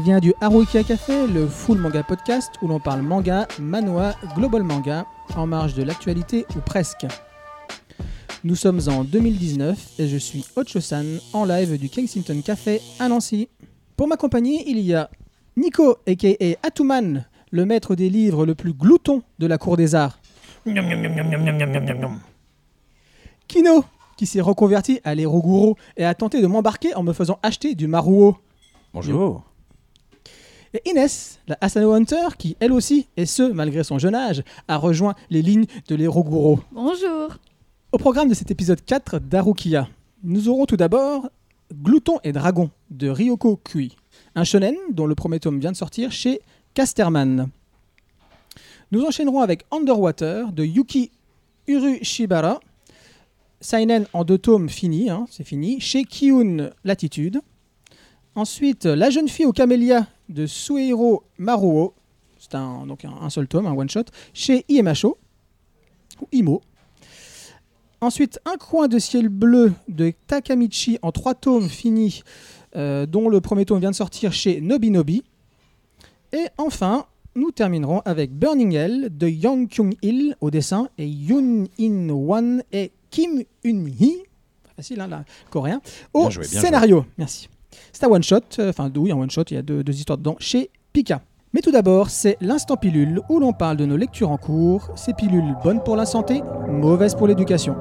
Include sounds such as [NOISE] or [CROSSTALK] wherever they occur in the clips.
Elle vient du Harukia Café, le full manga podcast où l'on parle manga, manhwa, global manga, en marge de l'actualité ou presque. Nous sommes en 2019 et je suis Ocho-san en live du Kensington Café à Nancy. Pour m'accompagner, il y a Nico, aka Atuman, le maître des livres le plus glouton de la cour des arts. Kino, qui s'est reconverti à l'Eroguro et a tenté de m'embarquer en me faisant acheter du Maruo. Bonjour. Et Inès, la Asano Hunter, qui elle aussi, et ce malgré son jeune âge, a rejoint les lignes de l'Eroguro. Bonjour. Au programme de cet épisode 4 d'Arukia, nous aurons tout d'abord Glouton et Dragon de Ryoko Kui, un shonen dont le premier tome vient de sortir chez Casterman. Nous enchaînerons avec Underwater de Yuki Urushibara, Seinen en deux tomes fini, hein, c'est fini, chez Kiun Latitude. Ensuite, La jeune fille aux camélias de Suehiro Maruo, c'est un, donc un, un seul tome, un one-shot, chez IMHO, ou IMO. Ensuite, Un coin de ciel bleu de Takamichi en trois tomes finis, euh, dont le premier tome vient de sortir chez Nobinobi. Et enfin, nous terminerons avec Burning Hell de Yang Kyung-il au dessin et Yoon In-wan et Kim Un-hee, pas facile hein, là, coréen, au Bien joué, bien scénario. Merci. C'est un one-shot, euh, enfin oui, un one-shot, il y a deux, deux histoires dedans, chez Pika. Mais tout d'abord, c'est l'instant pilule où l'on parle de nos lectures en cours, ces pilules bonnes pour la santé, mauvaises pour l'éducation.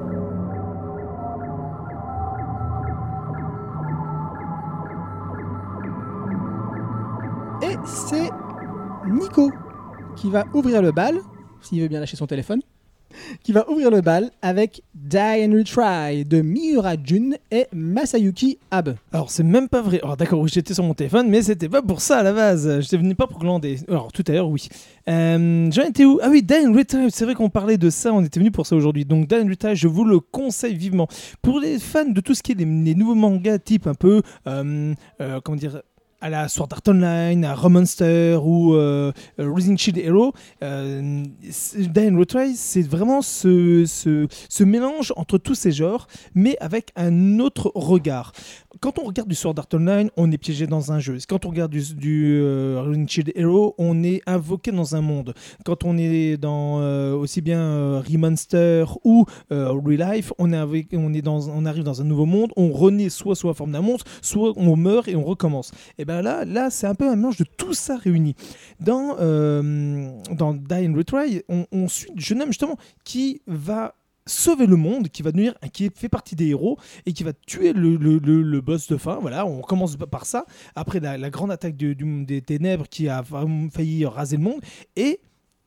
Et c'est Nico qui va ouvrir le bal, s'il veut bien lâcher son téléphone, [LAUGHS] qui va ouvrir le bal avec Die and Retry de Miura Jun et Masayuki Abe. Alors, c'est même pas vrai. Alors, d'accord, j'étais sur mon téléphone, mais c'était pas pour ça à la base. Je venu pas pour glander. Alors, tout à l'heure, oui. Euh, J'en étais où? Ah oui, Dan Retire. C'est vrai qu'on parlait de ça. On était venu pour ça aujourd'hui. Donc, Dan Retire, je vous le conseille vivement. Pour les fans de tout ce qui est les, les nouveaux mangas, type un peu. euh, euh, comment dire à la Sword Art Online, à Romanster ou euh, euh, Rising Shield Hero, euh, and Retry, c'est vraiment ce, ce, mélange entre tous ces genres, mais avec un autre regard. Quand on regarde du Sword Art Online, on est piégé dans un jeu. Quand on regarde du, du euh, Rising Shield Hero, on est invoqué dans un monde. Quand on est dans euh, aussi bien euh, Remonster ou Real Life, on, est avec- on, est dans, on arrive dans un nouveau monde, on renaît soit sous la forme d'un monstre, soit on meurt et on recommence. Et ben là, là c'est un peu un mélange de tout ça réuni. Dans, euh, dans Die and Retry, on, suit le jeune homme justement qui va sauver le monde, qui va devenir, qui fait partie des héros et qui va tuer le, le- boss de fin. Voilà, on commence par ça. Après la, grande attaque des ténèbres qui a failli raser le monde. Et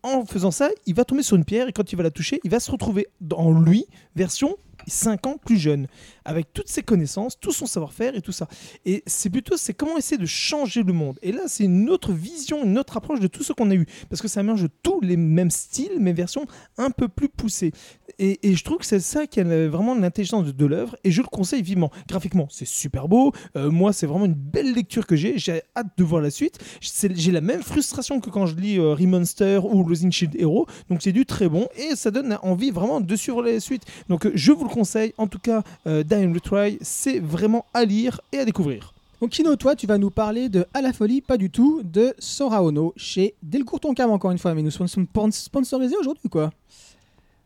en faisant ça, il va tomber sur une pierre et quand il va la toucher, il va se retrouver en lui, version 5 ans plus jeune, avec toutes ses connaissances, tout son savoir-faire et tout ça. Et c'est plutôt, c'est comment essayer de changer le monde. Et là, c'est une autre vision, une autre approche de tout ce qu'on a eu. Parce que ça mélange tous les mêmes styles, mais version un peu plus poussée. Et, je trouve que c'est ça qui est vraiment l'intelligence de, de l'œuvre. Et je le conseille vivement. Graphiquement, c'est super beau. Euh, moi, c'est vraiment une belle lecture que j'ai. J'ai hâte de voir la suite. J'ai la même frustration que quand je lis euh, Remonster ou Losing Shield Hero. Donc c'est du très bon. Et ça donne envie vraiment de suivre les suites. Donc euh, je vous le conseille. En tout cas, euh, and Retry, c'est vraiment à lire et à découvrir. Donc Kino, toi, tu vas nous parler de À la folie, pas du tout, de Sora Ono chez Delcourt Tonkam encore une fois, mais nous sommes spon- sponsorisés aujourd'hui ou quoi?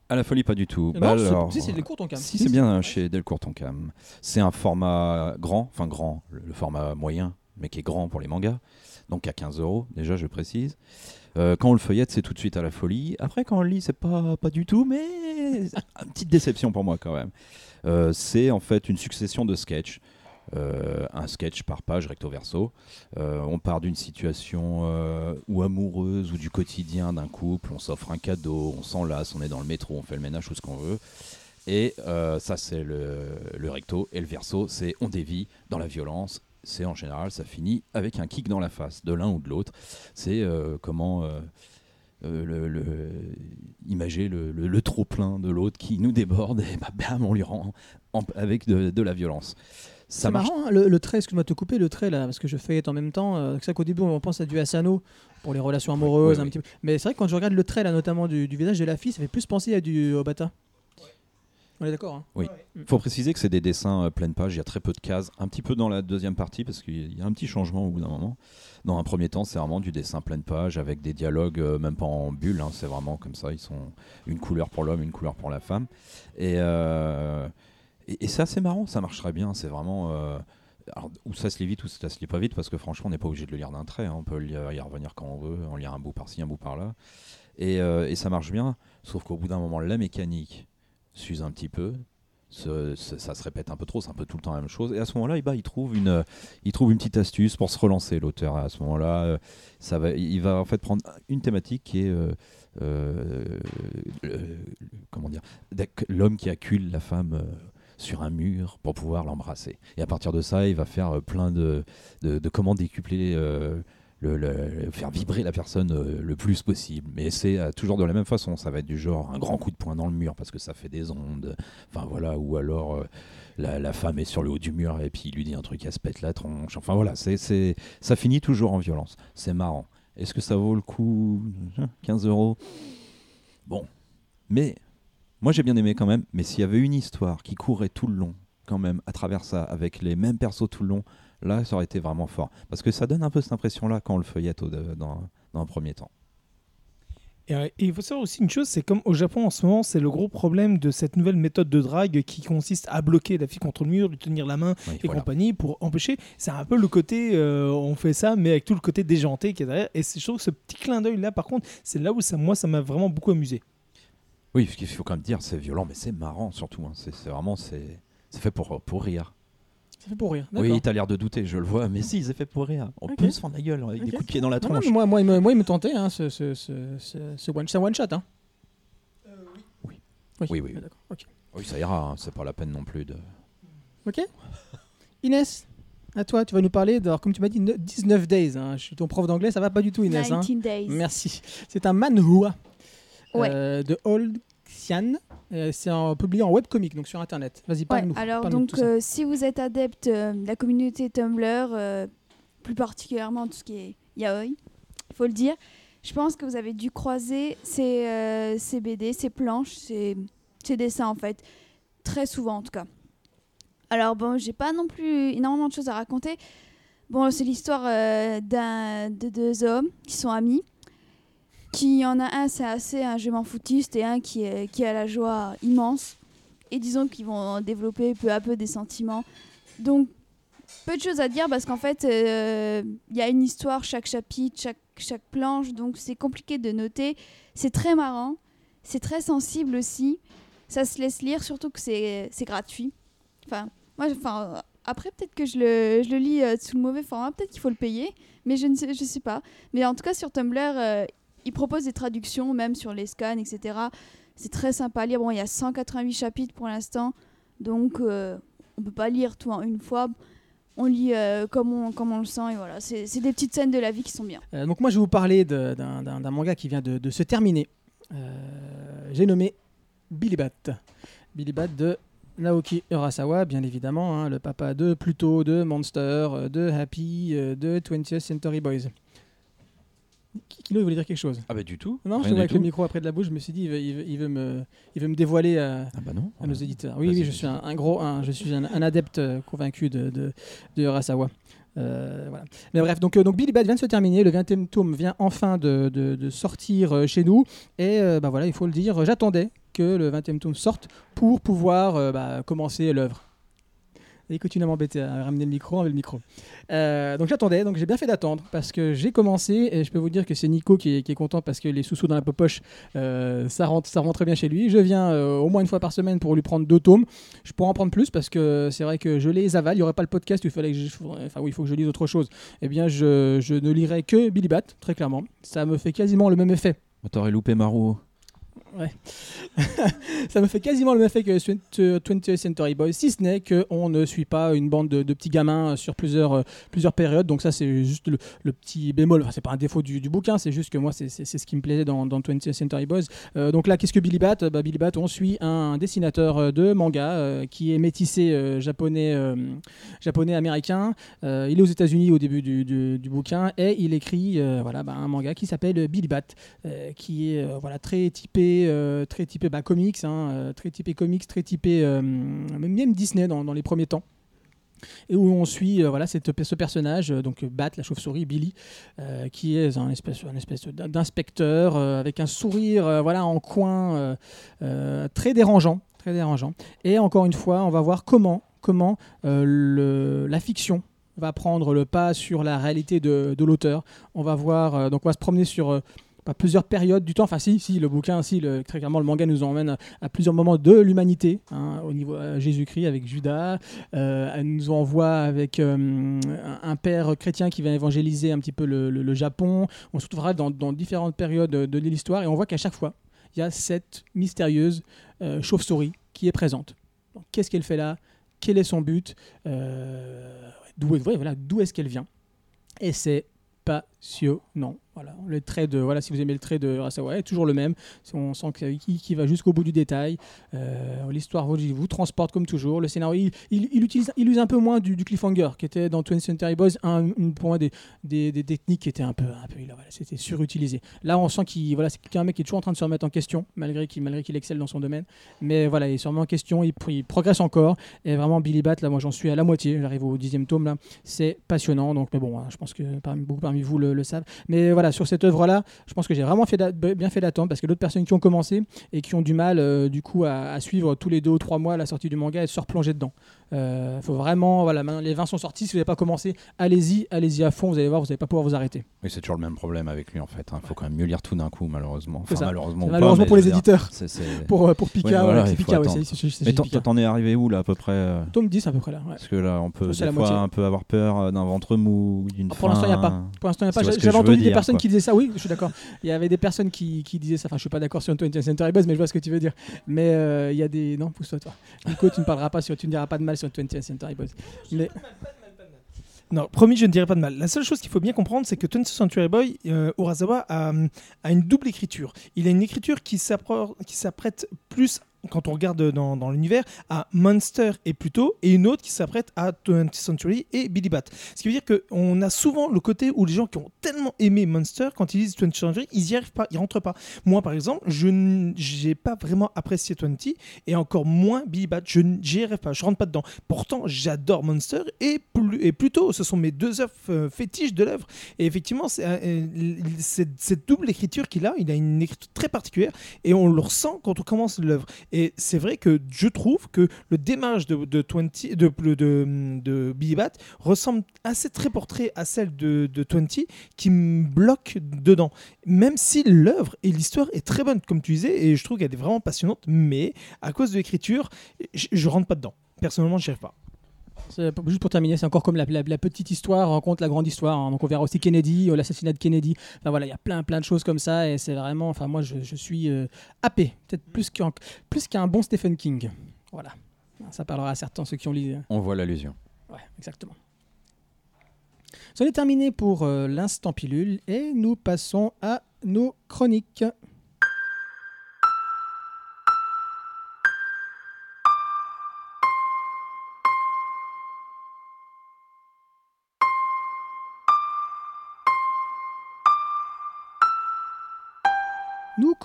À la folie, pas du tout. Non, Bah, alors, si c'est Delcourt Tonkam. Si, c'est bien chez Delcourt Tonkam. C'est un format grand, enfin grand, le le format moyen, mais qui est grand pour les mangas. Donc à 15 euros, déjà, je précise. Euh, quand on le feuillette, c'est tout de suite à la folie. Après, quand on le lit, c'est pas, pas du tout, mais [LAUGHS] une petite déception pour moi quand même. Euh, c'est en fait une succession de sketchs. Euh, un sketch par page recto verso. On part d'une situation ou amoureuse ou du quotidien d'un couple, on s'offre un cadeau, on s'enlace, on est dans le métro, on fait le ménage, tout ce qu'on veut. Et ça, c'est le, le recto. Et le verso, c'est on dévie dans la violence. C'est en général, ça finit avec un kick dans la face de l'un ou de l'autre. C'est euh, comment euh, euh, le, le- imager le, le- le trop-plein de l'autre qui nous déborde et bah, bam, on lui rend en- avec de, de la violence. Ça marche. marrant, hein, le, trait, excuse-moi de te couper, le trait là, parce que je feuillette en même temps. euh, c'est ça qu'au début on pense à du Asano pour les relations amoureuses, oui, un oui. petit peu. Mais c'est vrai que quand je regarde le trait là, notamment du, du visage de la fille, ça fait plus penser à du Obata. On est d'accord. hein. Il faut préciser que c'est des dessins euh, pleine page, il y a très peu de cases, un petit peu dans la deuxième partie parce qu'il y a un petit changement au bout d'un moment. Dans un premier temps, c'est vraiment du dessin pleine page avec des dialogues, euh, même pas en bulle, hein, c'est vraiment comme ça, ils sont une couleur pour l'homme, une couleur pour la femme. Et, euh, et, et c'est assez marrant, ça marcherait bien, c'est vraiment... euh, alors, ou ça se lit vite ou ça se lit pas vite parce que franchement on n'est pas obligé de le lire d'un trait, hein, on peut lire- y revenir quand on veut, on lit un bout par-ci, un bout par-là. Et, euh, et ça marche bien, sauf qu'au bout d'un moment la mécanique s'use un petit peu, ça se répète un peu trop, c'est un peu tout le temps la même chose. Et à ce moment-là, il, trouve une, il trouve une petite astuce pour se relancer, l'auteur. À ce moment-là, euh, va, il va en fait prendre une thématique qui est euh, euh, comment dire, l'homme qui accule la femme. sur un mur pour pouvoir l'embrasser. Et à partir de ça, il va faire plein de, de, comment décupler, le, faire vibrer la personne euh, le plus possible. Mais c'est euh, toujours de la même façon. Ça va être du genre un grand coup de poing dans le mur parce que ça fait des ondes. Enfin voilà, ou alors euh, la, femme est sur le haut du mur et puis il lui dit un truc, elle se pète la tronche. Enfin voilà, c'est, ça finit toujours en violence. C'est marrant. Est-ce que ça vaut le coup hein, 15 euros? Bon. Mais moi j'ai bien aimé quand même. Mais s'il y avait une histoire qui courait tout le long, quand même, à travers ça, avec les mêmes persos tout le long, là ça aurait été vraiment fort. Parce que ça donne un peu cette impression-là quand on le feuillette au- dans, dans un premier temps. Et, euh, il faut savoir aussi une chose, c'est comme au Japon en ce moment, c'est le gros problème de cette nouvelle méthode de drague qui consiste à bloquer la fille contre le mur, lui tenir la main Oui, et voilà. compagnie pour empêcher. C'est un peu le côté, euh, on fait ça, mais avec tout le côté déjanté qui est derrière. Et je trouve que ce petit clin d'œil là, par contre, c'est là où ça, moi, ça m'a vraiment beaucoup amusé. Oui, parce qu'il faut quand même dire, c'est violent, mais c'est marrant surtout. hein. C'est vraiment, c'est c'est fait pour, pour rire. Ça fait pour rire. Oui, t'as l'air de douter, je le vois, mais si, c'est fait pour rire. On Ok. peut se fendre la gueule avec des Ok. coups de pied dans la Non, non, tronche. moi, moi, il me, moi, il me tentait, hein, ce, ce, ce, ce, ce one, c'est un one shot. Hein. Oui, oui, oui. Ah, d'accord, ok. Oui, ça ira, hein, c'est pas la peine non plus de. Ok. Inès, à toi, tu vas nous parler de, alors, comme tu m'as dit, ne- 19 Days. hein. Je suis ton prof d'anglais, ça va pas du tout, Inès. hein. 19 Days. Merci. C'est un manhua Ouais. euh, de Old Euh, c'est publié en webcomic, donc sur internet. Vas-y, Ouais, parle-nous. alors parle-nous de donc euh, si vous êtes adepte euh, de la communauté Tumblr, plus particulièrement tout ce qui est yaoi, il faut le dire, je pense que vous avez dû croiser ces, ces BD, ces planches, ces, ces dessins en fait, très souvent en tout cas. Alors bon, j'ai pas non plus énormément de choses à raconter. Bon, c'est l'histoire de deux hommes qui sont amis. Qui en a un, c'est assez un je m'en foutiste et un qui, a la joie immense et disons qu'ils vont développer peu à peu des sentiments. Donc, peu de choses à dire parce qu'en fait, euh, il y a une histoire chaque chapitre, chaque, chaque planche, donc c'est compliqué de noter. C'est très marrant, c'est très sensible aussi. Ça se laisse lire, surtout que c'est gratuit. Enfin, moi, enfin, après, peut-être que je le, je le lis euh, sous le mauvais format, peut-être qu'il faut le payer, mais je ne sais, je sais pas. Mais en tout cas, sur Tumblr, euh, ils proposent des traductions, même sur les scans, etc. C'est très sympa à lire. Bon, il y a 188 chapitres pour l'instant, donc euh, on peut pas lire tout en une fois. On lit euh, comme, on, comme on le sent, et voilà. C'est des petites scènes de la vie qui sont bien. Euh, donc moi, je vais vous parler d'un manga qui vient de, se terminer. Euh, J'ai nommé Billy Bat. Billy Bat de Naoki Urasawa, bien évidemment, hein, le papa de Pluto, de Monster, de Happy, de 20th Century Boys. Kino, il voulait dire quelque chose Ah bah du tout. Non, je vois avec le tout. micro après de la bouche, je me suis dit, il veut, il veut- il veut me, il veut me dévoiler à, Ah bah non. à nos éditeurs. Oui, oui, je suis un, un gros, un, je suis un, un adepte euh, convaincu de, de, de Urasawa. Euh, voilà. Mais bref, donc, euh, donc Billy Bat vient de se terminer, le 20e tome vient enfin de, de- de sortir euh, chez nous, et euh, bah voilà, il faut le dire, j'attendais que le 20e tome sorte pour pouvoir euh, bah, commencer l'œuvre. Et continue à m'embêter à ramener le micro, enlever le micro. Euh, donc j'attendais, donc j'ai bien fait d'attendre parce que j'ai commencé et je peux vous dire que c'est Nico qui est, content parce que les sous-sous dans la poche, euh, ça, rentre, ça rentre très bien chez lui. Je viens euh, au moins une fois par semaine pour lui prendre deux tomes. Je pourrais en prendre plus parce que c'est vrai que je les avale. Il n'y aurait pas le podcast où il il faut que je lise autre chose. Eh bien, je, ne lirai que Billy Bat, très clairement. Ça me fait quasiment le même effet. T'aurais loupé Maro. [LAUGHS] Ça me fait quasiment le même effet que 20th Century Boys, si ce n'est qu'on ne suit pas une bande de, petits gamins sur plusieurs, euh, plusieurs périodes. Donc ça, c'est juste le, petit bémol. Enfin, c'est pas un défaut du, bouquin, c'est juste que moi, c'est ce qui me plaisait dans, dans 20th Century Boys. Euh, donc là, qu'est-ce que Billy Bat? Bah, Billy Bat, on suit un dessinateur euh, de manga euh, qui est métissé euh, japonais, euh, japonais américain. Euh, il est aux États-Unis au début du, du- bouquin et il écrit euh, voilà, bah, un manga qui s'appelle Billy Bat, euh, qui est euh, voilà, très typé euh, très typé bah, comics, hein, euh, très typé comics, très typé euh, même Disney dans, les premiers temps. Et où on suit voilà, ce personnage, donc Bat, la chauve-souris, Billy, qui est un espèce, d'inspecteur avec un sourire voilà, en coin très dérangeant. Très dérangeant. Et encore une fois, on va voir comment, comment la fiction va prendre le pas sur la réalité de, de l'auteur. On va voir, donc on va se promener sur pas plusieurs périodes du temps. Enfin, si, si, le bouquin, si, le- très clairement, le manga nous emmène à, plusieurs moments de l'humanité, hein, au niveau euh, Jésus-Christ avec Judas. Euh, elle nous envoie avec euh, un père chrétien qui va évangéliser un petit peu le, le- Japon. On se retrouvera dans, dans différentes périodes de, l'histoire et on voit qu'à chaque fois, il y a cette mystérieuse chauve-souris qui est présente. Qu'est-ce qu'elle fait là? Quel est son but? D'où voilà, d'où est-ce qu'elle vient? Et c'est passionnant. Voilà, le trait de voilà, si vous aimez le trait de Rasawa, est toujours le même. On sent qu'il qui va jusqu'au bout du détail. Euh, L'histoire vous, vous transporte comme toujours. Le scénario, il, il- il utilise, il use un peu moins du, cliffhanger qui était dans 20th Century Boys, un- une- pour moi des, des, des techniques qui étaient un peu, un peu voilà, c'était surutilisé. Là, on sent qu'il voilà, c'est mec qui est toujours en train de se remettre en question, malgré qu'il malgré excelle dans son domaine. Mais voilà, il est sûrement en question, il, progresse encore. Et vraiment, Billy Bat, là, moi j'en suis à la moitié, j'arrive au dixième tome là. C'est passionnant. Donc, mais bon, hein, je pense que beaucoup parmi vous le, le savent. Mais voilà, sur cette œuvre-là, je pense que j'ai vraiment bien fait d'attendre parce que d'autres personnes qui ont commencé et qui ont du mal euh, du coup à, à suivre tous les deux ou trois mois la sortie du manga et se replonger dedans. Il faut vraiment, voilà, maintenant les 20 sont sortis. Si vous n'avez pas commencé, allez-y, allez-y à fond. Vous allez voir, vous n'allez pas pouvoir vous arrêter. Oui, c'est toujours le même problème avec lui en fait. Il faut quand même mieux lire tout d'un coup, malheureusement. Enfin, malheureusement, pas, pour les dire, éditeurs, [LAUGHS] pour, euh, pour Pika, Oui, voilà, ouais, Pika, ouais, Mais t'en es arrivé où là à peu près euh, Tome 10 à peu près là. ouais. Parce que là, on peut des fois un peu avoir peur euh, d'un ventre mou, d'une pour l'instant, il n'y a pas. Pour l'instant, il n'y a pas. J'avais entendu des personnes qui disaient ça. Oui, je suis d'accord. Il y avait des personnes qui, disaient ça. Enfin, je suis pas d'accord sur 20th Century Boys, mais je vois ce que tu veux dire. Mais euh, il y a des. Non, pousse-toi, toi. Nico, tu ne parleras pas. Tu ne diras pas de mal sur 20th Century Boys. Mais Non, promis, je ne dirai pas de mal. La seule chose qu'il faut bien comprendre, c'est que 20th Century Boy, euh, Urasawa a, a une double écriture. Il a une écriture qui s'apprête plus, quand on regarde dans, l'univers, à Monster et Pluto, et une autre qui s'apprête à 20th Century et Billy Bat. Ce qui veut dire qu'on a souvent le côté où les gens qui ont tellement aimé Monster, quand ils lisent 20th Century, ils n'y arrivent pas, ils rentrent pas. Moi, par exemple, je n'ai pas vraiment apprécié 20 et encore moins Billy Bat. Je n'y arrive pas, je rentre pas dedans. Pourtant, j'adore Monster et, plus, et plutôt, ce sont mes deux œuvres euh, fétiches de l'œuvre. Et effectivement, c'est euh, cette double écriture qu'il a, il a une écriture très particulière et on le ressent quand on commence l'œuvre. Et c'est vrai que je trouve que le démarrage de, de, 20, de, de, de, de Billy Bat ressemble assez très portrait à celle de, de 20 qui me bloque dedans. Même si l'œuvre et l'histoire est très bonne, comme tu disais, et je trouve qu'elle est vraiment passionnante, mais à cause de l'écriture, je, je rentre pas dedans. Personnellement, je n'y arrive pas. Juste pour terminer, c'est encore comme la, la- la petite histoire rencontre la grande histoire. hein. Donc on verra aussi Kennedy, euh, l'assassinat de Kennedy. Enfin voilà, il y a plein plein de choses comme ça et c'est vraiment. Enfin moi, je, je suis euh, happé, peut-être plus qu'un plus qu'un bon Stephen King. Voilà. Ça parlera à certains ceux qui ont lu. On voit l'allusion. Ouais, exactement. C'en est terminé pour euh, l'instant pilule et nous passons à nos chroniques.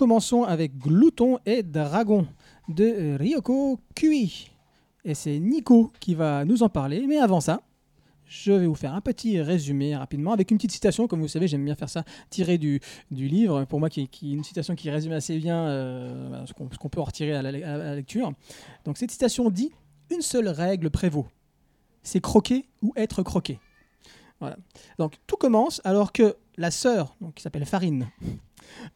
Commençons avec Glouton et Dragon de Ryoko Kui. Et c'est Nico qui va nous en parler. Mais avant ça, je vais vous faire un petit résumé rapidement avec une petite citation. Comme vous savez, j'aime bien faire ça, tirée du, livre. Pour moi, qui, une citation qui résume assez bien euh, qu'on ce qu'on peut en retirer à la, à la lecture. Donc cette citation dit Une seule règle prévaut. C'est croquer ou être croqué. Voilà. Donc tout commence alors que la sœur, donc, qui s'appelle Farine,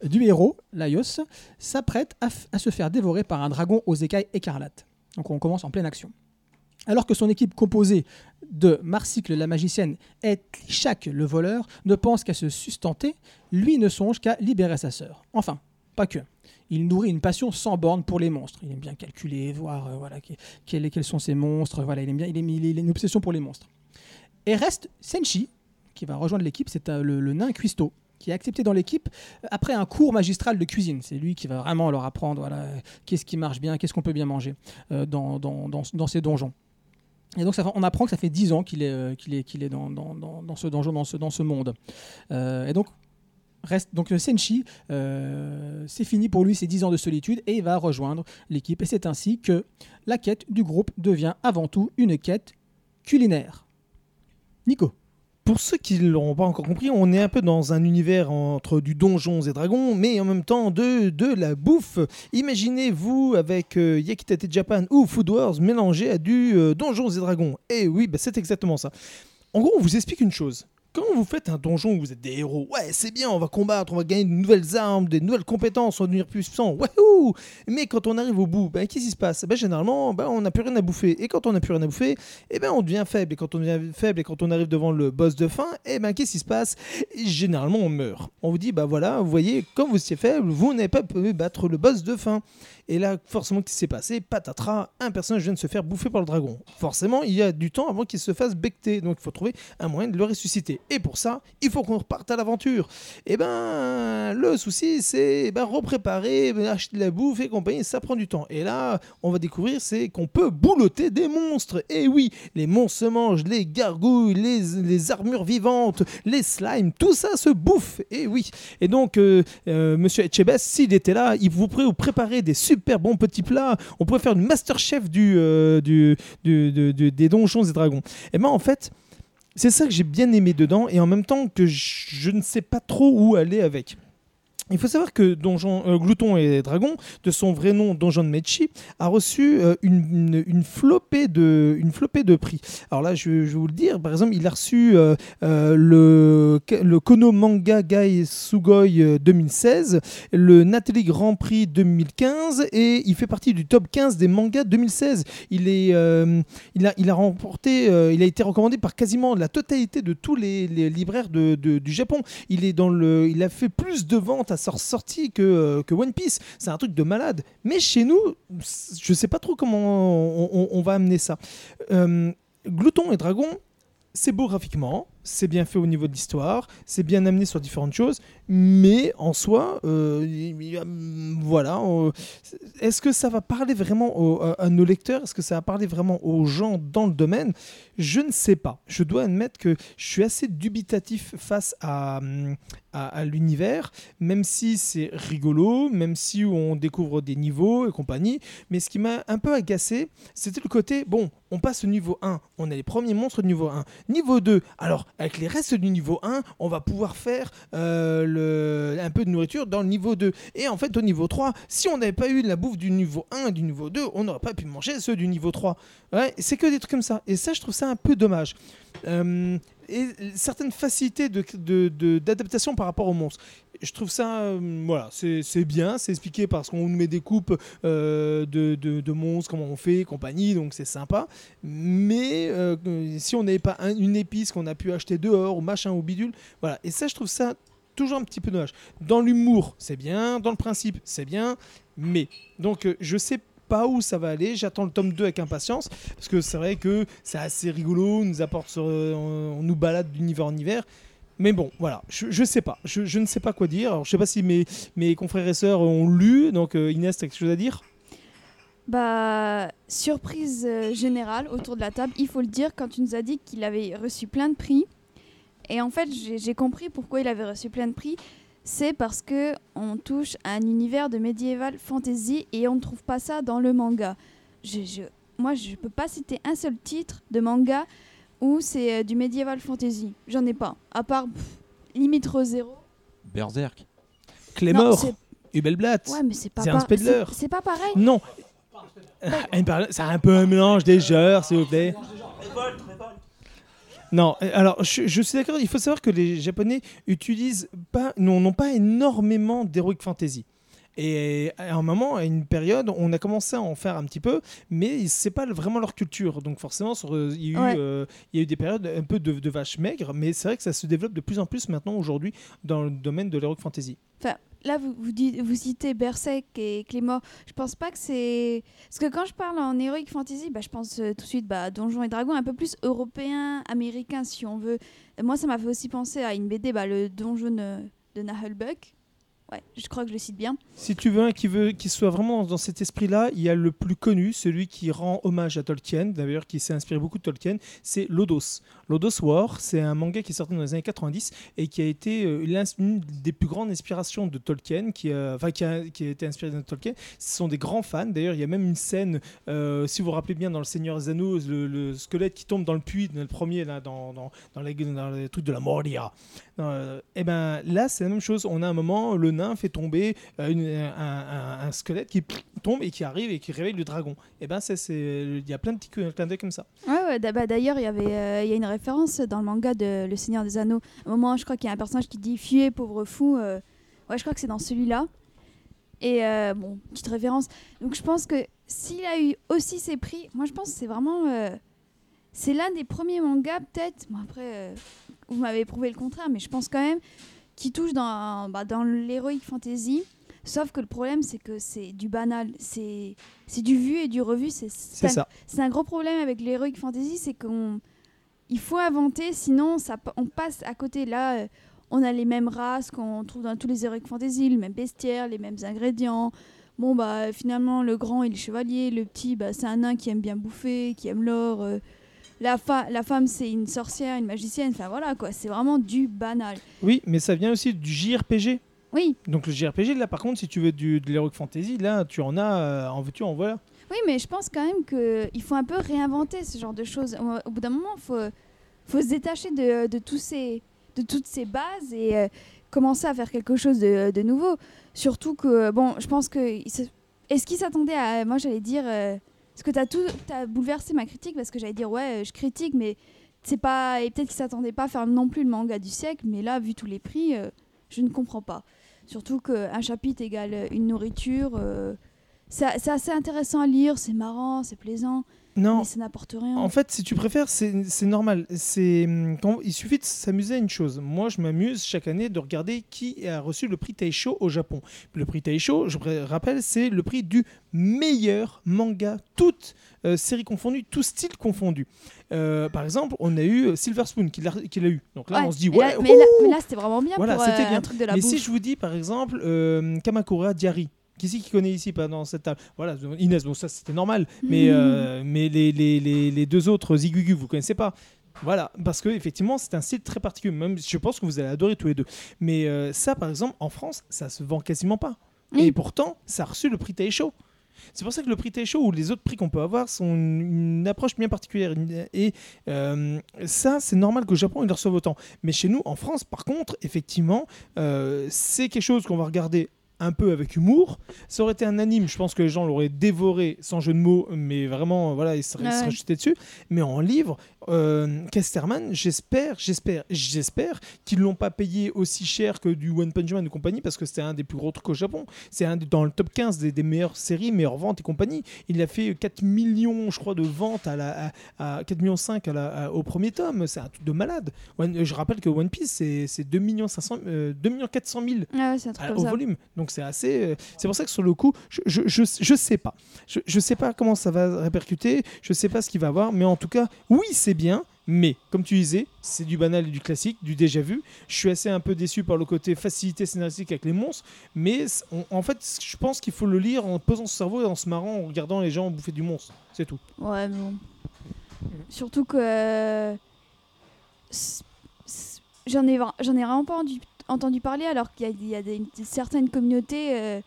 du héros, Laios, s'apprête à, se faire dévorer par un dragon aux écailles écarlates. Donc on commence en pleine action. Alors que son équipe composée de Marsicle la magicienne et Tlichak le voleur ne pense qu'à se sustenter, lui ne songe qu'à libérer sa sœur. Enfin, pas que. Il nourrit une passion sans borne pour les monstres. Il aime bien calculer, voir euh, voilà, que- quels, sont ces monstres. Voilà, il, aime bien, il, il a une obsession pour les monstres. Et reste Senshi, qui va rejoindre l'équipe, c'est euh, le, nain Cuisto, qui est accepté dans l'équipe euh, après un cours magistral de cuisine. C'est lui qui va vraiment leur apprendre voilà, qu'est-ce qui marche bien, qu'est-ce qu'on peut bien manger euh, dans, ces donjons. Et donc on apprend que ça fait 10 ans qu'il est, qu'il est, qu'il est dans, ce donjon, dans ce, monde. Et donc reste donc Senshi, c'est fini pour lui ses 10 ans de solitude et il va rejoindre l'équipe. Et c'est ainsi que la quête du groupe devient avant tout une quête culinaire. Nico. Pour ceux qui ne l'auront pas encore compris, on est un peu dans un univers entre du donjons et dragons, mais en même temps de, la bouffe. Imaginez-vous avec euh, Yakitate Japan ou Food Wars mélangé à du euh, donjons et dragons. Et oui, bah, c'est exactement ça. En gros, on vous explique une chose. Quand vous faites un donjon où vous êtes des héros, ouais, c'est bien, on va combattre, on va gagner de nouvelles armes, des nouvelles compétences, on va devenir plus puissant, wouhou Mais quand on arrive au bout, ben, qu'est-ce qui se passe? Ben, Généralement, ben, on n'a plus rien à bouffer. Et quand on n'a plus rien à bouffer, eh ben, on devient faible. Et quand on devient faible et quand on arrive devant le boss de fin, eh ben, qu'est-ce qui se passe? Généralement, on meurt. On vous dit, bah voilà, vous voyez, comme vous étiez faible, vous n'avez pas pu battre le boss de fin. Et là, forcément, qu'est-ce qui s'est passé? Patatras, un personnage vient de se faire bouffer par le dragon. Forcément, il y a du temps avant qu'il se fasse becter. Donc, il faut trouver un moyen de le ressusciter. Et pour ça, il faut qu'on reparte à l'aventure. Et ben, le souci, c'est ben, repréparer, ben, acheter de la bouffe et compagnie. Ça prend du temps. Et là, on va découvrir, c'est qu'on peut boulotter des monstres. Et oui, les monstres se mangent, les gargouilles, les, les armures vivantes, les slimes, tout ça se bouffe. Et oui. Et donc, euh, euh, Monsieur Etchebest, s'il était là, il vous pourrait vous préparer des super bons petits plats. On pourrait faire une master chef du, euh, du, du- des donjons et dragons. Et ben en fait, c'est ça que j'ai bien aimé dedans et en même temps que je, je ne sais pas trop où aller avec. Il faut savoir que Donjon, euh, Glouton et Dragon, de son vrai nom Donjon de Mechi, a reçu euh, une, flopée de, prix. Alors là, je, vais vous le dire, par exemple, il a reçu euh, euh, le, le Kono Manga Gai Sugoi euh, 2016, le Nathalie Grand Prix 2015 et il fait partie du top 15 des mangas 2016. Il, a, remporté, il a été recommandé par quasiment la totalité de tous les, libraires du Japon. Il, il a fait plus de ventes à sa sortie que, euh, que One Piece. C'est un truc de malade. Mais chez nous, je sais pas trop comment on va amener ça. Euh, Glouton et Dragon, c'est beau graphiquement, c'est bien fait au niveau de l'histoire, c'est bien amené sur différentes choses, mais en soi, euh, a- voilà, est-ce que ça va parler vraiment à, nos lecteurs? Est-ce que ça va parler vraiment aux gens dans le domaine? Je ne sais pas. Je dois admettre que je suis assez dubitatif face à, hum, à, l'univers, même si c'est rigolo, même si on découvre des niveaux et compagnie. Mais ce qui m'a un peu agacé, c'était le côté, bon, on passe au niveau 1, on a les premiers monstres du niveau 1. Niveau 2, alors avec les restes du niveau 1, on va pouvoir faire euh, un peu de nourriture dans le niveau 2. Et en fait, au niveau 3, si on n'avait pas eu la bouffe du niveau 1 et du niveau 2, on n'aurait pas pu manger ceux du niveau 3. Ouais, c'est que des trucs comme ça. Et ça, je trouve ça un peu dommage. Euh, et certaines facilités d'adaptation par rapport aux monstres. Je trouve ça, euh, voilà, c'est bien, c'est expliqué parce qu'on nous met des coupes euh, de, de- monstres, comment on fait, compagnie, donc c'est sympa. Mais euh, si on n'avait pas un- une épice qu'on a pu acheter dehors ou machin ou bidule, voilà. Et ça, je trouve ça toujours un petit peu dommage. Dans l'humour, c'est bien, dans le principe, c'est bien, mais donc je sais pas où ça va aller. J'attends le tome 2 avec impatience parce que c'est vrai que c'est assez rigolo. On nous apporte, sur- euh, on, nous balade d'univers en hiver. Mais bon, voilà, je, je sais pas, je, ne sais pas quoi dire. Alors, je sais pas si mes, mes confrères et sœurs ont lu, donc euh, Inès, t'as quelque chose à dire? Bah, surprise euh, générale autour de la table, il faut le dire, quand tu nous as dit qu'il avait reçu plein de prix. Et en fait, j'ai compris pourquoi il avait reçu plein de prix. C'est parce que on touche à un univers de médiéval fantasy et on ne trouve pas ça dans le manga. Je, je- moi, je peux pas citer un seul titre de manga où c'est euh, du médiéval fantasy. J'en ai pas. À part pff, limite Zero. Berserk. Clémor, c'est- Hubelblatt. Ouais, mais c'est pas C'est un Spedler. c'est- pas pareil. Non. Par- C'est un peu un mélange des genres, s'il vous plaît. Non, euh, alors je, je suis d'accord, il faut savoir que les Japonais utilisent pas, n'ont pas énormément d'heroic fantasy. Et à un moment, à une période, on a commencé à en faire un petit peu, mais c'est pas vraiment leur culture. Donc forcément, sur- euh, il y, a eu, Ouais. euh, il y a eu des périodes un peu de, de vaches maigres, mais c'est vrai que ça se développe de plus en plus maintenant aujourd'hui dans le domaine de l'heroic fantasy. Là, vous, vous, dites, vous citez Berserk et Clément. Je pense pas que c'est. Parce que quand je parle en Heroic Fantasy, bah, je pense euh, tout de suite bah, Donjons et Dragons, un peu plus européen, américain, si on veut. Moi, ça m'a fait aussi penser à une BD, bah, le Donjon de Nahelbuck. Ouais, je crois que je le cite bien. Si tu veux un qui veut qui soit vraiment dans cet esprit-là, il y a le plus connu, celui qui rend hommage à Tolkien, d'ailleurs qui s'est inspiré beaucoup de Tolkien, c'est Lodos. Lodos War, c'est un manga qui est sorti dans les années 90 et qui a été euh, l'ins- une des plus grandes inspirations de Tolkien, qui a, qui a, qui a été inspiré de Tolkien. Ce sont des grands fans. D'ailleurs, il y a même une scène, euh, si vous vous rappelez bien, dans Le Seigneur des Anneaux, le, le squelette qui tombe dans le puits, le premier, dans, dans, dans, les, trucs de la Moria. Euh, et ben là, c'est la même chose. On a un moment, le fait tomber euh, un, squelette qui tombe et qui arrive et qui réveille le dragon. Et ben c'est, c'est- il y a plein de petits clins d'œil comme ça. Ouais, ouais, bah, d'ailleurs, il y avait euh, y a une référence dans le manga de Le Seigneur des Anneaux. À un moment, je crois qu'il y a un personnage qui dit Fuyez, pauvre fou. euh, Ouais, je crois que c'est dans celui-là. Et euh, bon, petite référence. Donc, je pense que s'il a eu aussi ses prix, moi, je pense que c'est vraiment. euh, c'est l'un des premiers mangas, peut-être. Bon, après, vous m'avez prouvé le contraire, mais je pense quand même qui touche dans, bah, dans l'heroic fantasy. Sauf que le problème, c'est que c'est du banal. C'est du vu et du revu. C'est ça. c'est un gros problème avec l'heroic fantasy, c'est qu'on il faut inventer, sinon ça, on passe à côté. Là, euh, on a les mêmes races qu'on trouve dans tous les heroic fantasy, le même bestiaire, les mêmes ingrédients. Bon bah finalement le grand il est chevalier, le petit bah, c'est un nain qui aime bien bouffer, qui aime l'or. euh, la, fa- la femme c'est une sorcière, une magicienne. Enfin voilà quoi, c'est vraiment du banal. Oui, mais ça vient aussi du JRPG. Oui, Donc le JRPG, là par contre, si tu veux du, de l'Heroic Fantasy, là tu en as, euh, en veux-tu, en voilà. Oui, mais je pense quand même qu'il faut un peu réinventer ce genre de choses. Au, bout d'un moment, il faut, faut se détacher de, de, tous ces, de toutes ces bases et euh, commencer à faire quelque chose de, de nouveau. Surtout que, bon, je pense que. Est-ce qu'il s'attendait à. Moi, j'allais dire. euh, parce que tu as, tout, bouleversé ma critique, parce que j'allais dire, ouais, je critique, mais c'est pas. Et peut-être qu'il s'attendait pas à faire non plus le manga du siècle, mais là, vu tous les prix, euh, je ne comprends pas. Surtout qu'un chapitre égale une nourriture. euh, c'est assez intéressant à lire, c'est marrant, c'est plaisant, Non, mais ça n'apporte rien. En fait, si tu préfères, c'est normal. C'est quand- il suffit de s'amuser à une chose. Moi, je m'amuse chaque année de regarder qui a reçu le prix Taisho au Japon. Le prix Taisho, je rappelle, c'est le prix du meilleur manga, toute euh, série confondue, tout style confondu. Euh, par exemple, on a eu Silver Spoon qui l'a eu. Donc là, Ouais, on se dit ouais. là- mais, là, mais là, c'était vraiment bien Voilà, pour euh, bien. un truc de la Mais bouffe. si je vous dis par exemple euh, Kamakura Diary, qui c'est qui connaît ici pas dans cette table? Voilà, Inès, bon ça c'était normal, mais, euh, [LAUGHS] mais les, les, les, les deux autres Zigugu, vous connaissez pas. Voilà, parce que effectivement c'est un style très particulier. Même je pense que vous allez adorer tous les deux. Mais euh, ça, par exemple, en France, ça se vend quasiment pas. Et pourtant, ça a reçu le prix Taisho. C'est pour ça que le prix Taisho ou les autres prix qu'on peut avoir sont une, une approche bien particulière. Et euh, ça, c'est normal qu'au Japon, ils le reçoivent autant. Mais chez nous, en France, par contre, effectivement, euh, c'est quelque chose qu'on va regarder un peu avec humour. Ça aurait été un anime, je pense que les gens l'auraient dévoré sans jeu de mots, mais vraiment, voilà, ils seraient, Ah seraient ouais. jetés dessus. Mais en livre, euh, Casterman, j'espère, j'espère, j'espère qu'ils l'ont pas payé aussi cher que du One Punch Man et compagnie, parce que c'était un des plus gros trucs au Japon. C'est un des- dans le top 15 des, des meilleures séries, meilleures ventes et compagnie. Il a fait 4 millions, je crois, de ventes à la, à, à 4 millions 5 à la, à- au premier tome. C'est un truc de malade. One- je rappelle que One Piece, c'est c'est 2 millions 500, euh, 2 millions 400 000 Ah ouais, c'est un truc à- comme au ça. volume. Donc c'est assez. euh, c'est pour ça que sur le coup, je, je, je, sais pas. Je, je sais pas comment ça va répercuter. Je sais pas ce qu'il va avoir. Mais en tout cas, oui, c'est bien. Mais comme tu disais, c'est du banal et du classique, du déjà vu. Je suis assez un peu déçu par le côté facilité scénaristique avec les monstres. Mais en fait, je pense qu'il faut le lire en posant son cerveau et en se marrant, en regardant les gens bouffer du monstre. C'est tout. Ouais, bon. Surtout que. J'en ai, j'en ai vraiment pas entendu, entendu parler, alors qu'il y a, certaines communautés. euh,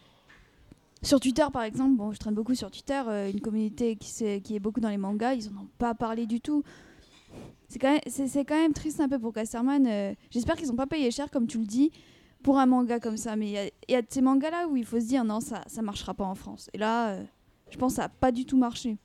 sur Twitter, par exemple, bon, je traîne beaucoup sur Twitter, euh, une communauté qui, est beaucoup dans les mangas, ils en ont pas parlé du tout. C'est quand, même- triste un peu pour Casterman. euh, J'espère qu'ils ont pas payé cher, comme tu le dis, pour un manga comme ça. Mais il y a- ces mangas-là où il faut se dire non, ça, ça marchera pas en France. Et là, je pense que ça a pas du tout marché.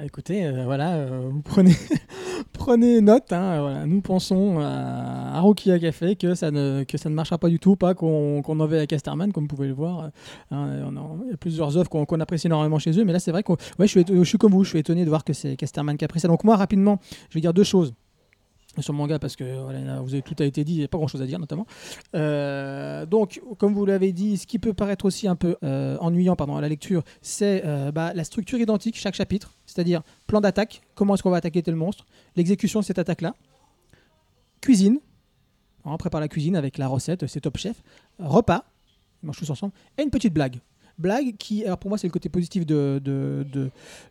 Ah, écoutez, euh, voilà, euh, vous [LAUGHS] prenez, note. hein, voilà, nous pensons à, à Rokia Café que ça, ne, que ça ne marchera pas du tout, pas qu'on en veut à Casterman, comme vous pouvez le voir. euh, hein, il y a plusieurs œuvres qu'on apprécie énormément chez eux, mais là c'est vrai que ouais, je, suis, je suis comme vous, je suis étonné de voir que c'est Casterman qui a pris ça. Donc moi, rapidement, je vais dire deux choses sur le manga parce que vous avez, tout a été dit, il n'y a pas grand chose à dire notamment. Euh, donc, comme vous l'avez dit, ce qui peut paraître aussi un peu euh, ennuyant pardon, à la lecture, c'est euh, bah, la structure identique chaque chapitre, c'est-à-dire plan d'attaque, comment est-ce qu'on va attaquer tel monstre, l'exécution de cette attaque-là, cuisine, on prépare la cuisine avec la recette, c'est top chef, repas, ils mangent tous ensemble, et une petite blague. Blague qui, alors pour moi, c'est le côté positif de, de, de,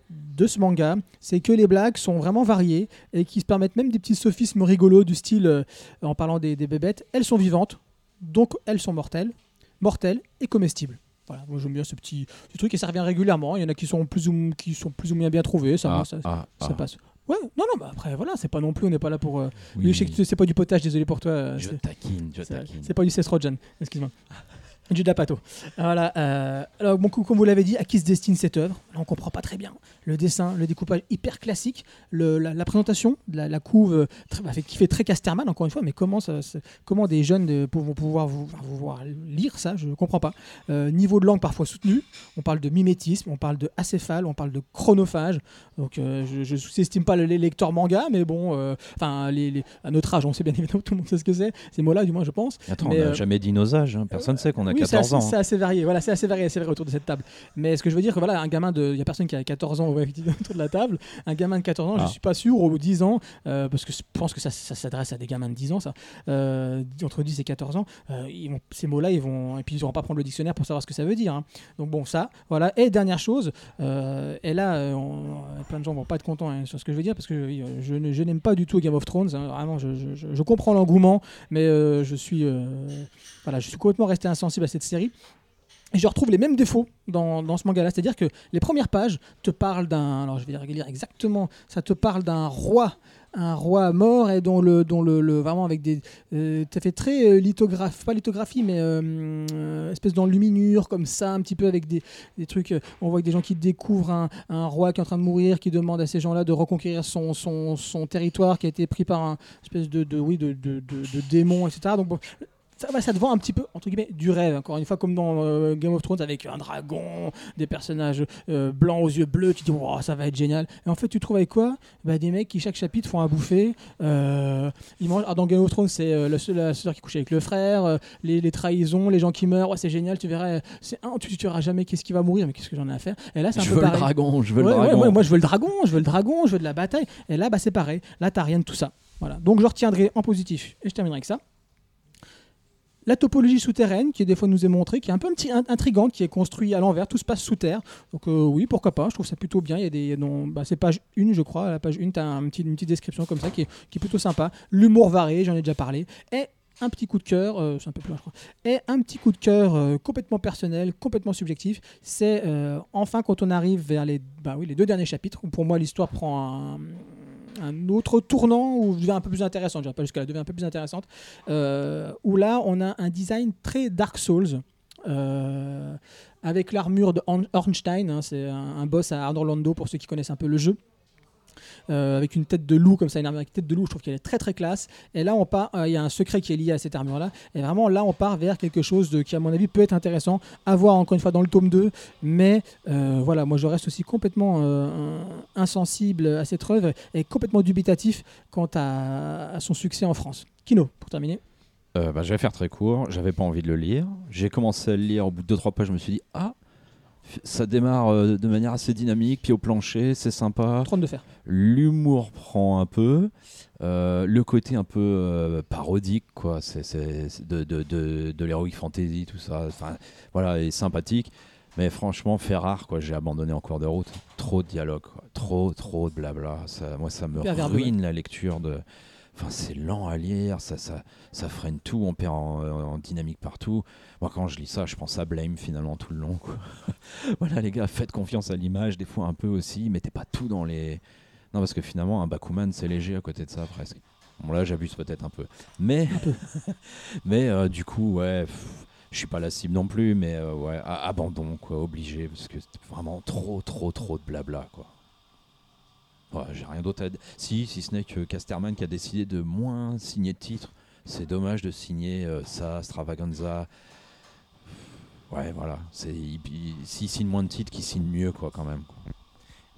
de ce manga, c'est que les blagues sont vraiment variées et qui se permettent même des petits sophismes rigolos du style, euh, en parlant des, des bébêtes, elles sont vivantes, donc elles sont mortelles, mortelles et comestibles. Voilà, moi j'aime bien ce petit, ce truc et ça revient régulièrement. Il y en a qui sont plus ou, qui sont plus ou moins bien trouvés, ça, Ah, ça, ah, ça ah. passe. Ouais, non, non, bah après voilà, c'est pas non plus, on n'est pas là pour. euh, Oui. je sais que c'est pas du potage, désolé pour toi. euh, Je c'est- taquine, je taquine. c'est pas du Seth Rogen, excuse-moi. Du Dapato. Voilà. euh, alors, bon, comme vous l'avez dit, à qui se destine cette œuvre? Là, on comprend pas très bien. Le dessin, le découpage hyper classique, le- la, la présentation, la, la couve euh, très- bah, qui fait très Casterman, encore une fois, mais comment, ça, comment des jeunes vont pouvoir vous, vous voir lire ça? Je comprends pas. Euh, niveau de langue parfois soutenu, on parle de mimétisme, on parle de acéphale, on parle de chronophage. Donc, euh, je, je sous-estime pas les lecteurs manga, mais bon, enfin, les, les- à notre âge, on sait bien évidemment, tout le monde sait ce que c'est. Ces mots-là, du moins, je pense. Attends, Mais, on n'a jamais dit nos âges. hein. Personne ne sait qu'on a Oui, c'est 14 assez, ans. c'est hein. assez varié. Voilà, c'est assez varié, c'est vrai autour de cette table. Mais ce que je veux dire, que voilà, un gamin de, il y a personne qui a 14 ans ouais, [LAUGHS] autour de la table. Un gamin de 14 ans, Ah. je suis pas sûr, ou 10 ans, euh, parce que je pense que ça, ça s'adresse à des gamins de 10 ans, ça, euh, entre 10 et 14 ans. euh, ils vont, ces mots-là, ils vont, et puis ils n'auront pas prendre le dictionnaire pour savoir ce que ça veut dire. hein. Donc bon, ça, voilà. Et dernière chose, et là, on- plein de gens vont pas être contents hein, sur ce que je veux dire, parce que je, n'aime pas du tout Game of Thrones. hein. vraiment, je, comprends l'engouement, mais je suis, voilà, je suis complètement resté insensible à cette série. Je retrouve les mêmes défauts dans, dans ce manga-là. C'est-à-dire que les premières pages te parlent d'un. Alors je vais lire exactement. Ça te parle d'un roi. Un roi mort et dont le. Dont le, vraiment avec des. Euh, ça fait très euh, lithographe. Pas lithographie, mais euh, euh, espèce d'enluminure comme ça, un petit peu avec des, des trucs. euh, on voit que des gens qui découvrent un, un roi qui est en train de mourir, qui demande à ces gens-là de reconquérir son, son, son territoire qui a été pris par un espèce de, de, oui, de, de, de, de démon, etc. Donc bon, ça, va, ça te vend un petit peu, entre guillemets, du rêve, encore une fois, comme dans euh, Game of Thrones, avec un dragon, des personnages euh, blancs aux yeux bleus, tu te dis, Wow, ça va être génial. Et en fait, tu trouves avec quoi? Bah, Des mecs qui, chaque chapitre, font à bouffer. euh, ils mangent... Alors, dans Game of Thrones, c'est la, la sœur qui couche avec le frère, les, les trahisons, les gens qui meurent, Ouais, c'est génial, tu verras, c'est un, tu ne verras jamais qu'est-ce qui va mourir, mais qu'est-ce que j'en ai à faire. Et là, c'est un Je peu veux le pareil. dragon, je veux Ouais, le dragon. ouais, moi, je veux le dragon, je veux le dragon, je veux de la bataille. Et là, bah, c'est pareil. Là, t'as rien de tout ça. Voilà. Donc, je retiendrai en positif. Et je terminerai avec ça. La topologie souterraine, qui des fois nous est montrée, qui est un peu un intrigante, qui est construite à l'envers, tout se passe sous terre. Donc euh, oui, pourquoi pas, je trouve ça plutôt bien. Il y a des, bah, c'est page 1, je crois. La page 1, tu as une petite description comme ça qui est, plutôt sympa. L'humour varié, j'en ai déjà parlé. Et un petit coup de cœur, euh, c'est un peu plus loin, je crois. Et un petit coup de cœur euh, complètement personnel, complètement subjectif, c'est enfin quand on arrive vers les, bah oui, les deux derniers chapitres, où pour moi l'histoire prend un, un autre tournant, ou devient un peu plus intéressante, je dirais pas jusqu'à devient un peu plus intéressante, où là on a un design très Dark Souls. euh, avec l'armure de Orn- Ornstein, hein, c'est un, un boss à Orlando pour ceux qui connaissent un peu le jeu. Euh, avec une tête de loup comme ça, une armure avec tête de loup, je trouve qu'elle est très très classe. Et là, on part, euh, il y a un secret qui est lié à cette armure-là. Et vraiment, là, on part vers quelque chose qui, à mon avis, peut être intéressant à voir encore une fois dans le tome 2. Mais euh, voilà, moi, je reste aussi complètement insensible à cette œuvre et complètement dubitatif quant à, son succès en France. Kino, pour terminer. Bah, je vais faire très court. J'avais pas envie de le lire. J'ai commencé à le lire. Au bout de 2-3 pages, je me suis dit Ah, ça démarre euh, de manière assez dynamique, pied au plancher, c'est sympa. Trône de fer. L'humour prend un peu. Euh, le côté un peu euh, parodique, quoi. C'est, de, de, de, de l'heroic fantasy, tout ça. Enfin, voilà, est sympathique. Mais franchement, fait rare, quoi. J'ai abandonné en cours de route. Trop de dialogue, quoi. Trop, trop de blabla. Ça, moi, ça me ruine la lecture de. Enfin, c'est lent à lire, ça, ça, ça freine tout, on perd en, en dynamique partout. Moi, quand je lis ça, je pense à Blame finalement tout le long. Quoi. [LAUGHS] voilà, les gars, faites confiance à l'image, des fois un peu aussi, mettez pas tout dans les. Non, parce que finalement, un Bakuman, c'est léger à côté de ça presque. Bon, là, j'abuse peut-être un peu. Mais, [LAUGHS] mais euh, du coup, ouais, pff, je suis pas la cible non plus, mais euh, ouais, abandon, quoi, obligé, parce que c'est vraiment trop, trop, trop de blabla, quoi. J'ai rien d'autre à dire. Si, si ce n'est que Casterman qui a décidé de moins signer de titres. C'est dommage de signer euh, ça, Stravaganza. Ouais, voilà. S'il signe moins de titres, qu'il signe mieux, quoi, quand même.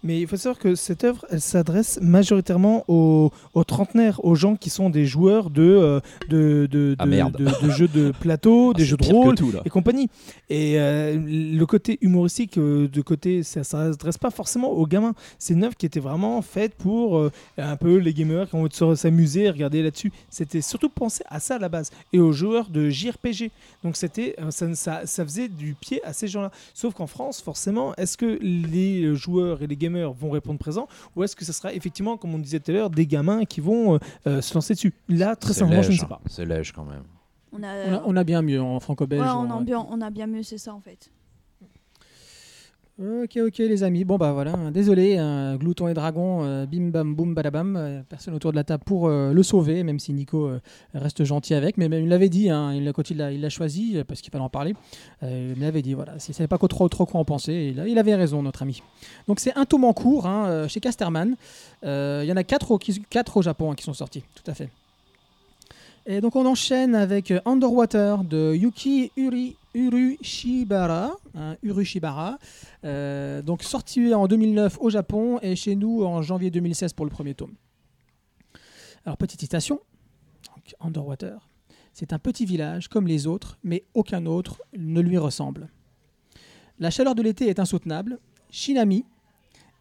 Mais il faut savoir que cette œuvre, elle s'adresse majoritairement aux, aux trentenaires, aux gens qui sont des joueurs de, euh, de, de, Ah, de- de- jeux de plateau, [LAUGHS] Ah, des jeux de rôle tout, et compagnie. Et euh, le côté humoristique, euh, de côté, ça ne s'adresse pas forcément aux gamins. C'est une œuvre qui était vraiment faite pour euh, un peu les gamers qui ont envie de se- s'amuser, regarder là-dessus. C'était surtout pensé à ça à la base et aux joueurs de JRPG. Donc c'était, ça, ça, ça faisait du pied à ces gens-là. Sauf qu'en France, forcément, est-ce que les joueurs et les gamers vont répondre présent ou est-ce que ce sera effectivement, comme on disait tout à l'heure, des gamins qui vont euh, euh, se lancer dessus? Là, très sincèrement, je ne sais pas. C'est léger quand même. On a, On a, on a bien mieux en franco-belge. ouais, on- on a bien mieux, c'est ça en fait. Ok, ok, les amis. Bon, bah voilà. hein, Désolé, hein, Glouton et Dragon, euh, bim bam boum badabam. euh, personne autour de la table pour euh, le sauver, même si Nico reste gentil avec. Mais même, il l'avait dit, hein, il, quand il l'a il choisi, parce qu'il fallait en parler, il l'avait dit, voilà. Ne savait pas trop, trop quoi en penser, il, il avait raison, notre ami. Donc, c'est un tome en cours hein, chez Casterman. Il y en a quatre au, qui- quatre au Japon qui sont sortis, tout à fait. Et donc on enchaîne avec euh, Underwater de Yuki Uri, Urushibara. hein. Euh, donc sorti en 2009 au Japon et chez nous en janvier 2016 pour le premier tome. Alors petite citation. Underwater. C'est un petit village comme les autres, mais aucun autre ne lui ressemble. La chaleur de l'été est insoutenable. Shinami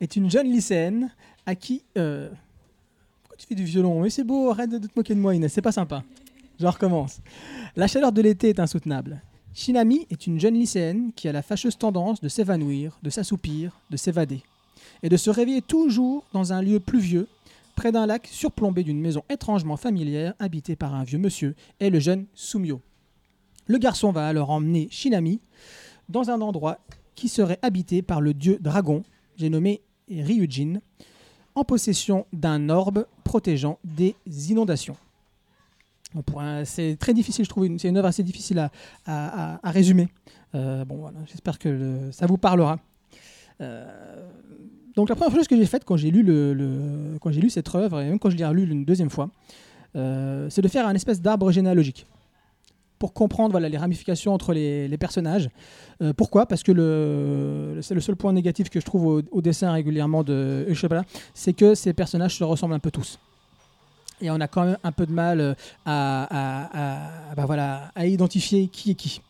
est une jeune lycéenne à qui... euh, tu fais du violon Mais c'est beau, arrête de te moquer de moi Inès, c'est pas sympa. Je recommence. La chaleur de l'été est insoutenable. Shinami est une jeune lycéenne qui a la fâcheuse tendance de s'évanouir, de s'assoupir, de s'évader, et de se réveiller toujours dans un lieu pluvieux, près d'un lac surplombé d'une maison étrangement familière habitée par un vieux monsieur et le jeune Sumio. Le garçon va alors emmener Shinami dans un endroit qui serait habité par le dieu dragon, j'ai nommé Ryujin, en possession d'un orbe protégeant des inondations. C'est très difficile, je trouve. C'est une œuvre assez difficile à, résumer. Euh, bon, voilà, j'espère que ça vous parlera. Euh, donc la première chose que j'ai faite quand j'ai lu cette œuvre et même quand je l'ai relu une deuxième fois, euh, c'est de faire un espèce d'arbre généalogique pour comprendre voilà, les ramifications entre les, les personnages. Euh, pourquoi? Parce que le, c'est le seul point négatif que je trouve au, au dessin régulièrement de Ushibara, c'est que ces personnages se ressemblent un peu tous. Et on a quand même un peu de mal euh, à, à- à- bah voilà, à identifier qui est qui.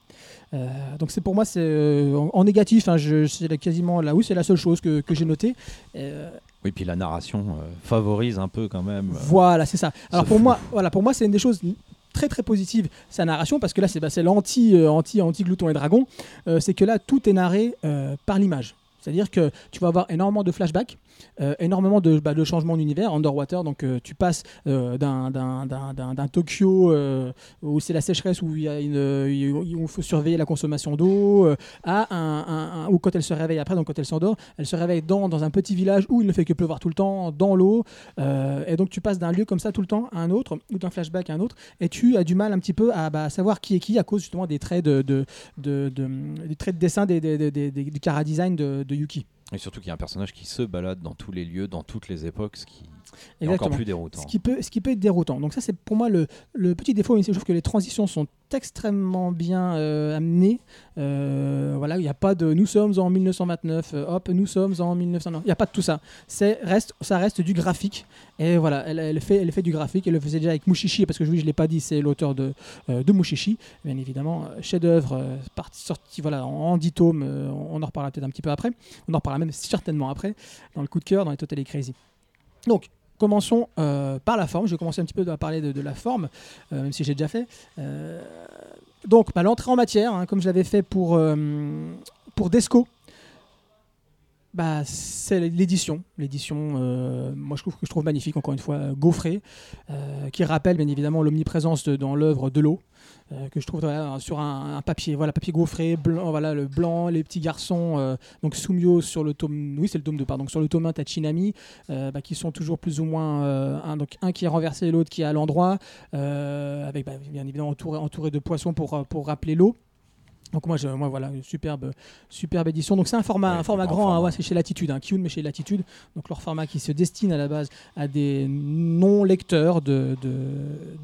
Euh, donc c'est pour moi c'est euh, en, en négatif. hein, c'est la- quasiment là où c'est la seule chose que, que j'ai notée. Euh, Oui, puis la narration favorise un peu quand même. voilà, c'est ça. Alors pour moi, voilà, pour moi, c'est une des choses très très positives, sa narration, parce que là, c'est bah, c'est l'anti euh, anti anti glouton et dragon. Euh, c'est que là, tout est narré euh, par l'image. C'est-à-dire que tu vas avoir énormément de flashbacks, euh, énormément de, bah, changements d'univers. Underwater, donc euh, tu passes euh, d'un- Tokyo où c'est la sécheresse, où il faut surveiller la consommation d'eau, à un, où quand elle se réveille après, donc quand elle s'endort, elle se réveille dans, dans un petit village où il ne fait que pleuvoir tout le temps, dans l'eau. et donc tu passes d'un lieu comme ça tout le temps à un autre, ou d'un flashback à un autre, et tu as du mal un petit peu à bah, savoir qui est qui à cause justement des traits de, de, de, de- des traits de dessin des, des, design de, de Yuki. Et surtout qu'il y a un personnage qui se balade dans tous les lieux, dans toutes les époques, ce qui encore plus déroutant. Ce qui, peut, ce qui peut être déroutant. Donc ça, c'est pour moi le, le petit défaut. Mais je trouve que les transitions sont extrêmement bien euh, amenées. Euh, voilà, il n'y a pas de nous sommes en 1929, euh, hop, nous sommes en 1900. non, Il n'y a pas de tout ça. C'est reste, ça reste du graphique. Et voilà, elle, elle fait, elle fait du graphique. Elle le faisait déjà avec Mushishi, parce que oui, je ne l'ai pas dit, c'est l'auteur de, euh, de Mushishi. Bien évidemment, chef-d'œuvre, sorti voilà, en 10 tomes. on en reparlera peut-être un petit peu après. On en reparlera même certainement après, dans le coup de cœur, dans les Totally Crazy. Donc, commençons euh, par la forme. Je vais commencer un petit peu à parler de, la forme, euh, même si j'ai déjà fait. Euh, donc, bah, l'entrée en matière, hein, comme je l'avais fait pour, pour Desco, bah, c'est l'édition. L'édition, moi je trouve que je trouve magnifique, encore une fois, gaufrée, qui rappelle bien évidemment l'omniprésence dans l'œuvre de l'eau. Euh, que je trouve voilà, sur un, un papier, voilà, papier gaufré, blanc, voilà, le blanc, les petits garçons, euh, donc Sumio sur le tome, oui c'est le tome 2, pardon, sur le tome 1, Tachinami, euh, bah, qui sont toujours plus ou moins euh, un, donc un qui est renversé et l'autre qui est à l'endroit, euh, avec bah, bien évidemment entouré, entouré de poissons pour, euh, pour rappeler l'eau. Donc moi, je, moi voilà, une superbe, superbe édition. Donc c'est un format, Ouais, un format grand hein, ouais, c'est chez Latitude, un Kyun mais chez Latitude. Donc leur format qui se destine à la base à des non lecteurs de, de,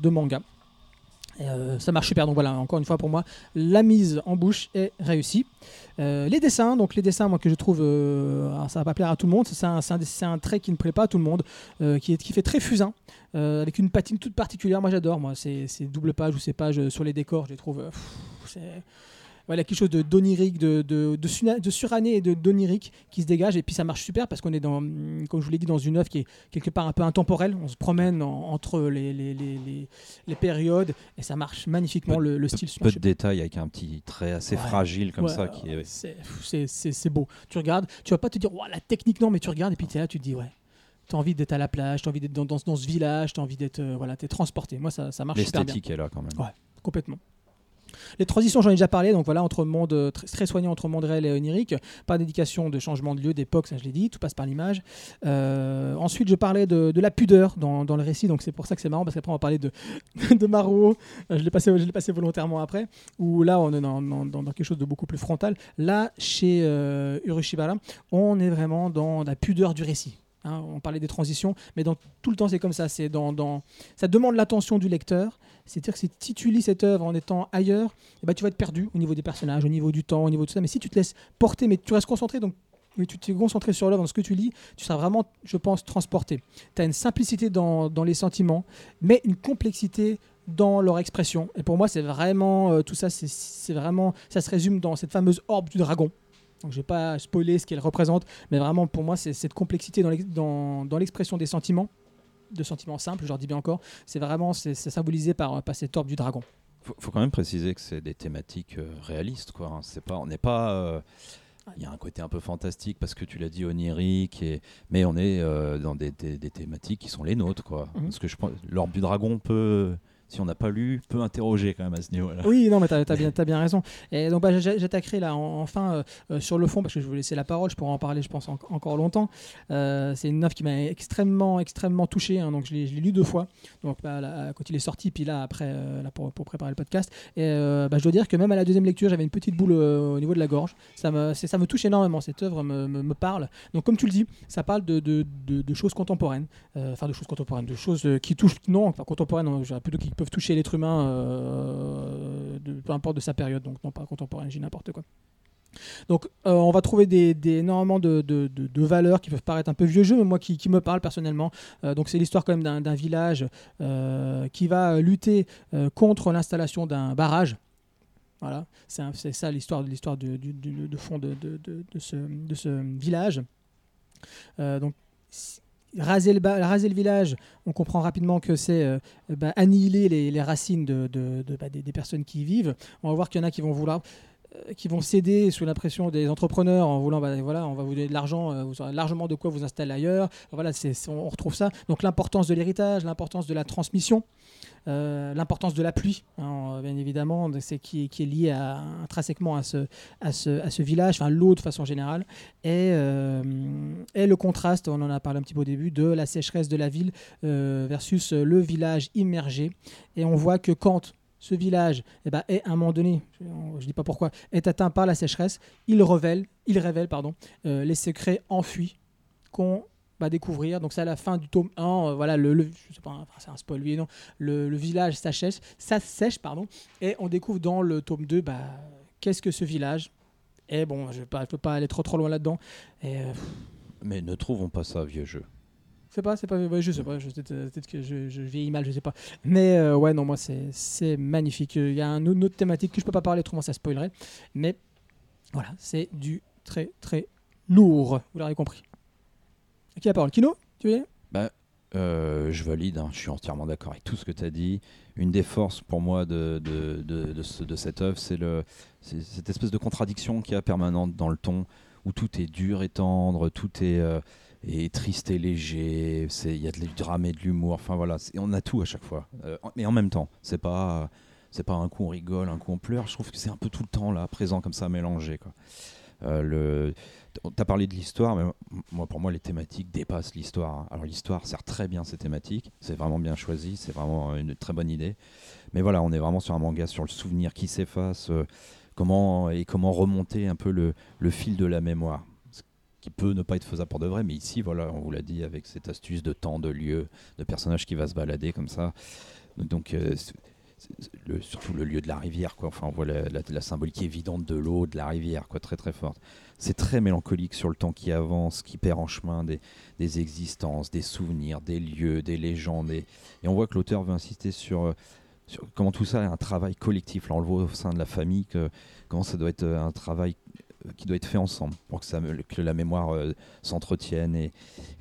de manga. Euh, ça marche super. Donc voilà, encore une fois pour moi, la mise en bouche est réussie. Euh, les dessins, donc les dessins, moi que je trouve, euh, ça va pas plaire à tout le monde. C'est un, un, un trait qui ne plaît pas à tout le monde, qui, est, qui fait très fusain, avec une patine toute particulière. Moi j'adore. Moi c'est c'est double page ou ces pages sur les décors, je les trouve. pff, voilà quelque chose de d'onirique, de, de, de, suna- de suranné et de d'onirique qui se dégage. Et puis ça marche super parce qu'on est dans, comme je vous l'ai dit, dans une œuvre qui est quelque part un peu intemporelle. On se promène en- entre les, les, les, les, les périodes et ça marche magnifiquement. Peu- le, le style Peu marche de détails avec un petit trait assez Ouais. fragile comme Ouais, ça qui est. ouais, c'est- c'est- c'est c'est beau. Tu regardes, tu vas pas te dire Ouah, la technique non, mais tu regardes et puis tu es là, tu te dis ouais. T'as envie d'être à la plage, t'as envie d'être dans, dans, dans ce village, t'as envie d'être euh, voilà, t'es transporté. Moi ça, ça marche super bien, L'esthétique est là quand même. Ouais. complètement. Les transitions, j'en ai déjà parlé, donc voilà, entre monde euh, très, très soignant entre monde réel et onirique, pas d'indication de changement de lieu, d'époque, ça je l'ai dit, tout passe par l'image. Euh, ensuite, je parlais de, la pudeur dans, le récit, donc c'est pour ça que c'est marrant, parce qu'après on va parler de, [LAUGHS] de Maruo, Euh, je l'ai passé, passé volontairement après, où là on est dans- dans quelque chose de beaucoup plus frontal. Là, chez euh, Urushibara, on est vraiment dans la pudeur du récit. Hein, on parlait des transitions, mais dans, tout le temps c'est comme ça. C'est dans, ça demande l'attention du lecteur. C'est-à-dire que si tu lis cette œuvre en étant ailleurs, eh ben, tu vas être perdu au niveau des personnages, au niveau du temps, au niveau de tout ça. Mais si tu te laisses porter, mais tu restes concentré, donc tu t'es concentré sur l'œuvre, dans ce que tu lis, tu seras vraiment, je pense, transporté. Tu as une simplicité dans, les sentiments, mais une complexité dans leur expression. Et pour moi, c'est vraiment euh, tout ça, c'est vraiment, ça se résume dans cette fameuse orbe du dragon. Donc je vais pas spoiler ce qu'elle représente, mais vraiment pour moi, c'est cette complexité dans l'ex- dans dans l'expression des sentiments, de sentiments simples, je leur dis bien encore, c'est vraiment c'est symbolisé par, par cette orbe du dragon. Faut, faut quand même préciser que c'est des thématiques euh, réalistes, quoi. hein. C'est pas, on n'est pas. euh, Il y a un côté un peu fantastique parce que tu l'as dit onirique, et, mais on est euh, dans des, des- des thématiques qui sont les nôtres, quoi. Parce que je pense, l'orbe du dragon peut, si on n'a pas lu, peut interroger quand même à ce niveau-là. Oui, non, mais t'as as bien, [LAUGHS] t'as bien raison. Et donc, bah, j'a- j'attaquerai là en- enfin euh, euh, sur le fond, parce que je vais vous laisser la parole, je pourrais en parler, je pense, en- encore longtemps. Euh, c'est une œuvre qui m'a extrêmement, extrêmement touché. hein, donc, je l'ai lu deux fois. Donc, bah, là, quand il est sorti, puis là, après, euh, là, pour, pour préparer le podcast. Et bah, je dois dire que même à la deuxième lecture, j'avais une petite boule au niveau de la gorge. Ça me, ça me touche énormément. Cette œuvre me, me- me parle. Donc, comme tu le dis, ça parle de, de- de- de choses contemporaines. Enfin, de choses contemporaines, de choses qui touchent, non, enfin, contemporaines, non, plutôt qui peuvent toucher l'être humain, euh, de, peu importe de sa période, donc non pas contemporaine, j'ai n'importe quoi. Donc euh, on va trouver des, énormément de, valeurs qui peuvent paraître un peu vieux jeu, mais moi qui, me parle personnellement. Euh, donc c'est l'histoire quand même d'un village qui va lutter contre l'installation d'un barrage. Voilà, c'est ça l'histoire de l'histoire de, fond de, ce, ce village. Donc raser le, village, on comprend rapidement que c'est euh, bah, annihiler les, racines bah, des, des personnes qui y vivent. On va voir qu'il y en a qui vont vouloir qui vont céder sous la pression des entrepreneurs en voulant bah, voilà on va vous donner de l'argent euh, largement de quoi vous installer ailleurs. Voilà c'est on retrouve ça. Donc l'importance de l'héritage l'importance de la transmission euh, l'importance de la pluie hein, bien évidemment c'est qui, est lié intrinsèquement à ce, à ce, à ce village. Enfin l'eau de façon générale et, euh, et le contraste on en a parlé un petit peu au début de la sécheresse de la ville euh, versus le village immergé. Et on voit que quand ce village eh ben, est à un moment donné, je ne dis pas pourquoi, est atteint par la sécheresse, il révèle, il révèle euh, les secrets enfuis qu'on va découvrir. Donc c'est à la fin du tome 1, euh, voilà, le, le- je enfin, c'est un spoil, non, le, village ça sèche, pardon, et on découvre dans le tome 2, bah, qu'est-ce que ce village Et bon, je ne peux pas aller trop loin là-dedans. Euh, Mais ne trouvons pas ça vieux jeu. C'est pas, c'est pas, ouais, je sais pas, je- peut-être peut-être que je, vieillis mal, je sais pas. Mais euh, ouais, non, moi c'est, magnifique. Il y a un, une autre thématique que je peux pas parler, autrement ça spoilerait. Mais voilà, c'est du très très lourd, vous l'aurez compris. Qui a la parole Kino Tu veux Euh, je valide, hein, je suis entièrement d'accord avec tout ce que tu as dit. Une des forces pour moi de, de, de, de ce- cette œuvre, c'est cette espèce de contradiction qu'il y a permanente dans le ton, où tout est dur et tendre, tout est, euh, est triste et léger, il y a du drame et de l'humour, enfin voilà, on a tout à chaque fois. Euh, mais en même temps, c'est pas, c'est pas un coup on rigole, un coup on pleure, je trouve que c'est un peu tout le temps là, présent comme ça, mélangé. Quoi. Euh, le... Tu as parlé de l'histoire, mais moi, pour moi, les thématiques dépassent l'histoire. hein. Alors, l'histoire sert très bien ces thématiques, c'est vraiment bien choisi, c'est vraiment une très bonne idée. Mais voilà, on est vraiment sur un manga sur le souvenir qui s'efface, euh, comment, et comment remonter un peu le fil de la mémoire. Peut ne pas être faisable pour de vrai, mais ici, voilà, on vous l'a dit, avec cette astuce de temps, de lieu, de personnage qui va se balader comme ça. Donc, euh, surtout le lieu de la rivière, quoi. Enfin, on voit la, symbolique évidente de l'eau, de la rivière, quoi, très très forte. C'est très mélancolique sur le temps qui avance, qui perd en chemin des, existences, des souvenirs, des lieux, des légendes. Et, on voit que l'auteur veut insister sur, euh, sur comment tout ça est un travail collectif. Là, on le voit au sein de la famille, que, comment ça doit être euh, un travail qui doit être fait ensemble pour que, la mémoire euh, s'entretienne.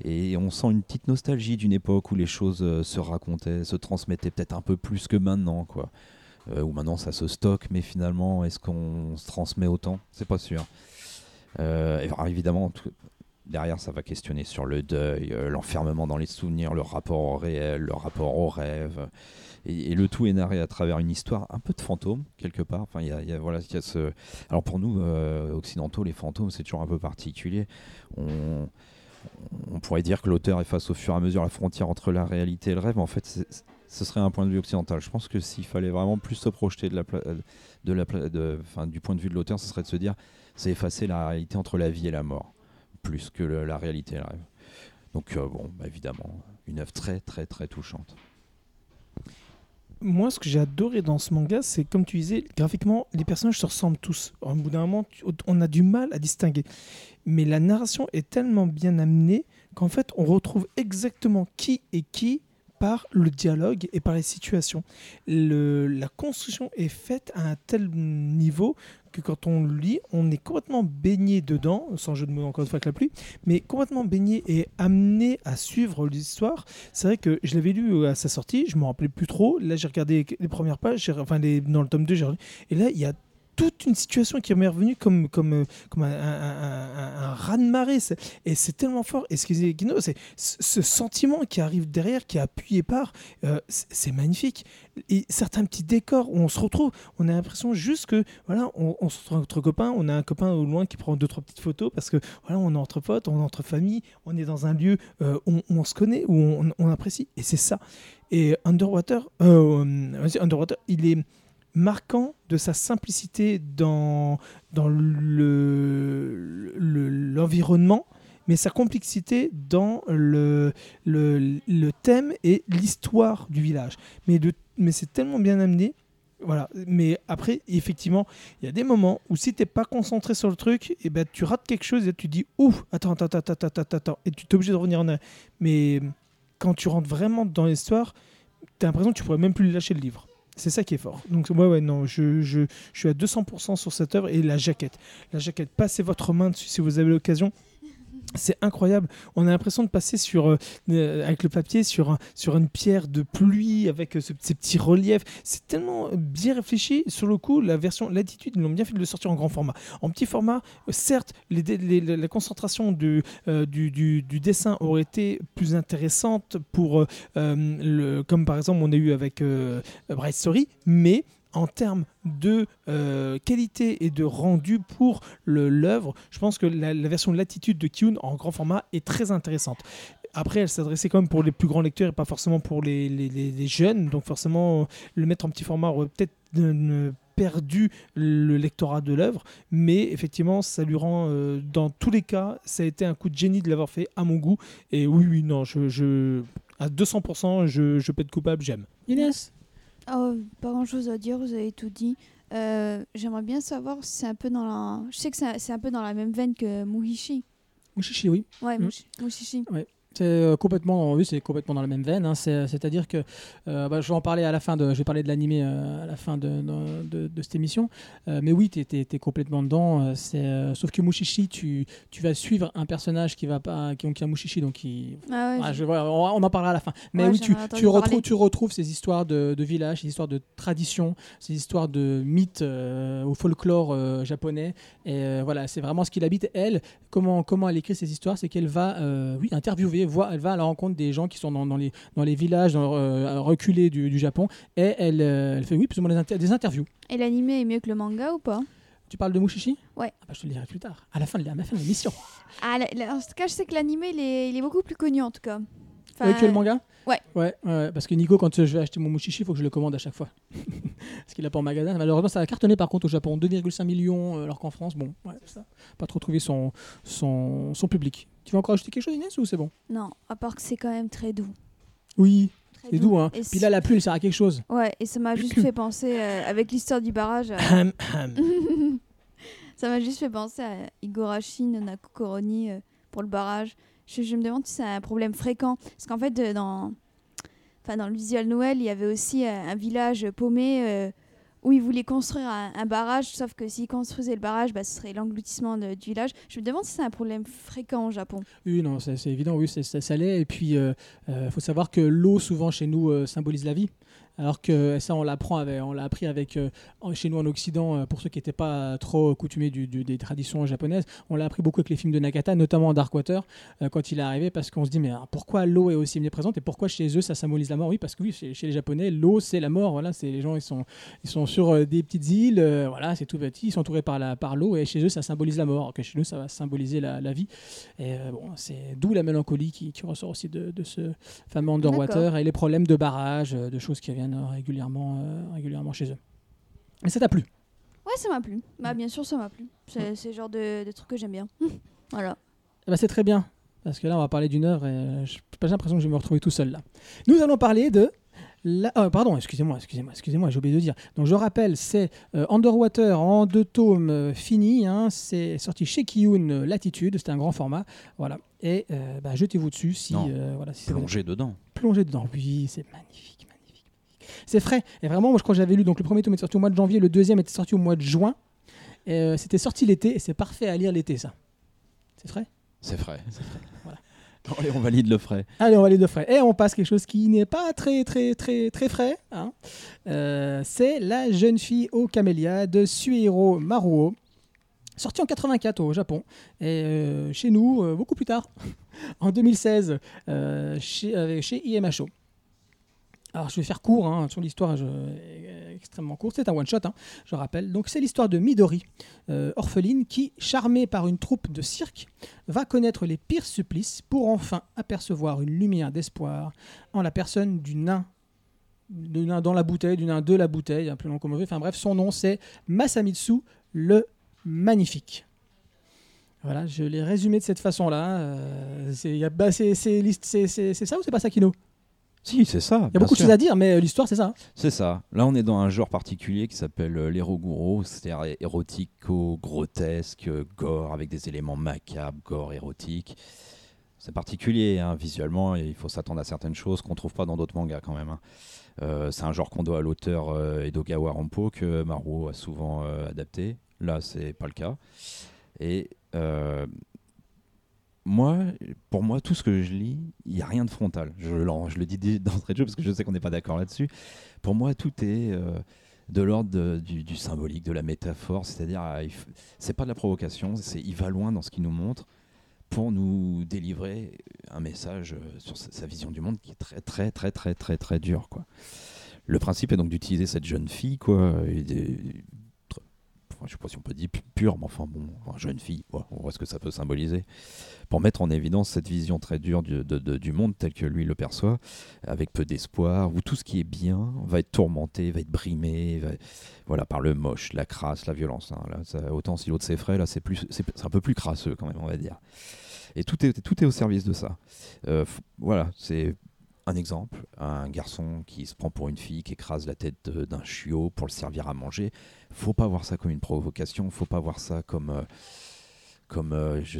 Et, on sent une petite nostalgie d'une époque où les choses euh, se racontaient, se transmettaient peut-être un peu plus que maintenant, quoi. Euh, où maintenant ça se stocke, mais finalement, est-ce qu'on se transmet autant? C'est pas sûr. Alors, évidemment, derrière, ça va questionner sur le deuil, l'enfermement dans les souvenirs, le rapport au réel, le rapport au rêve. Et, le tout est narré à travers une histoire un peu de fantôme, quelque part. Enfin, y a, y a- voilà, il y a ce... Alors pour nous, euh, occidentaux, les fantômes, c'est toujours un peu particulier. On, pourrait dire que l'auteur efface au fur et à mesure la frontière entre la réalité et le rêve, mais en fait, ce serait un point de vue occidental. Je pense que s'il fallait vraiment plus se projeter de la de la enfin, du point de vue de l'auteur, ce serait de se dire c'est effacer la réalité entre la vie et la mort, plus que la réalité et le rêve. Donc, euh, bon, bah, évidemment, une œuvre très, très, très touchante. Moi, ce que j'ai adoré dans ce manga, c'est comme tu disais, graphiquement, les personnages se ressemblent tous. Au bout d'un moment, on a du mal à distinguer. Mais la narration est tellement bien amenée qu'en fait, on retrouve exactement qui est qui le dialogue et par les situations. Le- la construction est faite à un tel niveau que quand on le lit, on est complètement baigné dedans, sans jeu de mots encore une fois avec la pluie, mais complètement baigné et amené à suivre l'histoire. C'est vrai que je l'avais lu à sa sortie, je me rappelais plus trop. Là, j'ai regardé les premières pages, enfin les, dans le tome 2, j'ai et là, il y a toute une situation qui m'est revenue comme, comme, euh, comme un, un, raz-de-marée. Et c'est tellement fort. Disait Guino, c'est ce sentiment qui arrive derrière, qui est appuyé par, euh, c'est magnifique. Et certains petits décors où on se retrouve, on a l'impression juste que, voilà, on, se retrouve entre copains, on a un copain au loin qui prend deux, trois petites photos parce que, voilà, on est entre potes, on est entre famille, on est dans un lieu euh, où, on se connaît, où on, apprécie. Et c'est ça. Et Underwater, euh, Underwater, il est marquant de sa simplicité dans, dans le- le- l'environnement, mais sa complexité dans le, le, le thème et l'histoire du village. Mais, mais c'est tellement bien amené. Voilà. Mais après, effectivement, il y a des moments où si t'es pas concentré sur le truc, et ben tu rates quelque chose et tu dis ouf, attends, attends, attends, attends, attends, attends, et tu t'es obligé de revenir en arrière. Mais quand tu rentres vraiment dans l'histoire, t'as l'impression que tu pourrais même plus lâcher le livre. C'est ça qui est fort. Donc ouais, ouais, non, je, je, je suis à 200% sur cette œuvre et la jaquette. La jaquette, passez votre main dessus si vous avez l'occasion. C'est incroyable. On a l'impression de passer sur, euh, euh, avec le papier sur, sur une pierre de pluie avec euh, ce- ces petits reliefs. C'est tellement bien réfléchi. Sur le coup, la version Latitude, ils l'ont bien fait de le sortir en grand format. En petit format, certes, la concentration du, dessin aurait été plus intéressante pour, comme par exemple on a eu avec Bright Story, mais en termes de euh, qualité et de rendu pour l'œuvre, je pense que la, version Latitude de Kyun en grand format est très intéressante. Après, elle s'adressait quand même pour les plus grands lecteurs et pas forcément pour les, jeunes. Donc forcément, le mettre en petit format aurait peut-être euh, perdu le lectorat de l'œuvre. Mais effectivement, ça lui rend, euh, dans tous les cas, ça a été un coup de génie de l'avoir fait à mon goût. Et oui, oui, non, à 200%, je, je peux être coupable, j'aime. Inès? Oh, pas grand chose à dire, vous avez tout dit. Euh, J'aimerais bien savoir si c'est un peu dans la. Je sais que c'est un- peu dans la même veine que Muhishi. Mushishi, oui. Ouais, Mm. Mushi- Mushishi. C'est euh, complètement, oui, c'est complètement dans la même veine. hein. C'est- C'est-à-dire que, euh, bah, je vais en parler à la fin de, je vais parler de l'animé euh, à la fin de, de, cette émission. Euh, mais oui, tu es, complètement dedans. c'est, sauf que Mushishi, tu, tu vas suivre un personnage qui va pas, qui, qui a Mushishi, donc qui, Ah ouais, Ah, je- je- voilà, on, on en parlera à la fin. Mais Ouais, oui, tu, tu, retrouves, parler. tu retrouves ces histoires de, de village, ces histoires de tradition, ces histoires de mythes au folklore japonais. Et voilà, c'est vraiment ce qui l'habite. Elle, comment, comment elle écrit ces histoires, c'est qu'elle va oui, interviewer, elle va à la rencontre des gens qui sont dans, dans les, dans les villages dans, euh, reculés du, du Japon. Et elle, euh, elle fait oui, plus ou moins des, inter- des interviews. Et l'animé est mieux que le manga ou pas? Tu parles de Mushishi? Ouais. Ah bah, je te le dirai plus tard, à la fin de, l'émission. Ah, la- la- en tout cas, je sais que l'animé, il est, il est beaucoup plus connu en tout cas. Avec le manga ouais. ouais. ouais, parce que Nico, quand euh, je vais acheter mon Mushishi, il faut que je le commande à chaque fois. [LAUGHS] parce qu'il n'a pas en magasin. Malheureusement, ça a cartonné par contre au Japon, 2,5 millions, euh, alors qu'en France, bon, ouais, ça. Pas trop trouvé son, son, son public. Tu veux encore ajouter quelque chose, Inès, ou c'est bon Non, à part que c'est quand même très doux. Oui. C'est doux, hein. Et Puis là, la pluie, elle sert à quelque chose. Ouais, et ça m'a juste fait penser, euh, avec l'histoire du barrage, hum. [LAUGHS] ça m'a juste fait penser à Igorashi no Nakukoroni euh, pour le barrage. Je, me demande si c'est un problème fréquent. Parce qu'en fait, euh, dans, dans le visual Noël, il y avait aussi euh, un village paumé euh, où ils voulaient construire un, barrage, sauf que s'ils construisaient le barrage, bah, ce serait l'engloutissement du village. Je me demande si c'est un problème fréquent au Japon. Oui, non, c'est évident, oui, ça, l'est. Et puis, il faut savoir que l'eau, souvent, chez nous, symbolise la vie. Alors que ça, on l'apprend, on l'a appris avec, euh, chez nous en Occident, euh, pour ceux qui n'étaient pas trop coutumés du- du- des traditions japonaises, on l'a appris beaucoup avec les films de Nakata, notamment Darkwater, euh, quand il est arrivé, parce qu'on se dit, mais alors, pourquoi l'eau est aussi présente et pourquoi chez eux, ça symbolise la mort? Oui, parce que oui, chez, chez les Japonais, l'eau, c'est la mort. Voilà, c'est les gens, ils sont, ils sont sur des petites îles, euh, voilà, c'est tout petit, ils sont entourés par la- par l'eau, et chez eux, ça symbolise la mort. Alors que chez nous, ça va symboliser la, la vie. Et euh, bon, c'est d'où la mélancolie qui, qui ressort aussi de, de ce fameux Underwater et les problèmes de barrage, de choses qui viennent euh, régulièrement, euh, régulièrement chez eux. Et ça t'a plu? Ouais, ça m'a plu. Bah, bien sûr, ça m'a plu. C'est c'est le genre de, de truc que j'aime bien. [LAUGHS] voilà. Ben, C'est très bien, parce que là, on va parler d'une œuvre et euh, j'ai pas l'impression que je vais me retrouver tout seul là. Nous allons parler de. La... ah, pardon, excusez-moi, excusez-moi, excusez-moi, j'ai oublié de dire. Donc je rappelle, c'est euh, Underwater en deux tomes euh, finis. hein, c'est sorti chez Kiyun euh, Latitude, c'était un grand format. Voilà. Et euh, bah, jetez-vous dessus si. Non, euh, voilà, si dedans. plonger dedans. Oui, c'est magnifique. C'est frais. Et vraiment, moi, je crois que j'avais lu. Donc, le premier tome est sorti au mois de janvier, le deuxième était sorti au mois de juin. Euh, c'était sorti l'été, et c'est parfait à lire l'été, ça. C'est frais? C'est frais. voilà. [LAUGHS] Allez, on valide le frais. Allez, on va aller de frais. Et on passe quelque chose qui n'est pas très, très, très, très frais. hein. Euh, c'est La jeune fille aux camélias de Suihiro Maruo. Sorti en 84 au Japon. Et euh, chez nous, beaucoup plus tard, [LAUGHS] en 2016, euh, chez, chez IMHO. Alors, je vais faire court hein, sur l'histoire est extrêmement courte. C'est un one-shot, hein, je rappelle. Donc, c'est l'histoire de Midori, euh, orpheline, qui, charmée par une troupe de cirque, va connaître les pires supplices pour enfin apercevoir une lumière d'espoir en la personne du nain. Du nain dans la bouteille, du nain de la bouteille, un peu long comme on veut. Enfin bref, son nom c'est Masamitsu le Magnifique. Voilà, je l'ai résumé de cette façon-là. Euh, bah, c'est ça ou c'est pas ça, Kino Si, c'est ça. Il y a beaucoup de choses à dire, mais euh, l'histoire c'est ça. hein. C'est ça. Là, on est dans un genre particulier qui s'appelle euh, l'éroguro, c'est-à-dire érotico, grotesque, euh, gore, avec des éléments macabres, gore, érotique. C'est particulier, hein, visuellement, et il faut s'attendre à certaines choses qu'on trouve pas dans d'autres mangas quand même. hein. Euh, c'est un genre qu'on doit à l'auteur euh, Edogawa Rampo que Maruo a souvent adapté. Là, c'est pas le cas. Et moi, pour moi, tout ce que je lis, il n'y a rien de frontal. Je, le dis d'entrée de jeu parce que je sais qu'on n'est pas d'accord là-dessus. Pour moi, tout est euh, de l'ordre du, symbolique, de la métaphore. C'est-à-dire, ah, c'est pas de la provocation, il va loin dans ce qu'il nous montre pour nous délivrer un message euh, sur sa, vision du monde qui est très, très, très, très, très, très dur. Le principe est donc d'utiliser cette jeune fille, enfin, je sais pas si on peut dire pu- pure, mais enfin bon, jeune fille, quoi, on voit ce que ça peut symboliser, pour mettre en évidence cette vision très dure du, de- de- du monde tel que lui le perçoit, avec peu d'espoir, où tout ce qui est bien va être tourmenté, va être brimé, voilà, par le moche, la crasse, la violence. hein. Autant si l'autre s'effraie, là c'est un peu plus crasseux quand même, on va dire. Et tout est, tout est au service de ça. Euh, voilà, c'est un exemple, un garçon qui se prend pour une fille, qui écrase la tête d'un chiot pour le servir à manger. Faut pas voir ça comme une provocation, faut pas voir ça comme, euh, comme, euh, je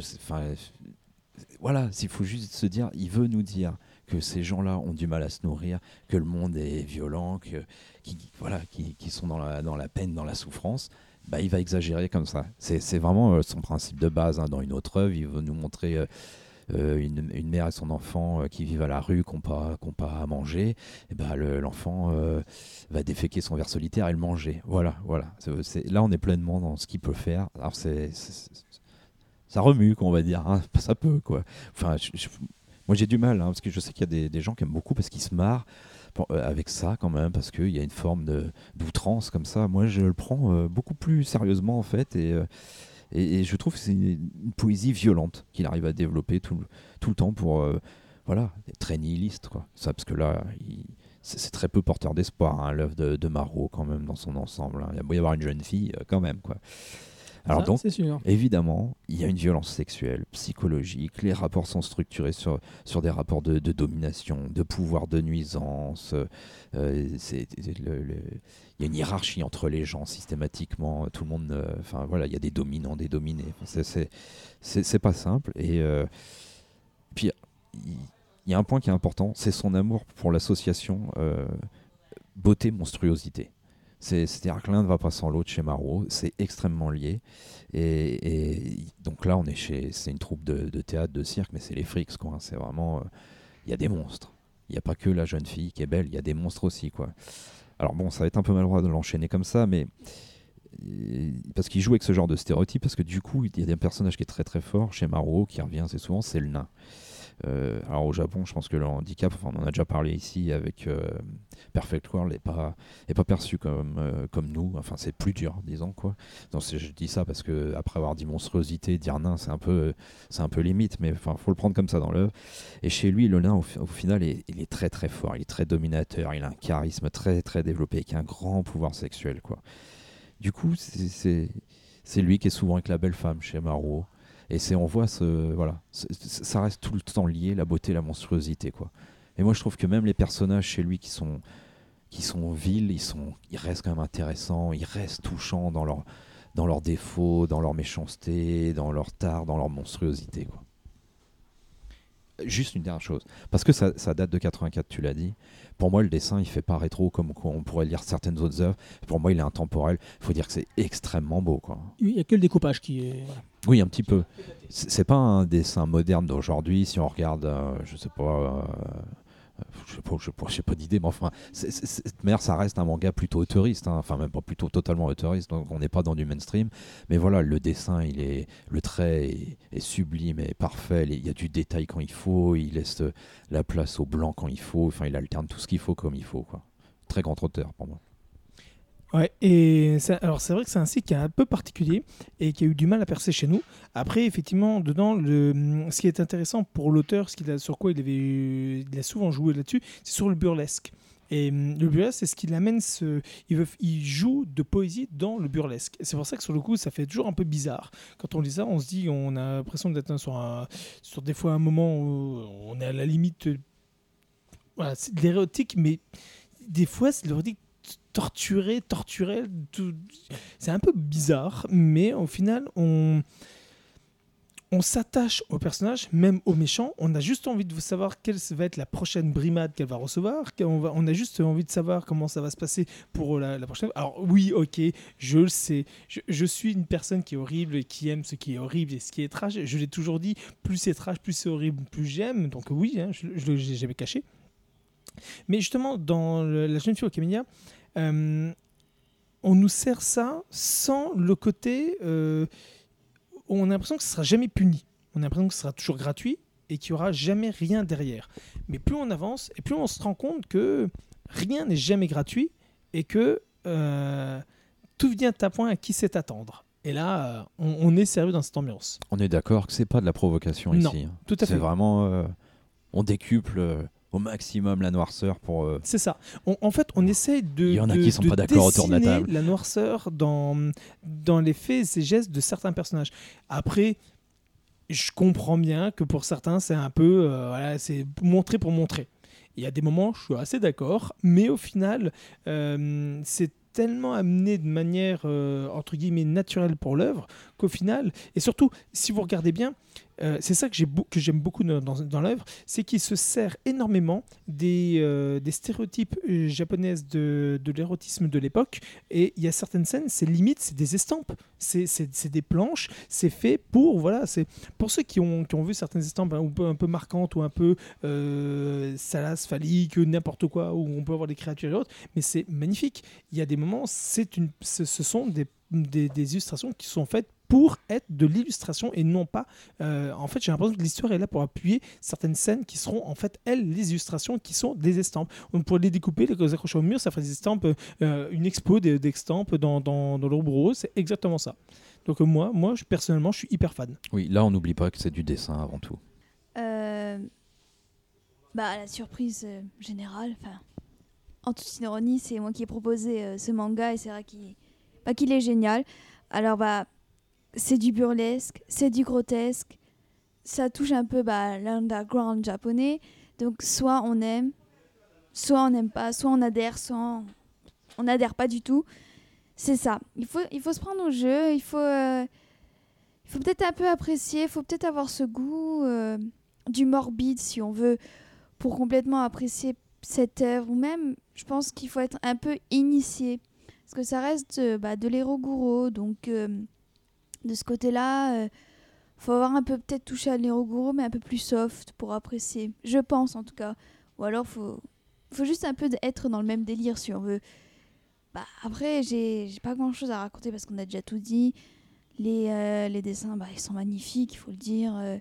voilà, s'il faut juste se dire, il veut nous dire que ces gens-là ont du mal à se nourrir, que le monde est violent, que, qui, voilà, qui, qui sont dans la, dans la peine, dans la souffrance. Bah, il va exagérer comme ça. C'est c'est vraiment euh, son principe de base hein, dans une autre œuvre. Il veut nous montrer euh, une, mère et son enfant euh, qui vivent à la rue, qui n'ont pas, pas à manger. Et bah, le- l'enfant euh, va déféquer son verre solitaire et le manger. Voilà, voilà. Là, on est pleinement dans ce qu'il peut faire. Alors, c'est ça remue, quoi, on va dire. hein. Ça peut, quoi. Enfin, moi, j'ai du mal, hein, parce que je sais qu'il y a des, gens qui aiment beaucoup parce qu'ils se marrent avec ça, quand même, parce qu'il y a une forme d'outrance comme ça. Moi, je le prends beaucoup plus sérieusement, en fait, et, et, et je trouve que c'est une, une poésie violente qu'il arrive à développer tout, le- tout le temps pour, euh, voilà, être très nihiliste, quoi. Ça, parce que là, il- c'est très peu porteur d'espoir, hein, l'œuvre de, de Marot, quand même, dans son ensemble. hein. Il y a beau y avoir une jeune fille, euh, quand même, quoi. Alors Ça, donc, sûr. Évidemment, il y a une violence sexuelle, psychologique, les rapports sont structurés sur, sur des rapports de, de domination, de pouvoir, de nuisance. euh, c'est- c'est le- le- il y a une hiérarchie entre les gens systématiquement, tout le monde... euh, Enfin voilà, il y a des dominants, des dominés. C'est- pas simple. Et euh, puis, il y a un point qui est important, c'est son amour pour l'association euh, beauté-monstruosité. C'est- C'est-à-dire que l'un ne va pas sans l'autre chez Marot, c'est extrêmement lié. Et, et donc là, on est chez, c'est une troupe de, théâtre, de cirque, mais c'est les frics, quoi. C'est vraiment, euh, il y a des monstres. Il n'y a pas que la jeune fille qui est belle, il y a des monstres aussi, quoi. Alors bon, ça va être un peu maladroit de l'enchaîner comme ça, mais euh, parce qu'il joue avec ce genre de stéréotype, parce que du coup, il y a un personnage qui est très très fort chez Marot, qui revient assez souvent, c'est le nain. Euh, alors au Japon, je pense que le handicap, enfin, on en a déjà parlé ici avec euh, Perfect World, n'est pas, perçu comme, euh, comme nous. Enfin, c'est plus dur, disons quoi. Donc, je dis ça parce que après avoir dit monstruosité, dire nain, c'est un peu, c'est un peu limite, mais enfin, faut le prendre comme ça dans l'œuvre. Et chez lui, le nain, au, fi- au final, il est très très fort, il est très dominateur, il a un charisme très très développé, qui a un grand pouvoir sexuel, quoi. Du coup, c'est- lui qui est souvent avec la belle femme chez Marot. Et c'est, on voit ce, voilà, ça reste tout le temps lié, la beauté, la monstruosité, quoi. Et moi, je trouve que même les personnages chez lui qui sont, qui sont vils, ils sont, ils restent quand même intéressants, ils restent touchants dans leur, dans leurs défauts, dans leur méchanceté, dans leur tard, dans leur monstruosité, quoi. Juste une dernière chose, parce que ça, ça date de 84, tu l'as dit. Pour moi, le dessin, il fait pas rétro comme on pourrait lire certaines autres œuvres. Pour moi, il est intemporel. Il faut dire que c'est extrêmement beau, quoi. Il n'y a que le découpage qui est. Oui, un petit peu. C'est c'est pas un dessin moderne d'aujourd'hui. Si on regarde, euh, je sais pas, euh, je sais pas, pas, d'idée, mais enfin, toute manière, ça reste un manga plutôt auteuriste. hein. Enfin, même pas plutôt totalement auteuriste. Donc, on n'est pas dans du mainstream. Mais voilà, le dessin, il est, le trait est, est sublime et parfait. Il y a du détail quand il faut. Il laisse euh, la place au blanc quand il faut. Enfin, il alterne tout ce qu'il faut comme il faut, quoi. Très grand auteur pour moi. Ouais, et alors c'est vrai que c'est un site qui est un peu particulier et qui a eu du mal à percer chez nous. Après, effectivement, dedans, le, ce qui est intéressant pour l'auteur, ce qu'il a, sur quoi il, avait, il a souvent joué là-dessus, c'est sur le burlesque. Et hum, le burlesque, c'est ce qui l'amène, ce, il, veut, joue de poésie dans le burlesque. C'est pour ça que sur le coup, ça fait toujours un peu bizarre. Quand on lit ça, on se dit, on a l'impression d'être sur, des fois un moment où on est à la limite. c'est de l'érotique, mais des fois, c'est de l'érotique torturé, torturé. C'est un peu bizarre, mais au final, on, on s'attache au personnage, même au méchant. On a juste envie de savoir quelle va être la prochaine brimade qu'elle va recevoir. On, a juste envie de savoir comment ça va se passer pour la, prochaine. Alors oui, ok, je le sais. Je, suis une personne qui est horrible et qui aime ce qui est horrible et ce qui est trash. Je l'ai toujours dit, plus c'est trash, plus c'est horrible, plus j'aime. Donc oui, hein, je ne l'ai jamais caché. Mais justement, dans La jeune fille au Camélia, euh, on nous sert ça sans le côté. euh, on a l'impression que ce sera jamais puni. On a l'impression que ce sera toujours gratuit et qu'il n'y aura jamais rien derrière. Mais plus on avance et plus on se rend compte que rien n'est jamais gratuit et que euh, tout vient à point à qui sait attendre. Et là, on, on est sérieux dans cette ambiance. On est d'accord que c'est pas de la provocation Non, ici. hein. Tout à C'est fait. vraiment. euh, on décuple au maximum la noirceur pour. euh, C'est ça. On- en fait, on essaye de. Il y en a de- qui sont de pas d'accord autour de la table. La noirceur dans, dans les faits et gestes de certains personnages. Après, je comprends bien que pour certains, c'est un peu. euh, voilà, c'est montrer pour montrer. Il y a des moments, je suis assez d'accord, mais au final, euh, c'est tellement amené de manière euh, entre guillemets naturelle pour l'œuvre qu'au final, et surtout si vous regardez bien, euh, c'est ça que j'aime beaucoup dans, l'œuvre, c'est qu'il se sert énormément des, euh, stéréotypes euh, japonaises de, l'érotisme de l'époque. Et il y a certaines scènes, c'est limite, c'est des estampes, c'est des planches, c'est fait pour voilà, c'est pour ceux qui ont, vu certaines estampes un peu, un peu marquantes ou un peu euh, salaces, phalliques, n'importe quoi, où on peut avoir des créatures et autres. Mais c'est magnifique. Il y a des moments, c'est ce, sont des illustrations qui sont faites pour être de l'illustration et non pas. euh, en fait, j'ai l'impression que l'histoire est là pour appuyer certaines scènes qui seront en fait elles les illustrations qui sont des estampes. On pourrait les découper, les accrocher au mur, ça ferait des estampes, euh, une expo des- d'estampes dans dans, dans l'ombre c'est exactement ça. Donc euh, moi, moi, je, personnellement, je suis hyper fan. Oui, là, on n'oublie pas que c'est du dessin avant tout. Euh, bah, la surprise euh, générale, enfin, en toute ironie, c'est moi qui ai proposé euh, ce manga et c'est vrai qu'il bah, qu'il est génial. Alors, bah, c'est du burlesque, c'est du grotesque. Ça touche un peu bah, l'underground japonais. Donc soit on aime, soit on n'aime pas, soit on adhère, soit on- n'adhère pas du tout. C'est ça. Il faut, il faut se prendre au jeu, il faut, euh, faut peut-être un peu apprécier, il faut peut-être avoir ce goût euh, du morbide si on veut pour complètement apprécier cette œuvre. Ou même, je pense qu'il faut être un peu initié. Parce que ça reste euh, bah, de l'éroguro. Donc, de ce côté-là, il faut avoir un peu peut-être touché à l'éroguro, mais un peu plus soft pour apprécier. Je pense en tout cas. Ou alors, faut, faut juste un peu être dans le même délire si on veut. Bah, après, j'ai pas grand-chose à raconter parce qu'on a déjà tout dit. Les, euh, les dessins, bah, ils sont magnifiques, il faut le dire. Euh,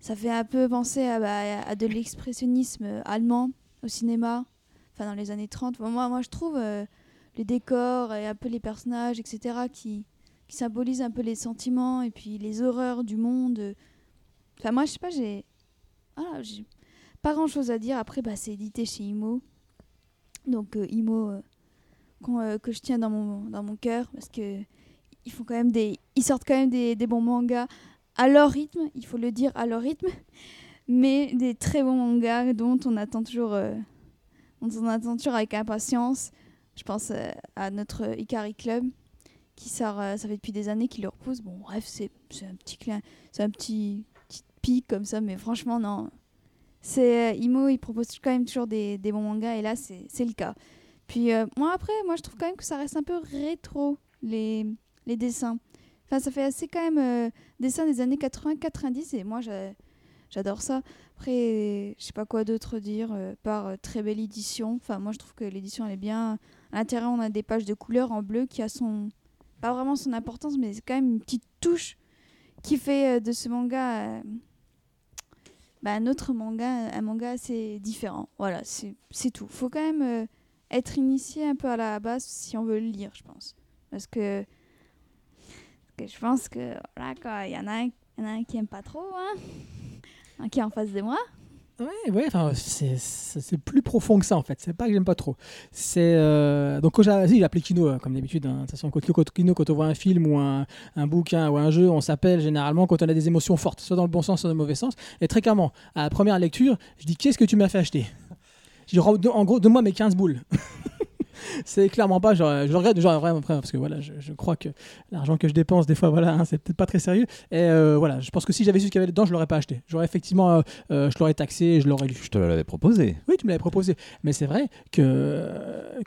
ça fait un peu penser à, bah, à de l'expressionnisme euh, allemand au cinéma, enfin dans les années 30. Bon, moi, moi, je trouve euh, les décors et un peu les personnages, etc., qui, qui symbolisent un peu les sentiments et puis les horreurs du monde. Enfin, moi, je sais pas, j'ai. Voilà, j'ai pas grand chose à dire. Après, bah, c'est édité chez Imo. Donc, euh, Imo, euh, euh, que je tiens dans mon, dans mon cœur parce que ils font quand même des. Ils sortent quand même des, bons mangas à leur rythme, il faut le dire, à leur rythme. [LAUGHS] Mais des très bons mangas dont on attend toujours, dont on attend toujours avec impatience. Je pense à notre Ikari Club qui euh, ça fait depuis des années qu'il le repousse. Bon, bref, c'est un petit clin, c'est un petit, petit pic comme ça, mais franchement, non. C'est euh, Imo, il propose quand même toujours des, bons mangas et là, c'est le cas. Puis euh, moi, après, moi, je trouve quand même que ça reste un peu rétro, les, les dessins. Enfin, ça fait assez quand même euh, dessins des années 80-90 et moi, j'a- j'adore ça. Après, je sais pas quoi d'autre dire, par très belle édition. Enfin, moi, je trouve que l'édition, elle est bien. À l'intérieur, on a des pages de couleur en bleu qui a son. Pas vraiment son importance, mais c'est quand même une petite touche qui fait euh, de ce manga. euh, bah, un autre manga, un manga assez différent. Voilà, c'est tout. Faut quand même euh, être initié un peu à la base si on veut le lire, je pense. Parce que, je pense que, y en a un, qui aime pas trop, hein. Qui est en face de moi. Ouais, ouais, enfin, c'est- plus profond que ça en fait. C'est pas que j'aime pas trop. C'est euh, donc quand si, Kino euh, comme d'habitude. hein. De toute façon, Kino, quand on voit un film ou un, un bouquin ou un jeu, on s'appelle généralement quand on a des émotions fortes, soit dans le bon sens, soit dans le mauvais sens. Et très clairement, à la première lecture, je dis qu'est-ce que tu m'as fait acheter? Je dis en gros, donne-moi mes 15 boules. C'est clairement pas, genre, je regrette, genre, vraiment, parce que voilà, je, je crois que l'argent que je dépense, des fois, voilà, hein, c'est peut-être pas très sérieux. Et euh, voilà, je pense que si j'avais su ce qu'il y avait dedans, je l'aurais pas acheté. J'aurais effectivement, euh, euh, je l'aurais taxé, je l'aurais lu. Je te l'avais proposé. Oui, tu me l'avais proposé. Mais c'est vrai que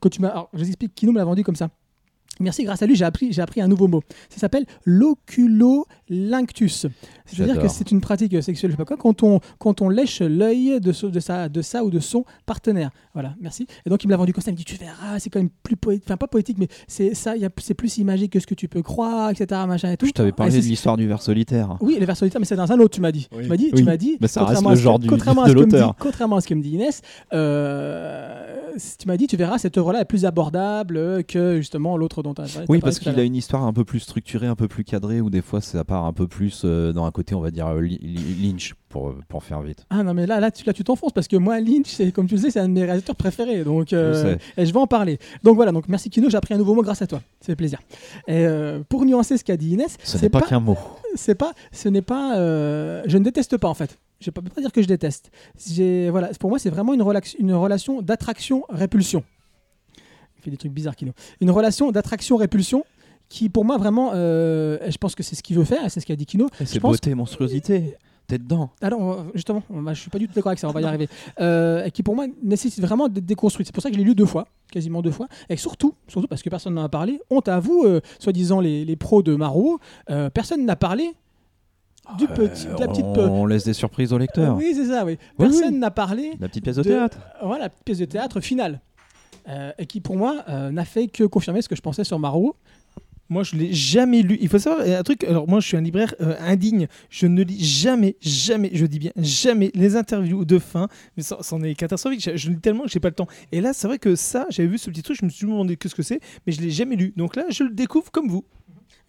quand tu m'as. Alors, je vous explique, Kino me l'a vendu comme ça. Merci, grâce à lui, j'ai appris, j'ai appris un nouveau mot. Ça s'appelle l'oculolinctus. C'est-à-dire que c'est une pratique sexuelle, je sais pas quoi, quand on, quand on lèche l'œil de, de, sa, de sa ou de son partenaire. Voilà, merci. Et donc, il me l'a vendu comme ça. Il me dit, tu verras, c'est quand même plus poétique. Enfin, pas poétique, mais c'est ça, il y a- c'est plus imagé que ce que tu peux croire, etc. Machin et tout. Je t'avais parlé de l'histoire du ver solitaire. oui, les vers solitaires, mais c'est dans un autre, tu m'as dit. Oui. Tu m'as dit, Oui. tu m'as dit, Mais ça reste contrairement le à ce que- genre du- contrairement à de ce que me dit- l'auteur. Contrairement à ce que me dit Inès, euh, tu m'as dit, tu verras, cette œuvre-là est plus abordable que justement l'autre dont tu as parlé. Oui, parce qu'il a une histoire un peu plus structurée, un peu plus cadrée, où des fois ça part un peu plus euh, dans un côté, on va dire, euh, Lynch, pour, pour faire vite. Ah non mais là là tu là, tu t'enfonces parce que moi Lynch c'est comme tu le sais c'est un de mes réalisateurs préférés donc euh, Je sais. et je vais en parler. Donc voilà donc merci Kino j'ai appris un nouveau mot grâce à toi. Fait plaisir. Et euh, pour nuancer ce qu'a dit Inès Ce c'est n'est pas, qu'un mot. c'est pas ce n'est pas euh, je ne déteste pas en fait. Je peux pas dire que je déteste. J'ai voilà pour moi c'est vraiment une, relax- une relation d'attraction répulsion il fait des trucs bizarres Kino. Une relation d'attraction répulsion qui pour moi vraiment euh, je pense que c'est ce qu'il veut faire et c'est ce qu'a dit Kino C'est beauté, monstruosité. T'es dedans. alors, justement, je suis pas du tout d'accord avec ça, on va y arriver. Euh, et qui pour moi nécessite vraiment d'être déconstruite. C'est pour ça que je l'ai lu deux fois, quasiment deux fois. Et surtout, surtout parce que personne n'en a parlé, honte à vous, euh, soi-disant les, les pros de Maro, euh, personne n'a parlé du petit, de la petite. On, on laisse des surprises au lecteur. Oui, c'est ça, oui. Personne oui. n'a parlé La petite pièce de de- théâtre. voilà, la pièce de théâtre finale. Euh, et qui pour moi n'a fait que confirmer ce que je pensais sur Maro. Moi, je l'ai jamais lu. Il faut savoir un truc. Alors, moi, je suis un libraire euh, indigne. Je ne lis jamais, jamais, je dis bien jamais, les interviews de fin. Mais ça, c'en est catastrophique. Je, je lis tellement que j'ai pas le temps. Et là, c'est vrai que ça, j'avais vu ce petit truc. Je me suis demandé qu'est-ce que c'est, mais je l'ai jamais lu. Donc là, je le découvre comme vous.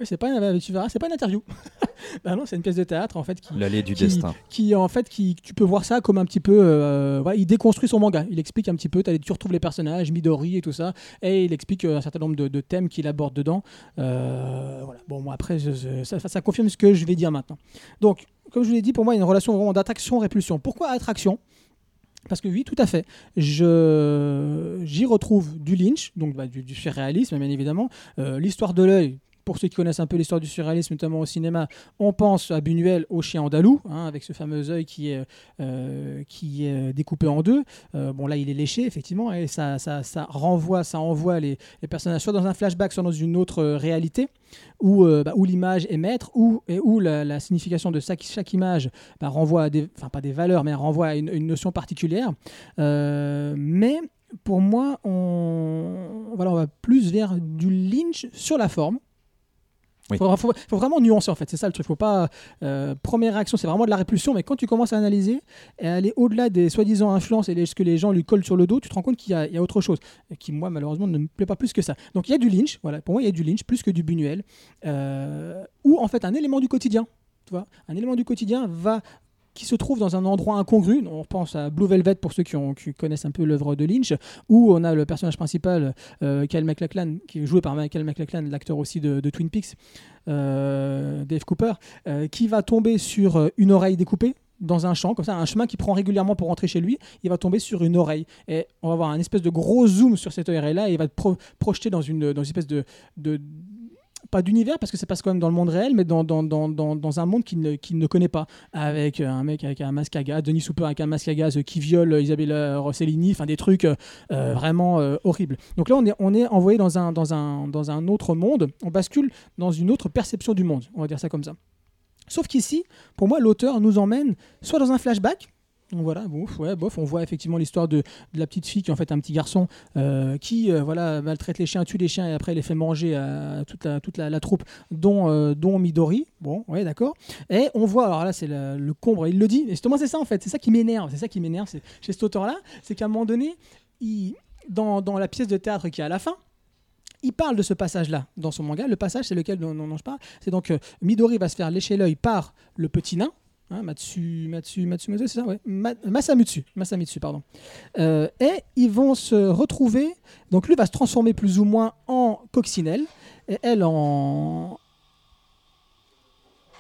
Oui, c'est pas, une- tu verras, c'est pas une interview. [LAUGHS] bah non, c'est une pièce de théâtre en fait qui, L'allée du qui- destin. qui en fait qui tu peux voir ça comme un petit peu euh, il déconstruit son manga il explique un petit peu tu retrouves les personnages Midori et tout ça et il explique euh, un certain nombre de, de thèmes qu'il aborde dedans Euh, voilà bon moi après je- je- ça, ça confirme ce que je vais dire maintenant donc comme je vous l'ai dit pour moi il y a une relation vraiment d'attraction répulsion pourquoi attraction? Parce que oui, tout à fait. Je j'y retrouve du Lynch, donc bah, du, du surréalisme, bien évidemment. Euh, l'histoire de l'œil. Pour ceux qui connaissent un peu l'histoire du surréalisme, notamment au cinéma, on pense à Buñuel au chien andalou, hein, avec ce fameux œil qui est, euh, qui est découpé en deux. Euh, bon, là, il est léché, effectivement, et ça, ça, ça renvoie, ça envoie les, les personnages soit dans un flashback, soit dans une autre euh, réalité, où, euh, bah, où l'image est maître, où, et où la, signification de chaque, image bah, renvoie à des, enfin pas des valeurs, mais renvoie à une, une notion particulière. Euh, mais pour moi, on, voilà, on va plus vers du Lynch sur la forme. Oui. Faut, vraiment nuancer en fait, c'est ça le truc. Faut pas. euh, première réaction, c'est vraiment de la répulsion, mais quand tu commences à analyser et aller au-delà des soi-disant influences et ce que les gens lui collent sur le dos, tu te rends compte qu'il y, a- il autre chose qui moi malheureusement ne me plaît pas plus que ça. Donc il y a du Lynch, voilà. Pour moi il y a du Lynch plus que du Buñuel, euh, ou en fait un élément du quotidien. Tu vois, un élément du quotidien va qui se trouve dans un endroit incongru. On pense à Blue Velvet pour ceux qui, connaissent un peu l'œuvre de Lynch, où on a le personnage principal, euh, Kyle MacLachlan, qui est joué par Michael MacLachlan, l'acteur aussi de, Twin Peaks, euh, Dave Cooper, euh, qui va tomber sur euh, une oreille découpée dans un champ, comme ça, un chemin qui prend régulièrement pour rentrer chez lui, il va tomber sur une oreille. Et on va avoir un espèce de gros zoom sur cette oreille-là, et il va être pro- projeté dans une, dans une espèce de pas d'univers parce que ça passe quand même dans le monde réel, mais dans, un monde qu'il ne, connaît pas, avec euh, un mec avec un masque à gaz, Denis Souper avec un masque à gaz euh, qui viole euh, Isabella Rossellini, enfin des trucs vraiment horribles. Donc là, on est, envoyé dans un, dans, un, autre monde, on bascule dans une autre perception du monde, on va dire ça comme ça. Sauf qu'ici, pour moi, l'auteur nous emmène soit dans un flashback, voilà, ouais, bof, on voit effectivement l'histoire de, la petite fille qui est en fait un petit garçon euh, qui euh, voilà maltraite les chiens, tue les chiens et après les fait manger à toute la, toute la, troupe, dont, euh, dont Midori. Bon, ouais, d'accord. Et on voit, alors là, c'est le, combre, il le dit, et justement, c'est ça en fait, c'est ça qui m'énerve, c'est ça qui m'énerve chez cet auteur-là, c'est qu'à un moment donné, dans, dans la pièce de théâtre qui est à la fin, il parle de ce passage-là dans son manga. Le passage, c'est lequel dont, dont- je parle? C'est donc Midori va se faire lécher l'œil par le petit nain. Hein, Matsu, Matsu, Matsumoto, c'est ça ouais. Ma- pardon. Euh, et ils vont se retrouver. Donc lui va se transformer plus ou moins en coccinelle et elle en.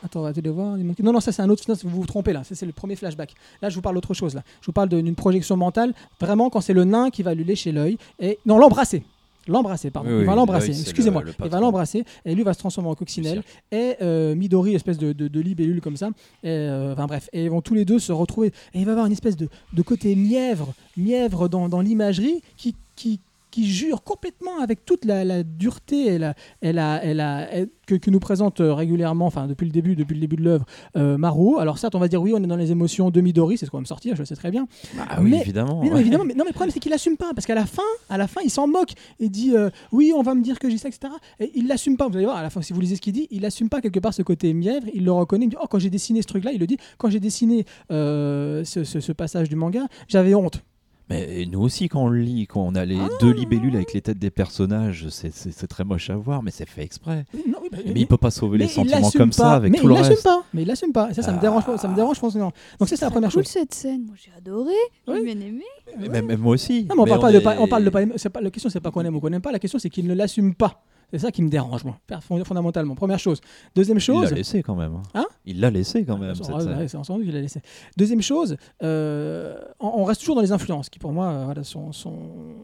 Attends, te voir. Non, non, ça c'est un autre. vous vous trompez là. C'est le premier flashback. Là, je vous parle d'autre chose. Là, je vous parle d'une projection mentale. Vraiment, quand c'est le nain qui va lui lécher l'œil et non l'embrasser. L'embrasser, pardon. Oui, il va oui, l'embrasser. Excusez-moi. le- le il va l'embrasser et lui va se transformer en coccinelle. Et euh, Midori, espèce de, de, de libellule comme ça. Et, euh, enfin bref, et ils vont tous les deux se retrouver. Et il va avoir une espèce de, de côté mièvre, mièvre dans, dans l'imagerie qui, qui, qui jure complètement avec toute la, la dureté et la, et la- et la- et- que, que nous présente euh, régulièrement, enfin depuis le début, depuis le début de l'œuvre, euh, Maro. Alors certes, on va dire oui, on est dans les émotions de Midori, c'est ce qu'on va me sortir, je le sais très bien. Ah oui, Mais- évidemment. Mais non, ouais. évidemment, mais, non, mais le problème c'est qu'il assume pas, parce qu'à la fin, à la fin, il s'en moque et dit euh, oui, on va me dire que j'ai ça, etc. Et il l'assume pas. Vous allez voir, à la fin, si vous lisez ce qu'il dit, il assume pas quelque part ce côté mièvre. Il le reconnaît. Il dit oh, quand j'ai dessiné ce truc-là, il le dit quand j'ai dessiné euh, ce, ce- ce passage du manga, j'avais honte. Mais nous aussi, quand on le lit, quand on a les Ah. deux libellules avec les têtes des personnages, c'est- très moche à voir, mais c'est fait exprès. Non, oui, bah, Mais il peut pas sauver mais les sentiments comme pas. ça avec mais tout il le l'assume reste. pas. Mais il l'assume pas. Et ça, ça me dérange pas. Ça me dérange, je pense. Non. Donc ça, c'est la première cool chose. cette scène, moi j'ai adoré, Oui. j'ai bien aimé. Mais Même, même moi aussi. Non, mais on Mais parle pas de est- pas, on parle de pas la question c'est pas qu'on aime ou qu'on n'aime pas la question c'est qu'il ne l'assume pas c'est ça qui me dérange moi fondamentalement première chose deuxième Il chose l'a laissé quand même. Hein Il l'a laissé quand même. Ah, cette ouais, c'est entendu qu'il a laissé. Deuxième chose, euh, on, reste toujours dans les influences qui pour moi euh, voilà, sont, sont-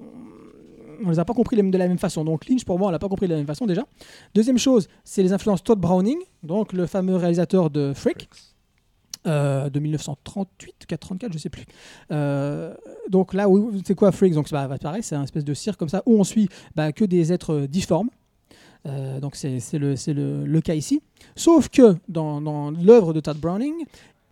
on les a pas compris de la même façon. Donc Lynch pour moi on l'a pas compris de la même façon déjà. Deuxième chose, c'est les influences Todd Browning, donc le fameux réalisateur de Freak. euh, de 1938, 434, je sais plus. Euh, donc là, c'est quoi Freaks? Donc bah, pareil, c'est un espèce de cirque comme ça où on suit bah, que des êtres difformes. Euh, donc c'est le, le, le cas ici. Sauf que dans, dans l'œuvre de Todd Browning,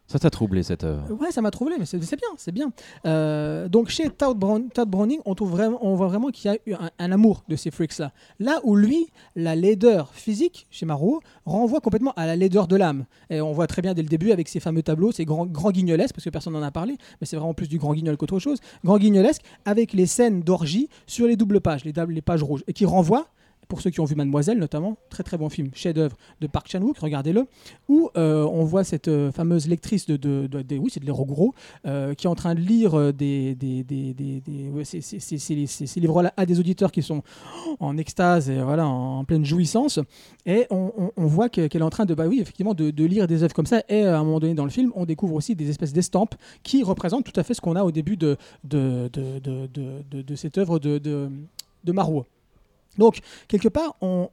Ça t'a troublé cette œuvre? Ouais, ça m'a troublé, mais c'est bien, c'est bien. Euh, donc chez Todd, Brown- Todd Browning, on, trouve vraiment, on voit vraiment qu'il y a eu un, un amour de ces freaks-là. Là où lui, la laideur physique, chez Marot, renvoie complètement à la laideur de l'âme. Et on voit très bien dès le début avec ces fameux tableaux, ces grands, grands guignolesques, parce que personne n'en a parlé, mais c'est vraiment plus du grand guignol qu'autre chose. Grand guignolesque avec les scènes d'orgie sur les doubles pages, les, les pages rouges, et qui renvoient pour ceux qui ont vu Mademoiselle notamment, très très bon film, chef-d'œuvre de Park Chan-wook, regardez-le, où euh, on voit cette euh, fameuse lectrice de, de, oui c'est de l'Héros euh, qui est en train de lire des, des, des, des- ces- livres-là à des auditeurs qui sont en extase et voilà en, pleine jouissance, et on, voit que- qu'elle est en train de bah oui effectivement de, lire des œuvres comme ça, et à un moment donné dans le film on découvre aussi des espèces d'estampes qui représentent tout à fait ce qu'on a au début de, de, cette œuvre de, de, de. Donc, quelque part, on,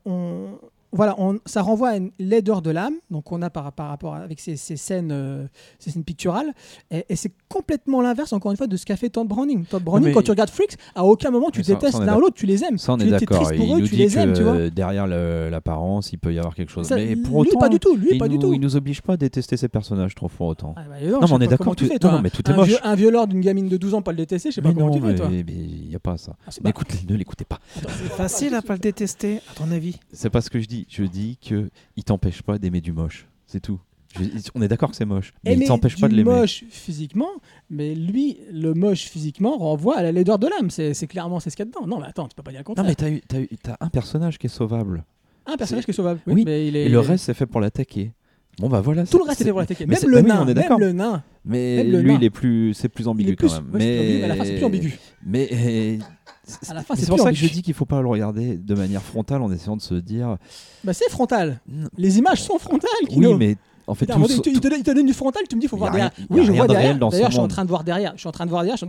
voilà, on- ça renvoie à une laideur de l'âme, donc on a par, rapport avec ces, scènes, euh, ces scènes picturales, et c'est complètement l'inverse, encore une fois, de ce qu'a fait Todd Browning. Todd Browning, mais- quand tu regardes Freaks, à aucun moment tu détestes l'un ou l'autre, tu les aimes. Ça, on tu est es d'accord. triste pour Il eux, nous tu dit les aimes, que tu vois. derrière l'apparence, il peut y avoir quelque chose. Ça, mais lui, pour autant, pas du tout, lui, il, pas nous, du tout. il nous oblige pas à détester ses personnages trop pour autant. Ah bah, Non, mais on est d'accord, non, non, mais tout est un, moche. vieux- un violeur d'une gamine de 12 ans, pas le détester, je sais pas comment non, tu fais, toi. mais il n'y a pas ça. Ah, écoute, ne l'écoutez pas. C'est facile à pas le détester, à ton avis? C'est pas ce que je dis. Je dis que il t'empêche pas d'aimer du moche. C'est tout. On est d'accord que c'est moche. Mais il aimer t'empêche pas de l'aimer. moche physiquement, mais lui, le moche physiquement renvoie à la laideur de l'âme. C'est clairement c'est ce qu'il y a dedans. Non, mais attends, tu peux pas dire le Non, contraire. mais t'as eu- t'as eu- t'as un personnage qui est sauvable. un personnage qui est sauvable. Oui, mais il est. Et le reste, c'est fait pour l'attaquer. Bon, bah voilà. tout le reste c'est- pour l'attaquer. mais Même le oui, nain, on est même le nain. Mais Même le lui, nain. il est plus, c'est plus Il ambigu plus, quand même. ouais, c'est plus ambigu, mais mais à la fin, c'est plus ambigu. Mais mais c'est pour ça que je dis qu'il faut pas le regarder de manière frontale en essayant de se dire. Bah, c'est frontal. Non. Les images sont frontales. Oui, mais en fait, Putain, tout, il te- il te, il te donne du frontal, tu me dis faut Y a voir rien- derrière. Oui, je vois de derrière. D'ailleurs, je suis en train de voir derrière. Je suis en train de voir derrière. Je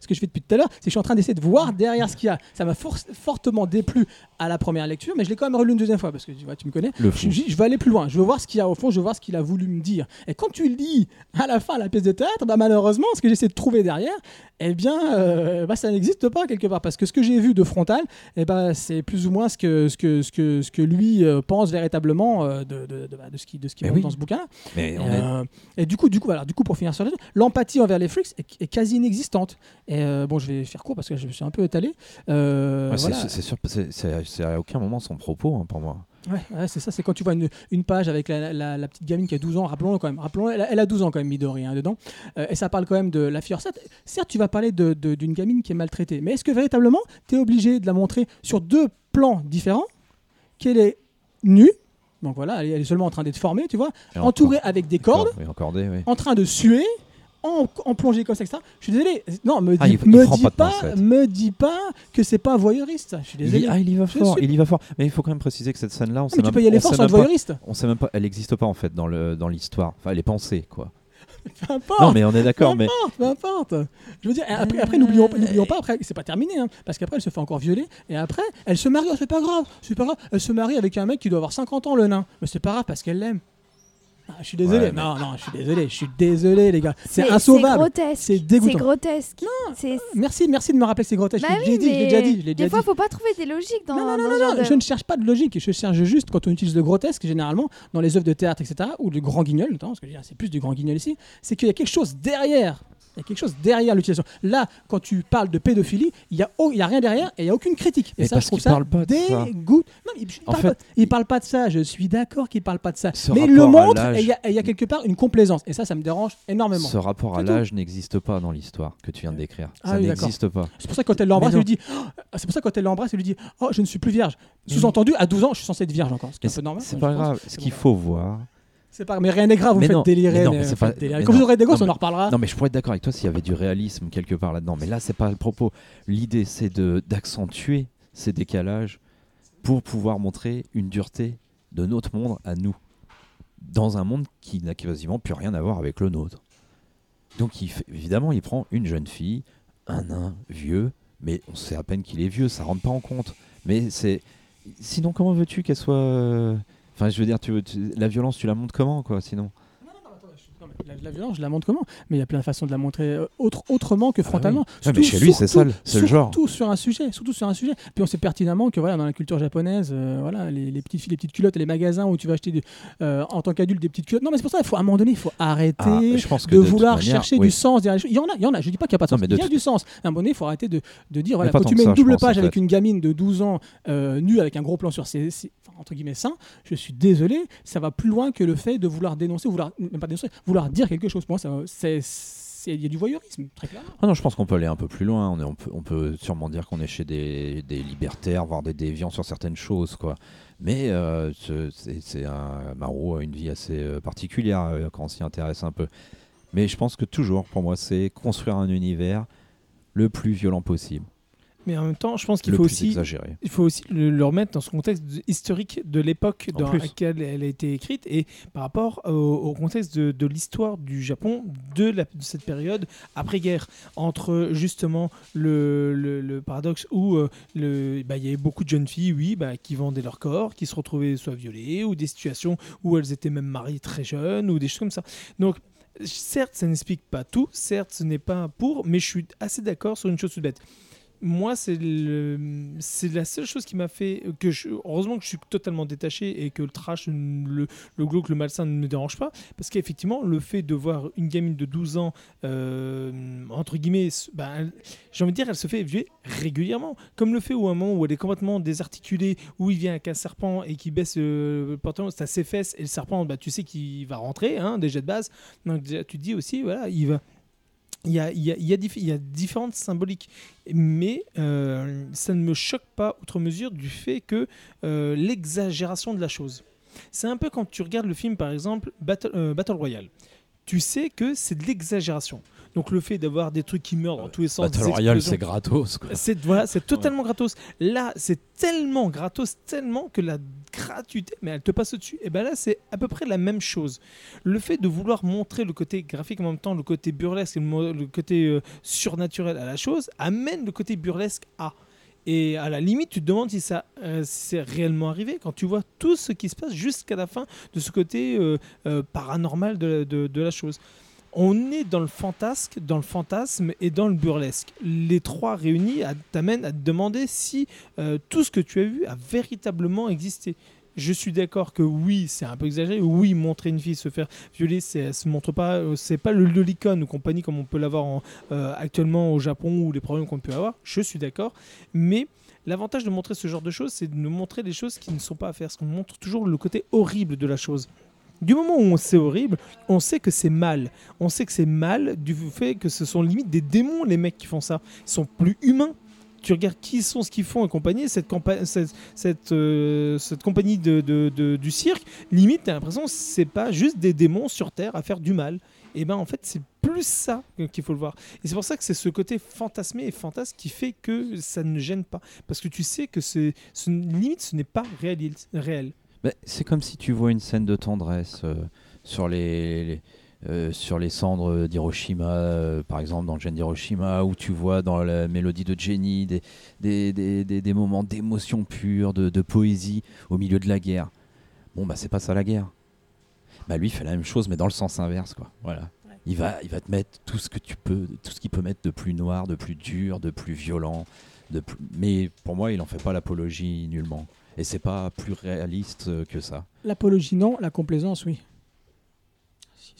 ce que je fais depuis tout à l'heure, c'est que je suis en train d'essayer de voir derrière ce qu'il y a. Ça m'a for- fortement déplu à la première lecture, mais je l'ai quand même relu une deuxième fois parce que tu vois, tu me connais. le Je, je- je veux aller plus loin. Je veux voir ce qu'il y a au fond. Je veux voir ce qu'il a voulu me dire. Et quand tu lis à la fin la pièce de théâtre, bah, malheureusement, ce que j'essaie de trouver derrière, eh bien, euh, bah, ça n'existe pas quelque part. Parce que ce que j'ai vu de frontal, eh ben, c'est plus ou moins ce que, ce que, ce que, ce que lui euh, pense véritablement euh, de, de, de, bah, de ce qui, de ce qui oui. dans ce bouquin. Mais est- euh, et du coup, du coup, voilà, du coup, pour finir sur là l'empathie envers les freaks est, est quasi inexistante. Et euh, bon, je vais faire court parce que je me suis un peu étalé. Euh, Ouais, c'est- voilà. c'est c'est sûr, c'est- à aucun moment son propos hein, pour moi. Ouais, ouais, c'est ça, c'est quand tu vois une, une page avec la, la- la petite gamine qui a 12 ans, rappelons-le quand même, rappelons elle, a- elle a 12 ans quand même, Midori, hein, dedans, Euh, et ça parle quand même de la fille. Certes, certes, tu vas parler de- de- d'une gamine qui est maltraitée, mais est-ce que véritablement, tu es obligé de la montrer sur deux plans différents, qu'elle est nue, donc voilà, elle est, seulement en train d'être formée, tu vois, Et entourée encore- avec des cordes, encore- oui, encordé, oui. en train de suer, en, en plongée comme ça, etc. Je suis désolé, non, me dis, Ah, il- il me dis pas me dis pas que c'est pas voyeuriste, je suis Il, désolé. y- ah, il y va fort, suis- il y va fort. Mais il faut quand même préciser que cette scène-là, on Ah, sait mais tu même, peux y aller fort sans être même pas- voyeuriste. on sait même pas, elle n'existe pas en fait dans le dans l'histoire. Enfin, elle est pensée quoi. Peu importe. Non, mais on est d'accord, mais Peu importe. Je veux dire, après, après n'oublions pas, pas, après, c'est pas terminé, hein, parce qu'après, elle se fait encore violer, et après, elle se marie, oh, c'est pas grave, c'est pas grave, elle se marie avec un mec qui doit avoir 50 ans, le nain. Mais c'est pas grave, parce qu'elle l'aime. Ah, je suis désolé, Ouais, mais- non, non, je suis désolé, je suis désolé, les gars. C'est C'est insauvable. grotesque. C'est dégoûtant. C'est grotesque. C'est- Merci, merci de me rappeler que c'est grotesque. Bah je l'ai oui, dit, je l'ai mais déjà dit, je l'ai Des déjà fois, dit. faut pas trouver des logiques dans, Non, non, non, non, non, de- je ne cherche pas de logique, je cherche juste quand on utilise le grotesque, généralement, dans les œuvres de théâtre, etc., ou le grand guignol, notamment, parce que dire, c'est plus du grand guignol ici, c'est qu'il y a quelque chose derrière. Il y a quelque chose derrière l'utilisation. Là, quand tu parles de pédophilie, il n'y a, au- il y a rien derrière et il n'y a aucune critique. Et Mais ça, parce je trouve ça parle pas de ça. dégoût. Non, il, En parle fait- pas, il parle pas de ça. Je suis d'accord qu'il parle pas de ça. Ce mais il le montre et il y, a- y quelque part une complaisance. Et ça, ça me dérange énormément. ce rapport à C'est l'âge n'existe pas dans l'histoire que tu viens de décrire. Ah Ça oui, n'existe pas. C'est pour ça que quand elle l'embrasse, elle lui dit. Oh c'est pour ça que quand elle l'embrasse, elle lui dit Oh, je ne suis plus vierge. Sous-entendu, à 12 ans, je suis censé être vierge encore. Ce qui Mais est un peu normal. C'est pas grave. Ce C'est qu'il faut voir. C'est pas, mais rien n'est grave, vous Mais faites non, délirer. mais non, mais mais vous c'est me pas- faites délirer. mais Quand vous aurez des gosses, on en reparlera. Non, mais je pourrais être d'accord avec toi s'il y avait du réalisme quelque part là-dedans. Mais là, c'est pas le propos. L'idée, c'est de d'accentuer ces décalages pour pouvoir montrer une dureté de notre monde à nous, dans un monde qui n'a quasiment plus rien à voir avec le nôtre. Donc, il fait- évidemment, il prend une jeune fille, un nain vieux, mais on sait à peine qu'il est vieux, ça rentre pas en compte. Mais c'est. Sinon, comment veux-tu qu'elle soit. Enfin, je veux dire, tu tu- la violence, tu la montres comment, quoi, sinon? La, la violence, je la montre comment? Mais il y a plein de façons de la montrer euh, autre, autrement que frontalement. Ah mais chez lui, c'est ça, le- c'est le genre. Surtout sur un sujet, surtout sur un sujet. Puis on sait pertinemment que voilà, dans la culture japonaise, euh, voilà, les, les petites filles, les petites culottes, les magasins où tu vas acheter euh, en tant qu'adulte des petites culottes. Non, mais c'est pour ça, il faut à un moment donné, il faut arrêter. Ah, je pense que de vouloir manière, chercher oui. du sens derrière les choses. Il y en a, il y en a. Je dis pas qu'il n'y a pas de Non, sens. il y a du sens. À un moment donné, il faut arrêter de, de dire voilà, quand tu mets une double pense, en page avec fait. une gamine de 12 ans euh, nue avec un gros plan sur ses, ses- entre guillemets seins, je suis désolé, ça va plus loin que le fait de vouloir dénoncer, vouloir même pas dénoncer, vouloir dire quelque chose. Pour moi, c'est il y a du voyeurisme, très clairement. Ah non, je pense qu'on peut aller un peu plus loin. On, est- on peut, sûrement dire qu'on est chez des, libertaires, voire des déviants sur certaines choses, quoi. Mais euh, ce- c'est c'est un Maro a une vie assez euh, particulière euh, quand on s'y intéresse un peu. Mais je pense que toujours, pour moi, c'est construire un univers le plus violent possible, Mais en même temps, je pense qu'il faut aussi exagéré. il faut aussi le, le remettre dans son contexte historique de l'époque dans laquelle elle a été écrite et par rapport au, au contexte de, de l'histoire du Japon de, la- de cette période après-guerre, entre justement le, le- le paradoxe où euh, le- bah, il y avait beaucoup de jeunes filles, oui, bah, qui vendaient leur corps, qui se retrouvaient soit violées, ou des situations où elles étaient même mariées très jeunes, ou des choses comme ça. Donc, certes, ça n'explique pas tout, certes, ce n'est pas pour, mais je suis assez d'accord sur une chose toute bête moi, c'est la seule chose qui m'a fait que heureusement que je suis totalement détaché et que le trash, le, le glauque, le malsain ne me dérange pas, parce qu'effectivement, le fait de voir une gamine de 12 ans, euh, entre guillemets, elle- j'ai envie de dire, elle se fait violer régulièrement, comme le fait où à un moment où elle est complètement désarticulée, où il vient avec un serpent et qui baisse euh, le pantalon, c'est à ses fesses et le serpent, bah, tu sais qu'il va rentrer, hein, déjà de base, donc déjà, tu te dis aussi, voilà, il va il y a, différentes symboliques, mais euh, ça ne me choque pas outre mesure du fait que euh, l'exagération de la chose. C'est un peu quand tu regardes le film, par exemple, Battle, euh, Battle Royale. Tu sais que c'est de l'exagération. Donc le fait d'avoir des trucs qui meurent dans tous les sens, Battle Royale, c'est gratos. C'est voilà, c'est totalement gratos. Là, c'est tellement gratos, tellement que la gratuité, mais elle te passe au-dessus. Et ben là, c'est à peu près la même chose. Le fait de vouloir montrer le côté graphique en même temps, le côté burlesque, et le, côté euh, surnaturel à la chose, amène le côté burlesque à. Et à la limite, tu te demandes si ça euh, si c'est réellement arrivé quand tu vois tout ce qui se passe jusqu'à la fin de ce côté euh, euh, paranormal de, de- de la chose. On est dans le fantasque, dans le fantasme et dans le burlesque. Les trois réunis t'amènent à te demander si euh, tout ce que tu as vu a véritablement existé. Je suis d'accord que oui, c'est un peu exagéré. Oui, montrer une fille se faire violer, c'est, se montre pas, euh, c'est pas le lolicon ou compagnie comme on peut l'avoir euh, actuellement au Japon ou les problèmes qu'on peut avoir. Je suis d'accord, mais l'avantage de montrer ce genre de choses, c'est de nous montrer des choses qui ne sont pas à faire. Parce qu'on montre toujours le côté horrible de la chose. Du moment où on sait horrible, on sait que c'est mal. On sait que c'est mal du fait que ce sont limite des démons les mecs qui font ça. Ils sont plus humains. Tu regardes qui sont ce qu'ils font et compagnie, cette, euh, cette compagnie de, du cirque, limite, t'as l'impression que c'est pas juste des démons sur Terre à faire du mal. Et ben en fait, c'est plus ça qu'il faut le voir. Et c'est pour ça que c'est ce côté fantasmé et fantasque qui fait que ça ne gêne pas. Parce que tu sais que c'est, ce- limite, ce n'est pas réel. réel. Mais c'est comme si tu vois une scène de tendresse euh, sur les, les- euh, sur les cendres d'Hiroshima, euh, par exemple dans le gène d'Hiroshima, où tu vois dans la mélodie de Jenny des, des, des- des- des moments d'émotion pure, de, de poésie au milieu de la guerre. Bon, bah c'est pas ça la guerre. Bah lui il fait la même chose, mais dans le sens inverse, quoi. Voilà. Il va, il va te mettre tout ce que tu peux, tout ce qu'il peut mettre de plus noir, de plus dur, de plus violent. De plus... Mais pour moi, il en fait pas l'apologie nullement. Et c'est pas plus réaliste euh, que ça. L'apologie, non. La complaisance, oui.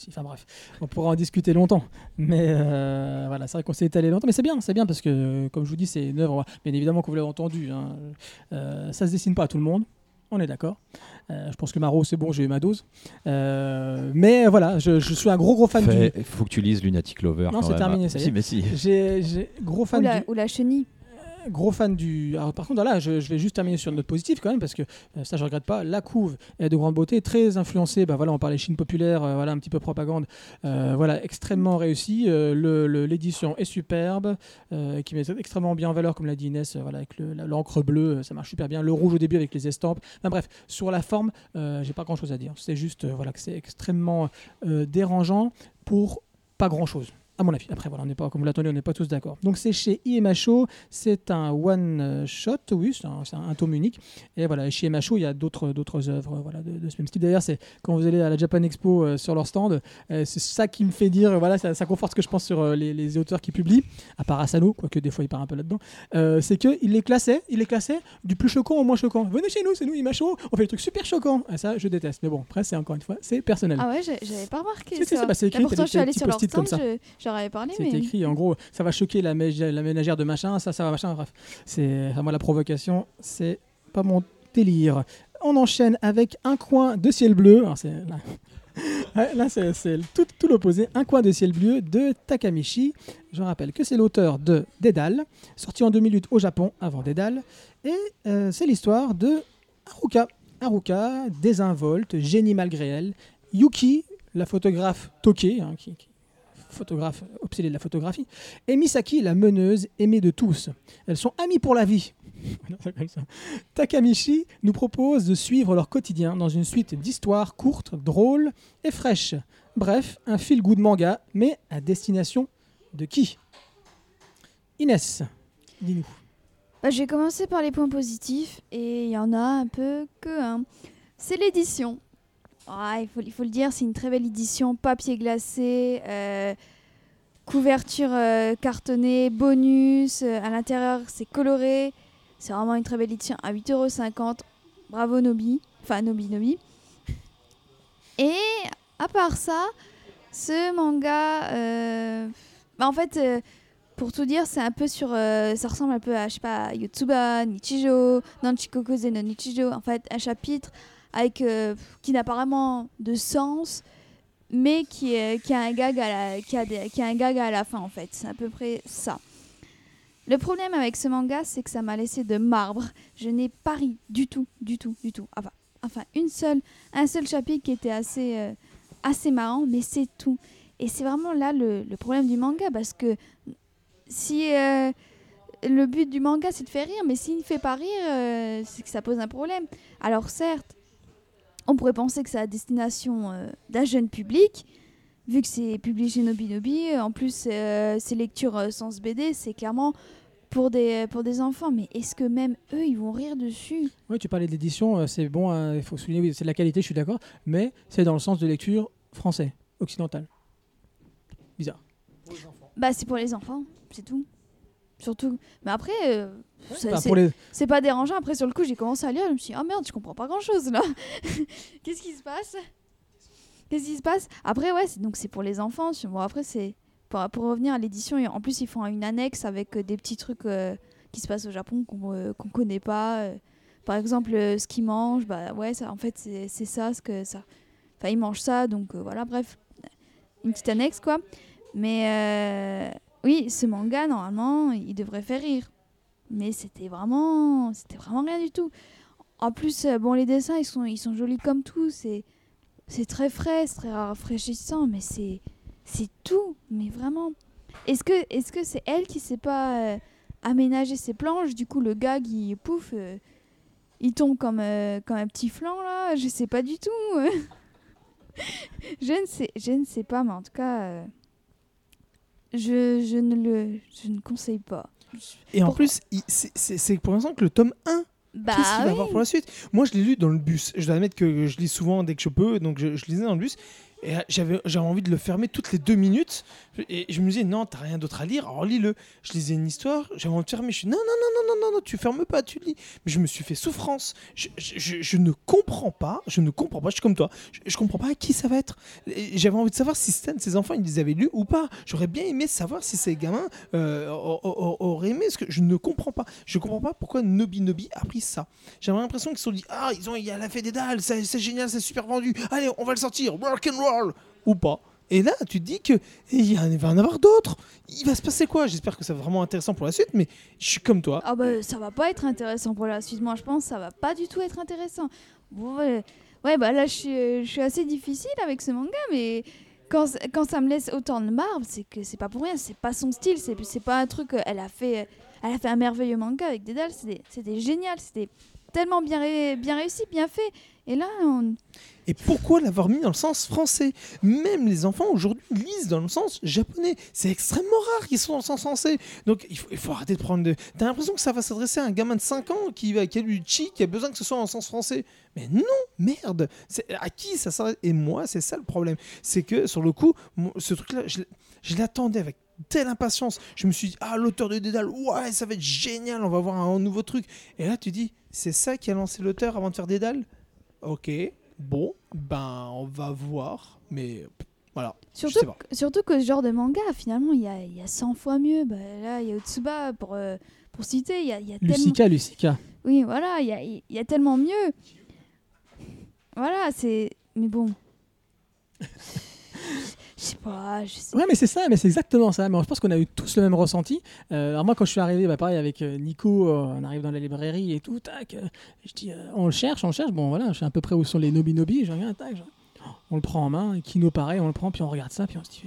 Enfin bref, on pourra en discuter longtemps. Mais euh, voilà, c'est vrai qu'on s'est étalé longtemps. Mais c'est bien, c'est bien parce que, euh, comme je vous dis, c'est une œuvre, bien évidemment, que vous l'avez entendu. hein, euh, ça se dessine pas à tout le monde. On est d'accord. Euh, je pense que Maro, c'est bon, j'ai eu ma dose. Euh, mais voilà, je, je suis un gros gros fan Fait- du. faut que tu lises Lunatic Lover. Non, c'est terminé, ça y Si, mais si. J'ai gros fan Ou du. ou la chenille. Gros fan du. Par contre, là, je, vais juste terminer sur une note positive quand même, parce que euh, ça, je regrette pas. La couve est de grande beauté, très influencée. Bah, voilà, on parlait Chine populaire, euh, voilà, un petit peu propagande. Euh, voilà, extrêmement réussi. Euh, L'édition est superbe, qui met extrêmement bien en valeur, comme l'a dit Inès, voilà, avec l'encre bleue, ça marche super bien. Le rouge au début avec les estampes. Bref, sur la forme, j'ai pas grand chose à dire. C'est juste voilà, que c'est extrêmement dérangeant pour pas grand chose. À mon avis. Après, voilà, on n'est pas, comme vous l'attendez, on n'est pas tous d'accord. Donc, c'est chez IMHO. C'est un one-shot, oui, c'est un, tome unique. Et voilà, chez IMHO, il y a d'autres, d'autres œuvres voilà, de, de ce même style. D'ailleurs, c'est quand vous allez à la Japan Expo euh, sur leur stand, euh, c'est ça qui me fait dire, euh, voilà, ça, ça conforte ce que je pense sur euh, les, les auteurs qui publient, à part Asano, quoique des fois il part un peu là-dedans, euh, c'est qu'il les classait, il les classait du plus choquant au moins choquant. Venez chez nous, c'est nous, IMHO, on fait des trucs super choquants. Et ça, je déteste. Mais bon, après, c'est encore une fois, c'est personnel. Ah ouais, j'avais pas remarqué Si, ça. si, bah, écrit, pourtant, je suis petits sur leur comme stand, ça. je- j'aurais parlé, C'est mais... écrit, en gros, ça va choquer la, ménagère de machin, ça, ça va machin, bref. C'est, enfin, moi, la provocation, c'est pas mon délire. On enchaîne avec un coin de ciel bleu. Alors, c'est, là, [LAUGHS] c'est c'est tout, tout l'opposé. Un coin de ciel bleu de Takamichi. Je rappelle que c'est l'auteur de Dédale, sorti en 2008 au Japon, avant Dédale. Et euh, c'est l'histoire de Haruka. Haruka, désinvolte, génie malgré elle. Yuki, la photographe toquée, hein, qui, qui- photographe obsédée de la photographie. Et Misaki, la meneuse aimée de tous. Elles sont amies pour la vie. [LAUGHS] Takamichi nous propose de suivre leur quotidien dans une suite d'histoires courtes, drôles et fraîches. Bref, un feel-good manga, mais à destination de qui? Inès, dis-nous. Bah, je vais commencer par les points positifs et il y en a un peu que un. C'est l'édition. Ah, il, faut, le dire, c'est une très belle édition, papier glacé, euh, couverture euh, cartonnée, bonus, euh, à l'intérieur c'est coloré. C'est vraiment une très belle édition à 8,50€. Bravo Nobi, enfin Nobi Nobi. Et à part ça, ce manga, en fait, pour tout dire, c'est un peu sur. ça ressemble un peu à, je sais pas, Yotsuba, Nichijo, Nanchikoku no Nichijo. En fait, un chapitre avec, euh, qui n'a pas vraiment de sens, mais qui, a un gag à la, qui, a un gag à la fin, en fait. C'est à peu près ça. Le problème avec ce manga, c'est que ça m'a laissé de marbre. Je n'ai pas ri du tout, du tout, du tout. Enfin, enfin une seule, un seul chapitre qui était assez, euh, assez marrant, mais c'est tout. Et c'est vraiment là le, problème du manga, parce que si euh, le but du manga c'est de faire rire, mais s'il ne fait pas rire, c'est que ça pose un problème. Alors certes, on pourrait penser que c'est à destination euh, d'un jeune public, vu que c'est publié chez Nobinobi. En plus, euh, ces lectures euh, sans BD, c'est clairement pour des, pour des enfants. Mais est-ce que même eux, ils vont rire dessus? Oui, tu parlais euh, c'est bon, euh, il faut souligner, oui, c'est de la qualité, je suis d'accord, mais c'est dans le sens de lecture français, occidental. Bizarre. Bah, c'est pour les enfants, c'est tout. Surtout. Mais après, euh, Enfin, c'est- les... Pas dérangeant. Après, sur le coup, j'ai commencé à lire. Je me suis dit, oh merde, je comprends pas grand chose là. [LAUGHS] Qu'est-ce qui se passe? Qu'est-ce qui se passe? Après, ouais, donc c'est pour les enfants. Bon, après, c'est. Pour, pour revenir à l'édition, et en plus, ils font une annexe avec euh, des petits trucs euh, qui se passent au Japon qu'on euh, connaît pas. Par exemple, ce qu'ils mangent, bah ouais, ça, en fait, c'est c'est ça, ce que ça. Enfin, ils mangent ça, donc voilà, bref. Une petite annexe, quoi. Mais oui, ce manga, normalement, il devrait faire rire. Mais c'était vraiment c'était vraiment rien du tout. En plus euh, bon les dessins ils sont ils sont jolis comme tout. C'est c'est très frais c'est très rafraîchissant mais c'est c'est tout. Mais vraiment. Est-ce que est-ce que c'est elle qui sait pas euh, aménager ses planches? Du coup le gag il pouf euh, il tombe comme comme un petit flanc là. Je sais pas du tout. [LAUGHS] Je ne sais je ne sais pas mais en tout cas je, je ne le je ne conseille pas Et en plus, c'est- pour l'instant que le tome 1 bah Qu'est-ce qu'il va oui. avoir pour la suite? Moi, je l'ai lu dans le bus. Je dois admettre que je lis souvent dès que je peux, donc je, je lisais dans le bus. Et euh, j'avais envie de le fermer toutes les deux minutes. Et je me disais, non, t'as rien d'autre à lire, alors lis-le. Je lisais une histoire, j'avais envie de fermer. Je suis, non, non, non, non, non, non, non, tu fermes pas, tu lis. Mais je me suis fait souffrance. Je, je- ne comprends pas, je ne comprends pas, je suis comme toi. Je, comprends pas à qui ça va être. J'avais envie de savoir si Stan, ses enfants, ils les avaient lus ou pas. J'aurais bien aimé savoir si ces gamins euh, auraient aimé, ce que je ne comprends pas. Je comprends pas pourquoi Nobi Nobi a pris ça. J'avais l'impression qu'ils se sont dit Ah, ils ont, il a fait des dalles, c'est génial, c'est super vendu. Allez, on va le sortir, rock and roll ou pas. Et là, tu te dis que en- il va en avoir d'autres. Il va se passer quoi? J'espère que ça va vraiment intéressant pour la suite, mais je suis comme toi. Ah bah ça va pas être intéressant pour la suite. Moi je pense ça va pas du tout être intéressant. Ouais, ouais, bah là je suis, euh, je suis assez difficile avec ce manga, mais quand, quand ça me laisse autant de marbre, c'est que c'est pas pour rien. C'est pas son style. C'est pas un truc. euh, Elle a fait, elle a fait un merveilleux manga avec Dédale. C'était c'était génial. C'était tellement bien, bien réussi, bien fait. Et là, on... Et pourquoi l'avoir mis dans le sens français? Même les enfants aujourd'hui lisent dans le sens japonais. C'est extrêmement rare qu'ils soient dans le sens français. Donc il faut, arrêter de prendre. T'as l'impression que ça va s'adresser à un gamin de 5 ans qui, a lu Chi, qui a besoin que ce soit en sens français. Mais non, merde À qui ça s'adresse? Et moi, c'est ça le problème. C'est que sur le coup, ce truc-là, je, l'attendais avec telle impatience. Je me suis dit, ah, l'auteur de Dédale, ouais, ça va être génial, on va voir un nouveau truc. Et là, tu dis, c'est ça qui a lancé l'auteur avant de faire Dédale? Ok, bon, ben on va voir, mais voilà. surtout, sais pas. que- surtout que ce genre de manga, finalement, il y a, il y a 100 fois mieux. Bah, là, il y a Otsuba pour, euh, pour citer. Il y a, y a tellement. Lucica, Lucica. Oui, voilà, il y a, il y a tellement mieux. Voilà, c'est. Mais bon. [LAUGHS] Je sais pas, je sais. Ouais, mais c'est ça, mais c'est exactement ça. Mais je pense qu'on a eu tous le même ressenti. Euh, alors moi, quand je suis arrivé, bah, pareil avec euh, Nico, euh, on arrive dans la librairie et tout, tac. je dis, on le cherche, on le cherche. Bon, voilà, je sais à peu près où sont les Nobi Nobi. Je reviens, tac. je- On le prend en main. Kino, pareil, on le prend, puis on regarde ça, puis on se dit.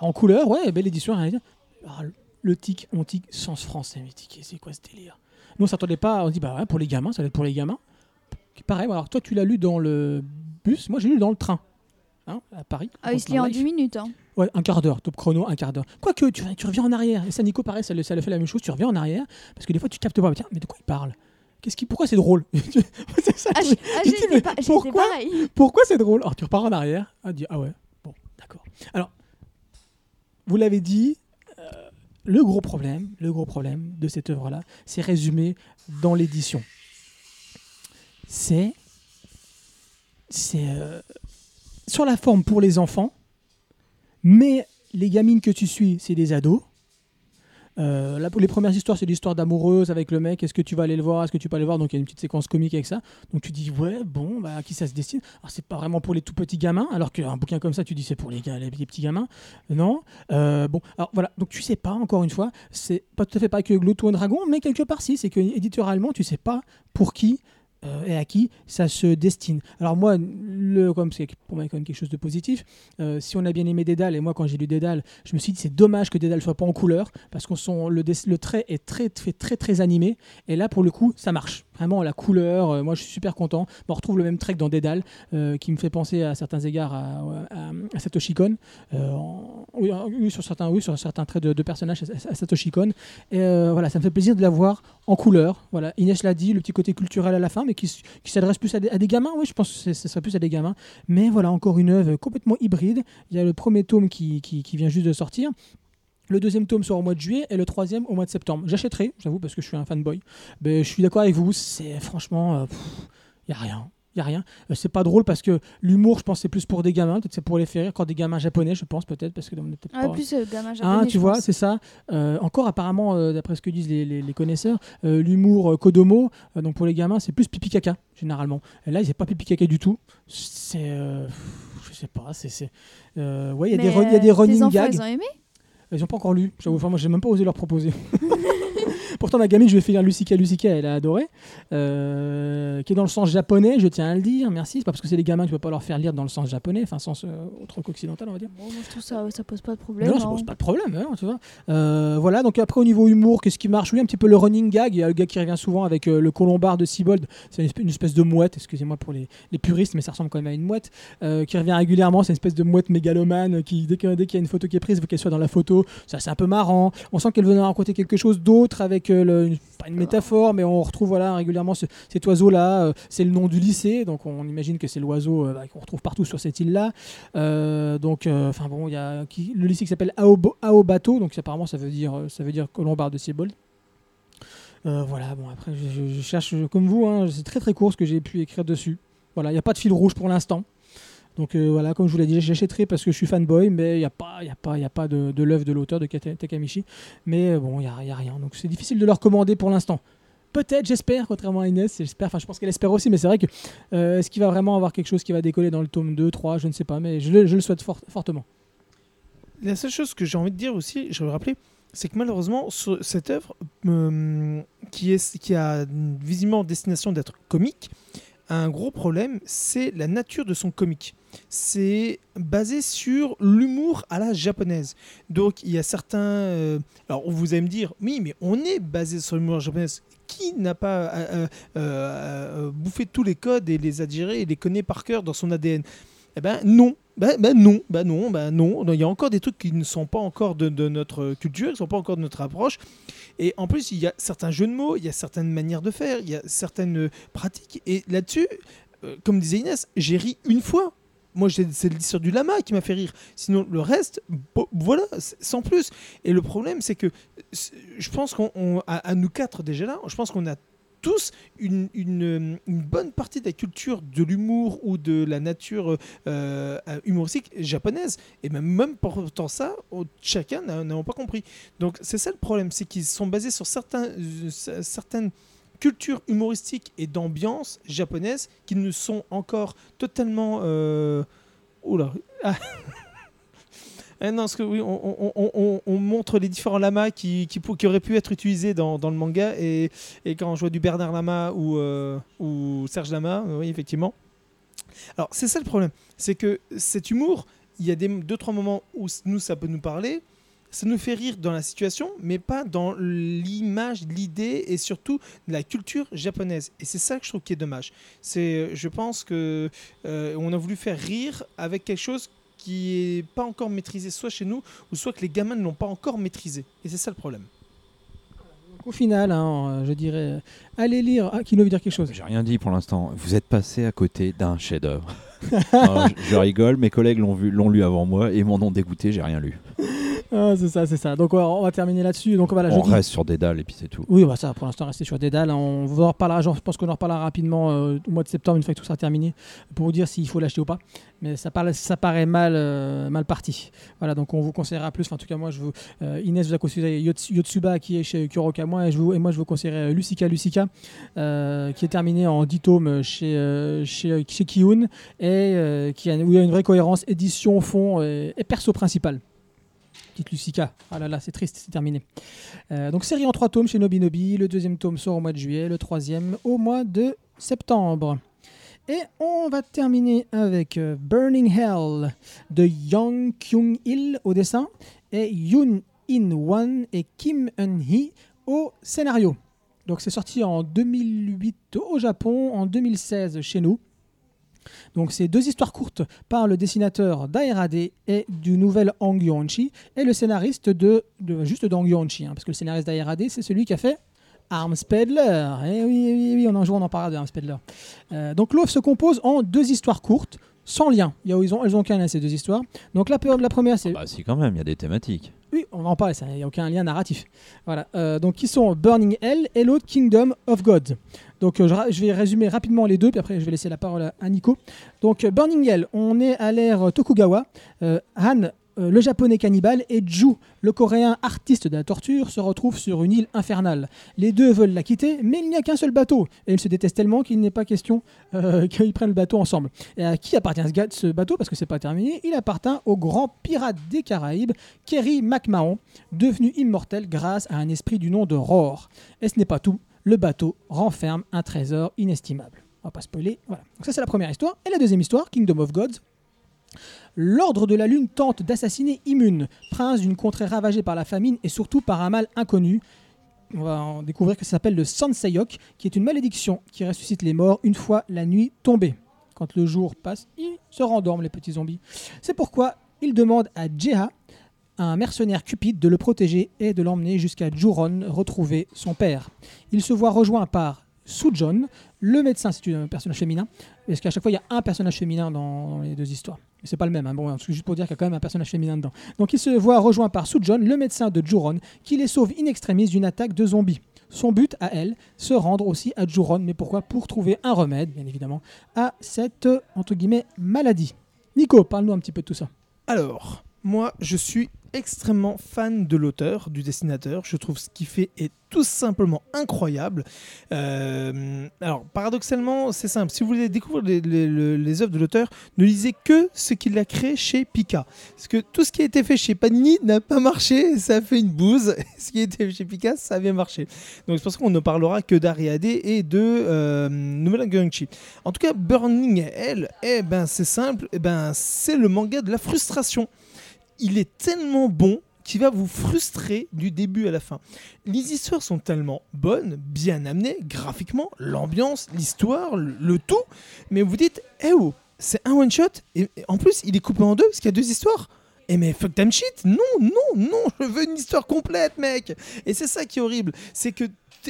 En couleur, ouais, belle édition. rien à dire. Alors, le- tic, on tic sens français. Mais tic, c'est quoi ce délire? Nous, on s'attendait pas. On dit, bah ouais, pour les gamins, ça va être pour les gamins. Pareil, alors toi, tu l'as lu dans le bus? Moi, j'ai lu dans le train. Hein, à Paris. Ah, il se lit en 10 minutes. Hein. Ouais, un quart d'heure, top chrono, un quart d'heure. Quoique, tu, tu reviens en arrière. Et ça, Nico, pareil, ça, le- ça le fait la même chose. Tu reviens en arrière parce que des fois, tu captes pas. Tiens, mais de quoi il parle? Qu'est-ce qui, Pourquoi c'est drôle? [LAUGHS] Ça, Ah, je- ah, mais pas- pourquoi c'est drôle? Alors, tu repars en arrière. Ah, dis, ah ouais, bon, d'accord. Alors, vous l'avez dit, euh, le gros problème, le gros problème de cette œuvre-là, c'est résumé dans l'édition. C'est. C'est. euh, sur la forme pour les enfants, mais les gamines que tu suis, c'est des ados. Euh, les premières histoires, c'est l'histoire d'amoureuse avec le mec. Est-ce que tu vas aller le voir? Est-ce que tu peux aller le voir? Donc il y a une petite séquence comique avec ça. Donc tu dis ouais, bon, bah, à qui ça se destine? Alors c'est pas vraiment pour les tout petits gamins, alors qu'un bouquin comme ça, tu dis c'est pour les, les petits gamins. Non. Euh, bon, alors voilà. Donc tu sais pas encore une fois, c'est pas tout à fait pas que Glouton et Dragon, mais quelque part si, c'est que éditorialement, tu sais pas pour qui euh, et à qui ça se destine. Alors moi, le, comme c'est pour moi quand même quelque chose de positif, euh, si on a bien aimé Dédale, et moi quand j'ai lu Dédale, je me suis dit c'est dommage que Dédale soit pas en couleur, parce son, le, le trait est très, très très très animé, et là pour le coup ça marche. Vraiment la couleur, euh, moi je suis super content. on retrouve le même trait que dans Dédale, euh, qui me fait penser à certains égards à, à, Satoshi Kon, euh, oui, sur certains, oui, sur certains traits de, personnages à, à Satoshi Kon. Et voilà, ça me fait plaisir de la voir en couleur. Voilà, Inès l'a dit, le petit côté culturel à la fin, mais qui, s'adresse plus à des, gamins. Oui, je pense que ce serait plus à des gamins. Mais voilà, encore une œuvre complètement hybride. Il y a le premier tome qui, qui vient juste de sortir. Le deuxième tome sort au mois de juillet et le troisième au mois de septembre. J'achèterai, j'avoue, parce que je suis un fanboy. Mais je suis d'accord avec vous, c'est franchement, il n'y a rien. Il y a rien. Euh, c'est pas drôle parce que l'humour, je pense, c'est plus pour des gamins. Peut-être c'est pour les faire rire. Quand des gamins japonais, je pense, peut-être, parce que Ah, pas- plus euh, gamin japonais. Hein, tu vois, c'est ça. Euh, encore apparemment, euh, d'après ce que disent les, les- les connaisseurs, euh, l'humour euh, Kodomo, euh, donc pour les gamins, c'est plus pipi caca généralement. Et là, c'est pas pipi caca du tout. C'est, euh, je sais pas, c'est, euh, ouais, il y a des, euh, running tes enfants, gags. Ils ont aimé? Ils ont pas encore lu. J'avoue, enfin, moi, j'ai même pas osé leur proposer. [LAUGHS] Pourtant, ma gamine, je vais faire Lucica. Lucica, elle a adoré. Euh, qui est dans le sens japonais, je tiens à le dire. Merci. C'est pas parce que c'est des gamins que tu peux pas leur faire lire dans le sens japonais, enfin, sens euh, autre qu'occidental, on va dire. Bon, moi, je trouve ça, ça pose pas de problème. Non, ça hein. pose pas de problème, hein, tu vois. Euh, voilà, donc après au niveau humour, qu'est-ce qui marche? Oui, un petit peu le running gag. Il y a le gars qui revient souvent avec le colombard de Sibold. C'est une, espèce- de mouette, excusez-moi pour les, les puristes, mais ça ressemble quand même à une mouette, qui revient régulièrement. C'est une espèce de mouette mégalomane qui, dès qu'il y a une photo qui est prise, il faut qu'elle soit dans la photo. Ça, c'est un peu marrant. On sent qu'elle veut raconter quelque chose d'autre avec le- une, pas une métaphore, mais on retrouve voilà, régulièrement ce- cet oiseau-là. euh, c'est le nom du lycée, donc on imagine que c'est l'oiseau euh, bah, qu'on retrouve partout sur cette île-là. Euh, donc, enfin bon, il y a qui- le lycée qui s'appelle Aobato, donc apparemment ça veut dire ça veut dire colombard de Siebold. Euh, voilà, bon après je, cherche comme vous, hein, c'est très très court ce que j'ai pu écrire dessus. Voilà, il n'y a pas de fil rouge pour l'instant. Donc euh, voilà, comme je vous l'ai dit, j'achèterai parce que je suis fanboy, mais il n'y a pas, a pas, a pas de, de l'œuvre de l'auteur de Kata- Takamichi. Mais euh, bon, il n'y a, a rien. Donc c'est difficile de le recommander pour l'instant. Peut-être, j'espère, contrairement à Inès, j'espère, enfin je pense qu'elle espère aussi, mais c'est vrai que euh, est-ce qu'il va vraiment avoir quelque chose qui va décoller dans le tome 2, 3, je ne sais pas, mais je le, souhaite fort- fortement. La seule chose que j'ai envie de dire aussi, je vais le rappeler, c'est que malheureusement, ce- cette œuvre, qui, est, qui a visiblement destination d'être comique, un gros problème, c'est la nature de son comique. C'est basé sur l'humour à la japonaise. Donc il y a certains... euh, alors vous allez me dire, oui, mais on est basé sur l'humour japonaise. Qui n'a pas euh, euh, euh, bouffé tous les codes et les a et les connaît par cœur dans son ADN Eh ben non. Ben, ben non, ben non, ben non. Il y a encore des trucs qui ne sont pas encore de, notre culture, qui ne sont pas encore de notre approche. Et en plus, il y a certains jeux de mots, il y a certaines manières de faire, il y a certaines pratiques. Et là-dessus, euh, comme disait Inès, j'ai ri une fois. Moi, c'est l'histoire du lama qui m'a fait rire. Sinon, le reste, voilà, sans plus. Et le problème, c'est que je pense qu'on, on- à, à nous quatre déjà là, je pense qu'on a tous une, une, une bonne partie de la culture de l'humour ou de la nature euh, euh, humoristique japonaise. Et même, même pourtant ça, chacun n'a pas compris. Donc c'est ça le problème, c'est qu'ils sont basés sur euh, certaines cultures humoristiques et d'ambiance japonaises qui ne sont encore totalement... euh, Oula. Ah. [LAUGHS] Eh non, parce que oui, on, on- on- on montre les différents lamas qui, qui, auraient pu être utilisés dans, le manga. Et, quand on joue du Bernard Lama ou, euh, Serge Lama, oui, effectivement. Alors, c'est ça le problème. C'est que cet humour, il y a des, deux, trois moments où nous, ça peut nous parler. Ça nous fait rire dans la situation, mais pas dans l'image, l'idée et surtout la culture japonaise. Et c'est ça que je trouve qui est dommage. C'est, je pense que euh, on a voulu faire rire avec quelque chose qui est pas encore maîtrisé soit chez nous ou soit que les gamins ne l'ont pas encore maîtrisé. Et c'est ça le problème. Donc, au final, hein, je dirais, allez lire. Ah, Kino veut dire quelque chose. J'ai rien dit pour l'instant. Vous êtes passé à côté d'un chef-d'œuvre. [LAUGHS] Je, je rigole, mes collègues l'ont vu, l'ont lu avant moi et m'en ont dégoûté. J'ai rien lu. Ah, c'est ça, c'est ça. Donc on va, on va terminer là-dessus. Donc voilà, On reste sur des dalles et puis c'est tout. Oui, bah ça, pour l'instant, rester sur Dédale. On vous en reparlera, genre, je pense qu'on en reparlera rapidement euh, au mois de septembre, une fois que tout sera terminé, pour vous dire s'il faut l'acheter ou pas. Mais ça, parle- ça paraît mal, euh, mal parti. Voilà, donc on vous conseillera plus. Enfin, en tout cas, moi, je vous, euh, Inès vous a conseillé Yots- Yotsuba qui est chez Kurokawa, et, je vous, et moi, je vous conseillerais euh, Lucica Lucica, qui est terminé en 10 tomes chez, chez, chez Kiun, et qui a, où il y a une vraie cohérence édition, fond et perso principal. Petite Lucica. Ah là là, c'est triste, c'est terminé. Euh, donc série en trois tomes chez Nobinobi. Le deuxième tome sort au mois de juillet, le troisième au mois de septembre. Et on va terminer avec euh, Burning Hell de Yang Kyung-il au dessin et Yoon In-wan et Kim Eun-hee au scénario. Donc c'est sorti en 2008 au Japon, en 2016 chez nous. Donc c'est deux histoires courtes par le dessinateur d'Aerade et du nouvel Hang Yuan-chi et le scénariste de, juste d'Hang Yuan-chi, hein, parce que le scénariste d'Aerade c'est celui qui a fait Arms Peddler. Eh oui, oui, oui, on en joue, on en parlera de Arms Peddler. Euh, donc l'OVE se compose en deux histoires courtes, sans lien. Il y a, ils ont, elles ont aucun lien ces deux histoires. Donc la, la première c'est Bah si quand même, il y a des thématiques. oui, on en parle, ça, il n'y a aucun lien narratif. Voilà. Euh, donc, qui sont Burning Hell et l'autre Kingdom of God. Donc, euh, je, vais résumer rapidement les deux, puis après, je vais laisser la parole à, à Nico. Donc, euh, Burning Hell, on est à l'ère Tokugawa. Han, euh, le japonais cannibale, et Ju, le coréen artiste de la torture, se retrouvent sur une île infernale. Les deux veulent la quitter, mais il n'y a qu'un seul bateau. Et ils se détestent tellement qu'il n'est pas question euh, [LAUGHS] qu'ils prennent le bateau ensemble. Et à qui appartient ce, bateau? Parce que c'est pas terminé. Il appartient au grand pirate des Caraïbes, Kerry McMahon, devenu immortel grâce à un esprit du nom de Roar. Et ce n'est pas tout, le bateau renferme un trésor inestimable. On va pas spoiler, voilà. Donc ça c'est la première histoire. Et la deuxième histoire, Kingdom of Gods. L'Ordre de la Lune tente d'assassiner Immune, prince d'une contrée ravagée par la famine et surtout par un mal inconnu. On va en découvrir que ça s'appelle le Sansayok, qui est une malédiction qui ressuscite les morts une fois la nuit tombée. Quand le jour passe, ils se rendorment, les petits zombies. C'est pourquoi il demande à Jeha, un mercenaire cupide, de le protéger et de l'emmener jusqu'à Juron retrouver son père. Il se voit rejoint par Sujon, le médecin, c'est un personnage féminin, parce qu'à chaque fois il y a un personnage féminin dans, les deux histoires. Mais c'est pas le même, hein. bon, juste pour dire qu'il y a quand même un personnage féminin dedans. Donc il se voit rejoint par Sujon, le médecin de Juron, qui les sauve in extremis d'une attaque de zombies. Son but à elle, se rendre aussi à Juron, mais pourquoi? Pour trouver un remède, bien évidemment, à cette entre guillemets maladie. Nico, parle-nous un petit peu de tout ça. Alors, moi, je suis extrêmement fan de l'auteur, du dessinateur. Je trouve ce qu'il fait est tout simplement incroyable. Euh, alors, paradoxalement, c'est simple. Si vous voulez découvrir les, œuvres de l'auteur, ne lisez que ce qu'il a créé chez Pika. Parce que tout ce qui a été fait chez Panini n'a pas marché, [LAUGHS] ça a fait une bouse. ce qui a été fait chez Pika, ça a bien marché. Donc, c'est pour ça qu'on ne parlera que d'Ariade et de euh, Nouvelle Gangchi. En tout cas, Burning Hell, eh ben, c'est simple, eh ben, c'est le manga de la frustration. Il est tellement bon qu'il va vous frustrer du début à la fin. Les histoires sont tellement bonnes, bien amenées, graphiquement, l'ambiance, l'histoire, le, tout, mais vous dites, eh oh, c'est un one shot, et, et en plus, il est coupé en deux parce qu'il y a deux histoires. Eh mais fuck damn shit, non, non, non, je veux une histoire complète, mec. Et c'est ça qui est horrible, c'est que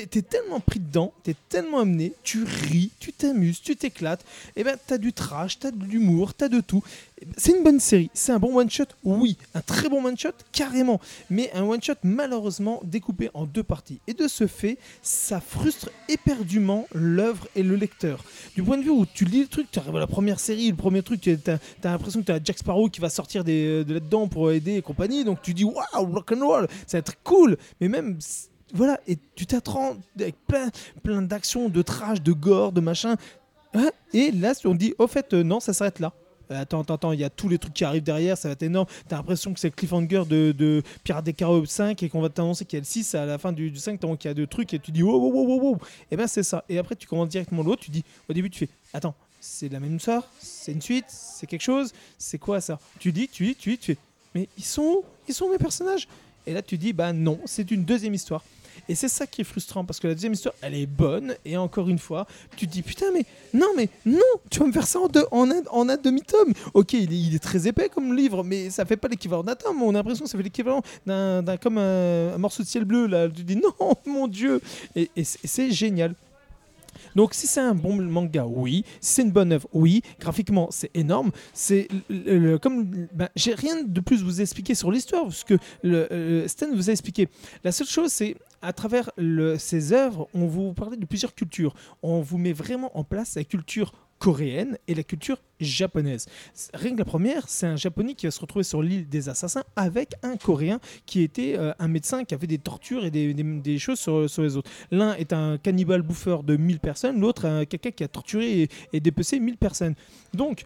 t'es tellement pris dedans, t'es tellement amené, tu ris, tu t'amuses, tu t'éclates. Et ben t'as du trash, t'as de l'humour, t'as de tout. C'est une bonne série, c'est un bon one shot, oui, un très bon one shot, carrément. Mais un one shot malheureusement découpé en deux parties. Et de ce fait, ça frustre éperdument l'œuvre et le lecteur. Du point de vue où tu lis le truc, tu arrives à la première série, le premier truc, tu as, l'impression que tu as Jack Sparrow qui va sortir des, de là-dedans pour aider et compagnie. Donc tu dis waouh, rock'n'roll, ça va être cool. Mais même voilà, et tu t'attends avec plein, plein d'actions, de trash, de gore, de machin. Ouais, et là, on dit, au fait, euh, non, ça s'arrête là. Euh, attends, attends, attends, il y a tous les trucs qui arrivent derrière, ça va être énorme. T'as l'impression que c'est le cliffhanger de, de Pirates des Caraïbes 5 et qu'on va t'annoncer qu'il y a le 6 à la fin du, du 5, donc il y a deux trucs et tu dis wow, wow, wow, wow. Et ben c'est ça. Et après, tu commences directement l'autre, tu dis, au début, tu fais, attends, c'est la même histoire C'est une suite C'est quelque chose C'est quoi ça? Tu dis, tu dis, tu dis, tu fais, mais ils sont où Ils sont mes personnages Et là, tu dis, bah non, c'est une deuxième histoire. Et c'est ça qui est frustrant parce que la deuxième histoire, elle est bonne. Et encore une fois, tu te dis putain, mais non, mais non, tu vas me faire ça en, deux, en, un, demi-tome. Ok, il est, très épais comme livre, mais ça fait pas l'équivalent d'un tome. On a l'impression que ça fait l'équivalent d'un, comme un, morceau de ciel bleu. Là, tu dis non, mon dieu. Et c'est génial. Donc si c'est un bon manga, oui. Si c'est une bonne œuvre, oui. Graphiquement, c'est énorme. C'est comme ben, j'ai rien de plus vous expliquer sur l'histoire parce que le, euh, Stan vous a expliqué. La seule chose, c'est à travers le- ces œuvres, on vous parlait de plusieurs cultures. On vous met vraiment en place la culture coréenne et la culture japonaise. Rien que la première, c'est un japonais qui va se retrouver sur l'île des assassins avec un coréen qui était euh, un médecin qui avait des tortures et des, des- choses sur, sur les autres. L'un est un cannibale bouffeur de 1000 personnes, l'autre un- quelqu'un qui a torturé et, et dépecé 1000 personnes. Donc,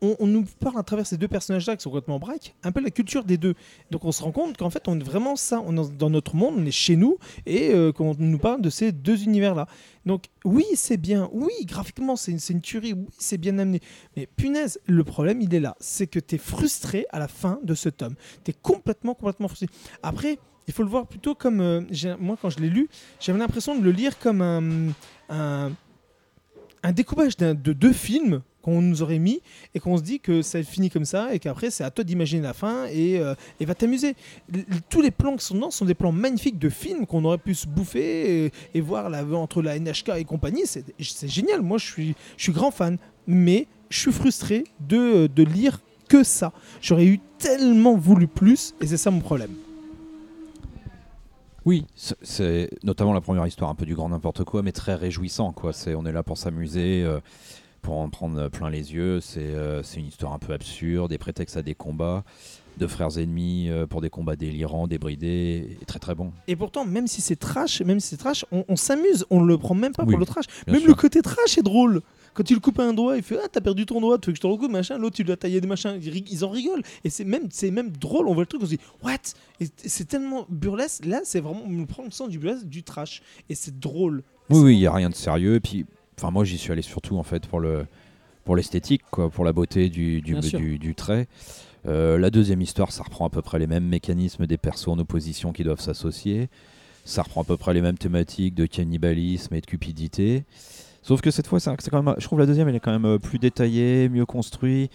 on, nous parle à travers ces deux personnages-là qui sont complètement braques, un peu la culture des deux. Donc on se rend compte qu'en fait on est vraiment ça, on est dans notre monde, on est chez nous, et euh, qu'on nous parle de ces deux univers-là. Donc oui, c'est bien, oui, graphiquement c'est une, tuerie, oui, c'est bien amené. Mais punaise, le problème il est là, c'est que tu es frustré à la fin de ce tome. Tu es complètement, complètement frustré. Après, il faut le voir plutôt comme, euh, moi quand je l'ai lu, j'avais l'impression de le lire comme un, un, découpage de deux films qu'on nous aurait mis et qu'on se dit que ça finit comme ça et qu'après c'est à toi d'imaginer la fin et, euh, et va t'amuser. Tous les plans qui sont dedans sont des plans magnifiques de films qu'on aurait pu se bouffer et, voir la, entre la NHK et compagnie. C'est génial, moi je suis, je suis grand fan. Mais je suis frustré de, de lire que ça. J'aurais eu tellement voulu plus et c'est ça mon problème. Oui, c'est- c'est notamment la première histoire, un peu du grand n'importe quoi, mais très réjouissant. Quoi. C'est, on est là pour s'amuser, euh, pour en prendre plein les yeux. C'est, euh, c'est une histoire un peu absurde, des prétextes à des combats, de frères ennemis euh, pour des combats délirants, débridés, et très très bon. Et pourtant, même si c'est trash, même si c'est trash, on, on s'amuse, on le prend même pas Oui, pour le trash. même sûr. le côté trash est drôle. Quand tu le coupes un doigt, il fait Ah, t'as perdu ton doigt, tu veux que je te recoupe, machin. L'autre, tu lui as taillé des machins. Ils, en rigolent. Et c'est même, c'est même drôle. On voit le truc, on se dit What? C'est tellement burlesque. Là, c'est vraiment, on prend le sens du burlesque, du trash. Et c'est drôle. Oui, oui, il n'y a rien de sérieux. Et puis, enfin, moi, j'y suis allé surtout en fait pour le pour l'esthétique, quoi, pour la beauté du, du, du trait. Euh, la deuxième histoire, ça reprend à peu près les mêmes mécanismes des persos en opposition qui doivent s'associer. Ça reprend à peu près les mêmes thématiques de cannibalisme et de cupidité. Sauf que cette fois, c'est quand même, je trouve la deuxième, elle est quand même euh, plus détaillée, mieux construite.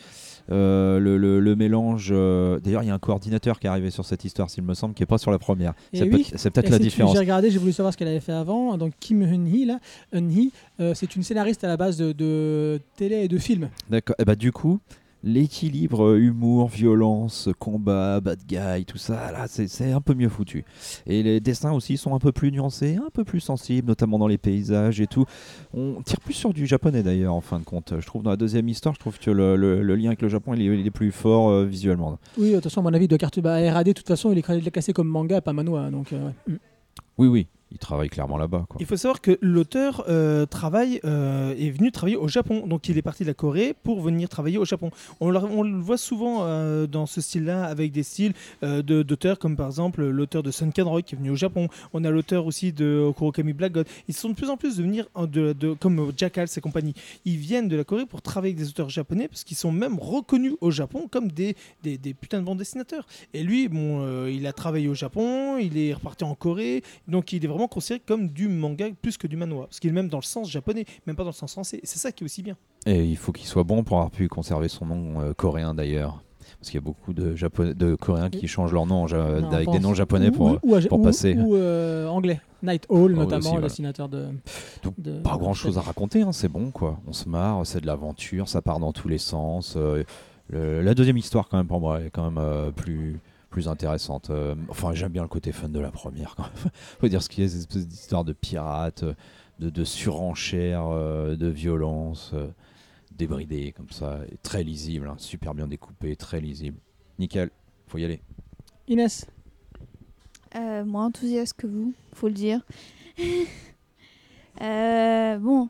Euh, le, le- le mélange. euh, D'ailleurs, il y a un coordinateur qui est arrivé sur cette histoire, s'il me semble, qui n'est pas sur la première. Et C'est oui. peut-être la différence. J'ai regardé, j'ai voulu savoir ce qu'elle avait fait avant. Donc Kim euh, c'est une scénariste à la base de, de télé et de films. D'accord. Et bah du coup, l'équilibre euh, humour, violence, combat, bad guy, tout ça, là, c'est un peu mieux foutu. Et les dessins aussi sont un peu plus nuancés, un peu plus sensibles, notamment dans les paysages et tout. On tire plus sur du japonais d'ailleurs, en fin de compte. Je trouve dans la deuxième histoire, je trouve que le, le- le lien avec le Japon, il est, il est plus fort euh, visuellement. Oui, de toute façon, à mon avis, de carte bah, RAD, de toute façon, il est, classé comme manga, pas manhwa. Donc, euh, ouais. Oui, oui, il travaille clairement là-bas. Il faut savoir que l'auteur euh, travaille, euh, est venu travailler au Japon. Donc il est parti de la Corée pour venir travailler au Japon. On, le- voit souvent euh, dans ce style-là avec des styles euh, de- d'auteurs comme par exemple l'auteur de Sunken Rock qui est venu au Japon. On a l'auteur aussi de Kurokami Black God. Ils sont de plus en plus de venir en- de, comme Jackals et compagnie. Ils viennent de la Corée pour travailler avec des auteurs japonais parce qu'ils sont même reconnus au Japon comme des, des, des putains de bons dessinateurs. Et lui, bon, il a travaillé au Japon, il est reparti en Corée, donc il est vraiment considéré comme du manga plus que du manhwa. Parce qu'il est même dans le sens japonais, même pas dans le sens français. C'est ça qui est aussi bien. Et il faut qu'il soit bon pour avoir pu conserver son nom euh, coréen d'ailleurs. Parce qu'il y a beaucoup de, Japonais, de Coréens qui changent leur nom en ja- Non, avec des noms japonais pour. ou, ou, pour ou- passer. Ou euh, anglais. Night Hall, notamment, aussi, le voilà. dessinateur de. Pas grand chose à raconter, hein, c'est bon quoi. On se marre, c'est de l'aventure, ça part dans tous les sens. euh, le- la deuxième histoire, quand même, pour moi, est quand même euh, plus, plus intéressante. Euh, enfin, j'aime bien le côté fun de la première quand même. [LAUGHS] Faut dire ce qu'il y a, ces espèces d'histoires de pirates, euh, de, de surenchère, euh, de violence, euh, débridée comme ça, et très lisible, hein, super bien découpé, très lisible. Nickel, faut y aller. Inès, Euh, moins enthousiaste que vous, faut le dire. [LAUGHS] Euh, bon,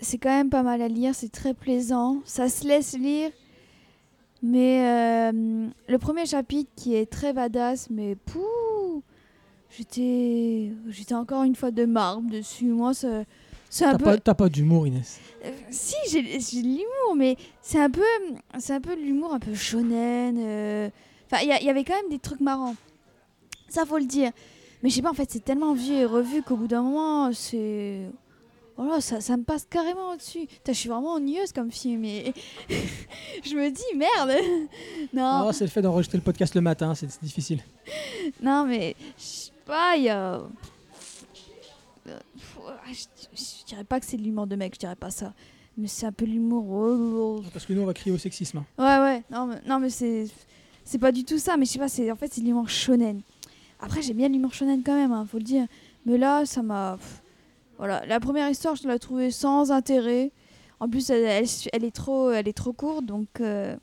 c'est quand même pas mal à lire, c'est très plaisant, ça se laisse lire. Mais euh, le premier chapitre qui est très badass, mais pouh, j'étais, j'étais encore une fois de marbre dessus. Moi, c'est un T'as peu. pas, t'as pas d'humour, Inès. Euh, si, j'ai de l'humour, mais c'est un peu, c'est un peu de l'humour un peu shonen. euh. Enfin, il y, y avait quand même des trucs marrants. Ça, faut le dire. Mais je sais pas, en fait, c'est tellement vu et revu qu'au bout d'un moment, c'est. Voilà, ça, ça me passe carrément au-dessus. Je suis vraiment ennuyeuse comme film. Et [LAUGHS] je me dis, merde [LAUGHS] Non, Oh, c'est le fait d'enregistrer le podcast le matin, c'est difficile. [LAUGHS] non mais je sais pas, il y a. Euh, Je, dirais pas que c'est de l'humour de mec, je dirais pas ça. Mais c'est un peu l'humour. oh, oh, Parce que nous, on va crier au sexisme. hein. Ouais, ouais, non, mais, non, mais c'est. C'est pas du tout ça, mais je sais pas, c'est en fait, c'est de l'humour shonen. Après, j'aime bien l'humour shonen quand même, hein, faut le dire. Mais là, ça m'a. Voilà, la première histoire, je l'ai trouvée sans intérêt. En plus, elle, est, trop, elle est trop courte, donc euh,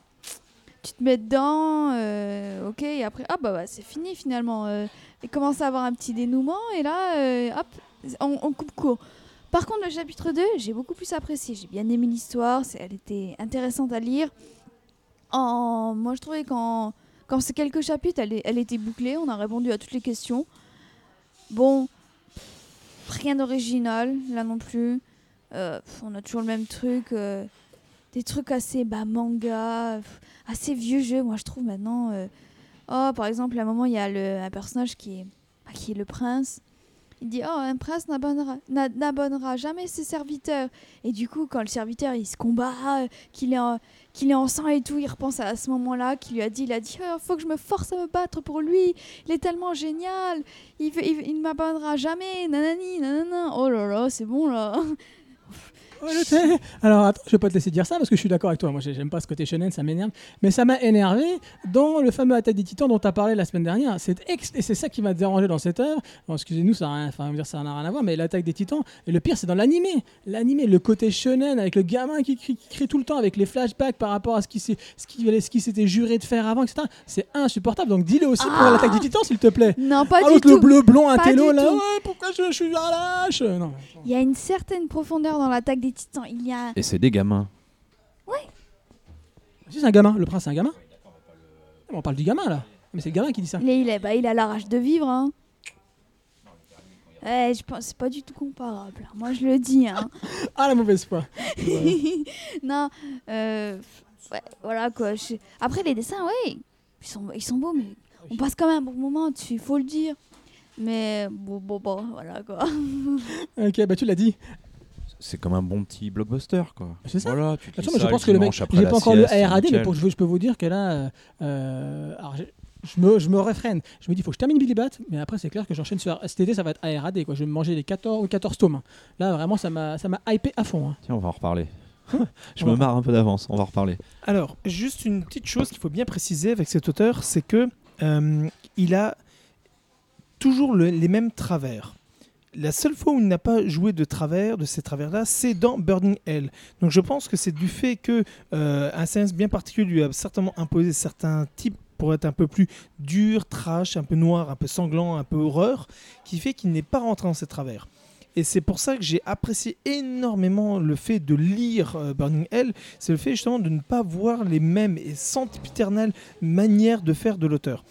tu te mets dedans, euh, ok, et après, hop, bah, bah, c'est fini finalement. Euh, il commence à avoir un petit dénouement, et là, euh, hop, on, coupe court. Par contre, le chapitre 2, j'ai beaucoup plus apprécié. J'ai bien aimé l'histoire, c'est- elle était intéressante à lire. Moi, je trouvais qu'en quand ces quelques chapitres, elle était bouclée, on a répondu à toutes les questions. Bon, rien d'original, là non plus. Euh, on a toujours le même truc. euh, des trucs assez bah, manga, assez vieux jeu, moi je trouve maintenant. euh. Oh, par exemple, à un moment, il y a le, un personnage qui est, bah, qui est le prince. Il dit Oh, un prince n'abonnera n'a- n'abonnera jamais ses serviteurs. Et du coup, quand le serviteur il se combat, euh, qu'il est, en- est en sang et tout, il repense à ce moment-là, qu'il lui a dit Il a dit Oh, faut que je me force à me battre pour lui. Il est tellement génial. Il, ne m'abandonnera jamais. Nanani, nanana. Oh là là, c'est bon là. [LAUGHS] Ouais, je sais. Alors attends, je vais pas te laisser dire ça parce que je suis d'accord avec toi. Moi, j'ai- j'aime pas ce côté shonen, ça m'énerve. Mais ça m'a énervé dans le fameux Attaque des Titans dont tu as parlé la semaine dernière. C'est ex- et c'est ça qui m'a dérangé dans cette œuvre. Bon, excusez-nous, ça n'a rien, enfin, ça n'a rien à voir. Mais l'Attaque des Titans. Et le pire, c'est dans l'animé. L'animé, le côté shonen avec le gamin qui crie, qui crie tout le temps avec les flashbacks par rapport à ce qui s'est- ce qui- ce qui s'était juré de faire avant, etc. C'est insupportable. Donc dis-le aussi pour Ah l'Attaque des Titans, s'il te plaît. Non, pas Ah, du l'autre, le tout. bleu, blond, un télo là. tout. Ouais, pourquoi je, je suis un lâche? Non. Il y a une certaine profondeur dans l'attaque des titans. Il y a. Et c'est des gamins. Si, c'est un gamin. Le prince, c'est un gamin. On parle du gamin là. Mais c'est le gamin qui dit ça. Il, est, il, est- bah, il a la rage de vivre. Hein. Ouais, je pense c'est pas du tout comparable. Moi, je le dis. Hein. [LAUGHS] Ah, la mauvaise foi. [LAUGHS] non, euh, ouais, voilà quoi. je- Après, les dessins, ouais, ils sont, ils sont beaux, mais on passe quand même un bon moment dessus, il faut le dire. Mais bon, bon, bon, voilà quoi. Ok, bah tu l'as dit. C'est comme un bon petit blockbuster, quoi. C'est ça. Voilà, tu lis mais je ça pense que le mec, j'ai pas encore le ARAD, mais pour, je, je peux vous dire que là, euh, euh, alors, je, je me, je me réfrène. Je me dis, il faut que je termine Billy Bat, mais après, c'est clair que j'enchaîne sur. Cet été, ça va être ARAD, quoi. Je vais me manger les 14 ou 14 tomes. Là, vraiment, ça m'a ça m'a hypé à fond. hein. Tiens, on va en reparler. [LAUGHS] Je On me va- marre un peu d'avance, on va en reparler. Alors, juste une petite chose qu'il faut bien préciser avec cet auteur, c'est que euh, il a toujours le- les mêmes travers. La seule fois où il n'a pas joué de travers, de ces travers-là, c'est dans Burning Hell. Donc je pense que c'est du fait que euh, un science bien particulier lui a certainement imposé certains types pour être un peu plus dur, trash, un peu noir, un peu sanglant, un peu horreur, qui fait qu'il n'est pas rentré dans ces travers. Et c'est pour ça que j'ai apprécié énormément le fait de lire euh, Burning Hell, c'est le fait justement de ne pas voir les mêmes et sempiternelles manières de faire de l'auteur.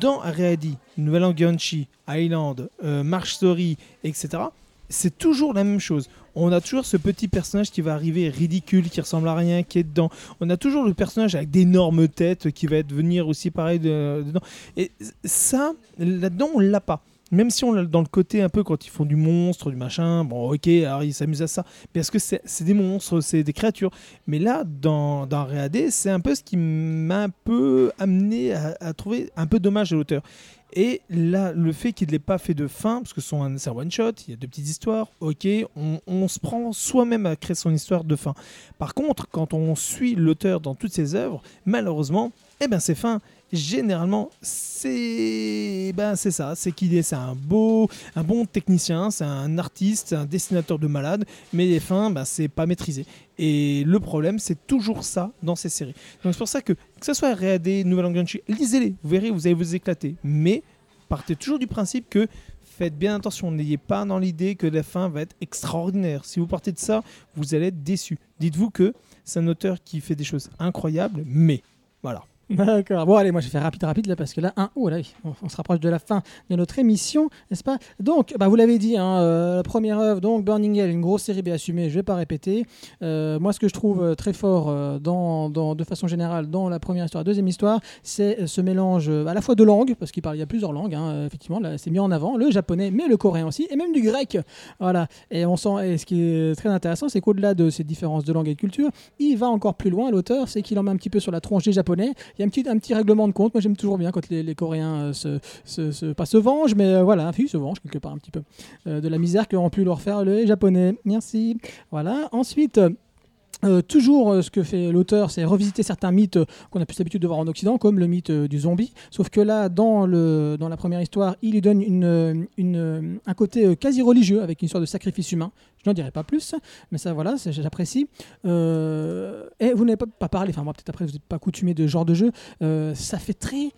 Dans Areadi, Nouvelle Anguianchi, Island, euh, March Story, etc., c'est toujours la même chose. On a toujours ce petit personnage qui va arriver ridicule, qui ressemble à rien, qui est dedans. On a toujours le personnage avec d'énormes têtes qui va être venir aussi pareil de- dedans. Et ça, là-dedans, on l'a pas. Même si on l'a dans le côté un peu quand ils font du monstre, du machin, bon ok, alors ils s'amusent à ça. Parce que c'est des monstres, c'est des créatures? Mais là, dans, dans Réadé, c'est un peu ce qui m'a un peu amené à, trouver un peu dommage à l'auteur. Et là, le fait qu'il ne l'ait pas fait de fin, parce que c'est un one-shot, il y a deux petites histoires, ok, on, on se prend soi-même à créer son histoire de fin. Par contre, quand on suit l'auteur dans toutes ses œuvres, malheureusement, eh ben c'est fin. Généralement, c'est ben c'est ça, c'est qu'il est, c'est un beau, un bon technicien, c'est un artiste, un dessinateur de malade, mais les fins, ben, c'est pas maîtrisé. Et le problème, c'est toujours ça dans ces séries. Donc c'est pour ça que, que ce soit Réadé, Nouvelle Anguianchi, lisez-les, vous verrez, vous allez vous éclater. Mais partez toujours du principe que faites bien attention, n'ayez pas dans l'idée que la fin va être extraordinaire. Si vous partez de ça, vous allez être déçu. Dites-vous que c'est un auteur qui fait des choses incroyables, mais voilà. [LAUGHS] D'accord. Bon, allez, moi je vais faire rapide, rapide là, parce que là, un, oh là, on, se rapproche de la fin de notre émission, n'est-ce pas? Donc, bah, vous l'avez dit, hein, euh, la première œuvre, donc Burning Hell, une grosse série B assumée, je vais pas répéter. Euh, moi, ce que je trouve euh, très fort, dans, de façon générale, dans la première histoire, la deuxième histoire, c'est ce mélange à la fois de langues, parce qu'il parle, il y a plusieurs langues, hein, effectivement, là, c'est mis en avant, le japonais, mais le coréen aussi, et même du grec. Voilà. Et on sent, ce qui est très intéressant, c'est qu'au-delà de ces différences de langue et de culture, il va encore plus loin, l'auteur, c'est qu'il en met un petit peu sur la tronche des japonais. Un petit, un petit règlement de compte. Moi, j'aime toujours bien quand les, les Coréens euh, se, se, pas se vengent, mais euh, voilà, ils se vengent quelque part un petit peu euh, de la misère qu'ont pu leur faire les Japonais. Merci. Voilà. Ensuite. Euh, toujours, euh, ce que fait l'auteur, c'est revisiter certains mythes euh, qu'on a plus l'habitude de voir en Occident, comme le mythe du zombie. Sauf que là, dans, le, dans la première histoire, il lui donne une, une, un côté quasi religieux, avec une sorte de sacrifice humain. Je n'en dirai pas plus, mais ça, voilà, j'apprécie. Et vous n'avez pas, pas parlé, enfin, moi, peut-être après, vous n'êtes pas coutumé de ce genre de jeu. Ça fait très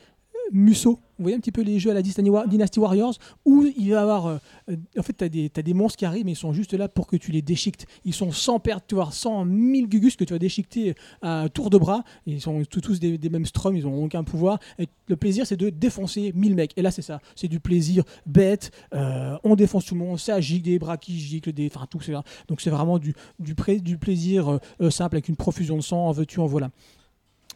Musso. Vous voyez un petit peu les jeux à la Dynasty Wa- Dynasty Warriors où il va y avoir. euh, euh, en fait, tu as, des monstres qui arrivent, mais ils sont juste là pour que tu les déchiquetes. Ils sont sans perte, tu vois, 100 000 gugus que tu vas déchiqueter à tour de bras. Ils sont tous, des, mêmes strums, ils n'ont aucun pouvoir. Et le plaisir, c'est de défoncer 1000 mecs. Et là, c'est ça. C'est du plaisir bête. euh, on défonce tout le monde. Ça gicle, des bras qui giclent, des. Enfin, tout. c'est- Donc, c'est vraiment du, plaisir euh, euh, simple avec une profusion de sang. En veux-tu, en voilà.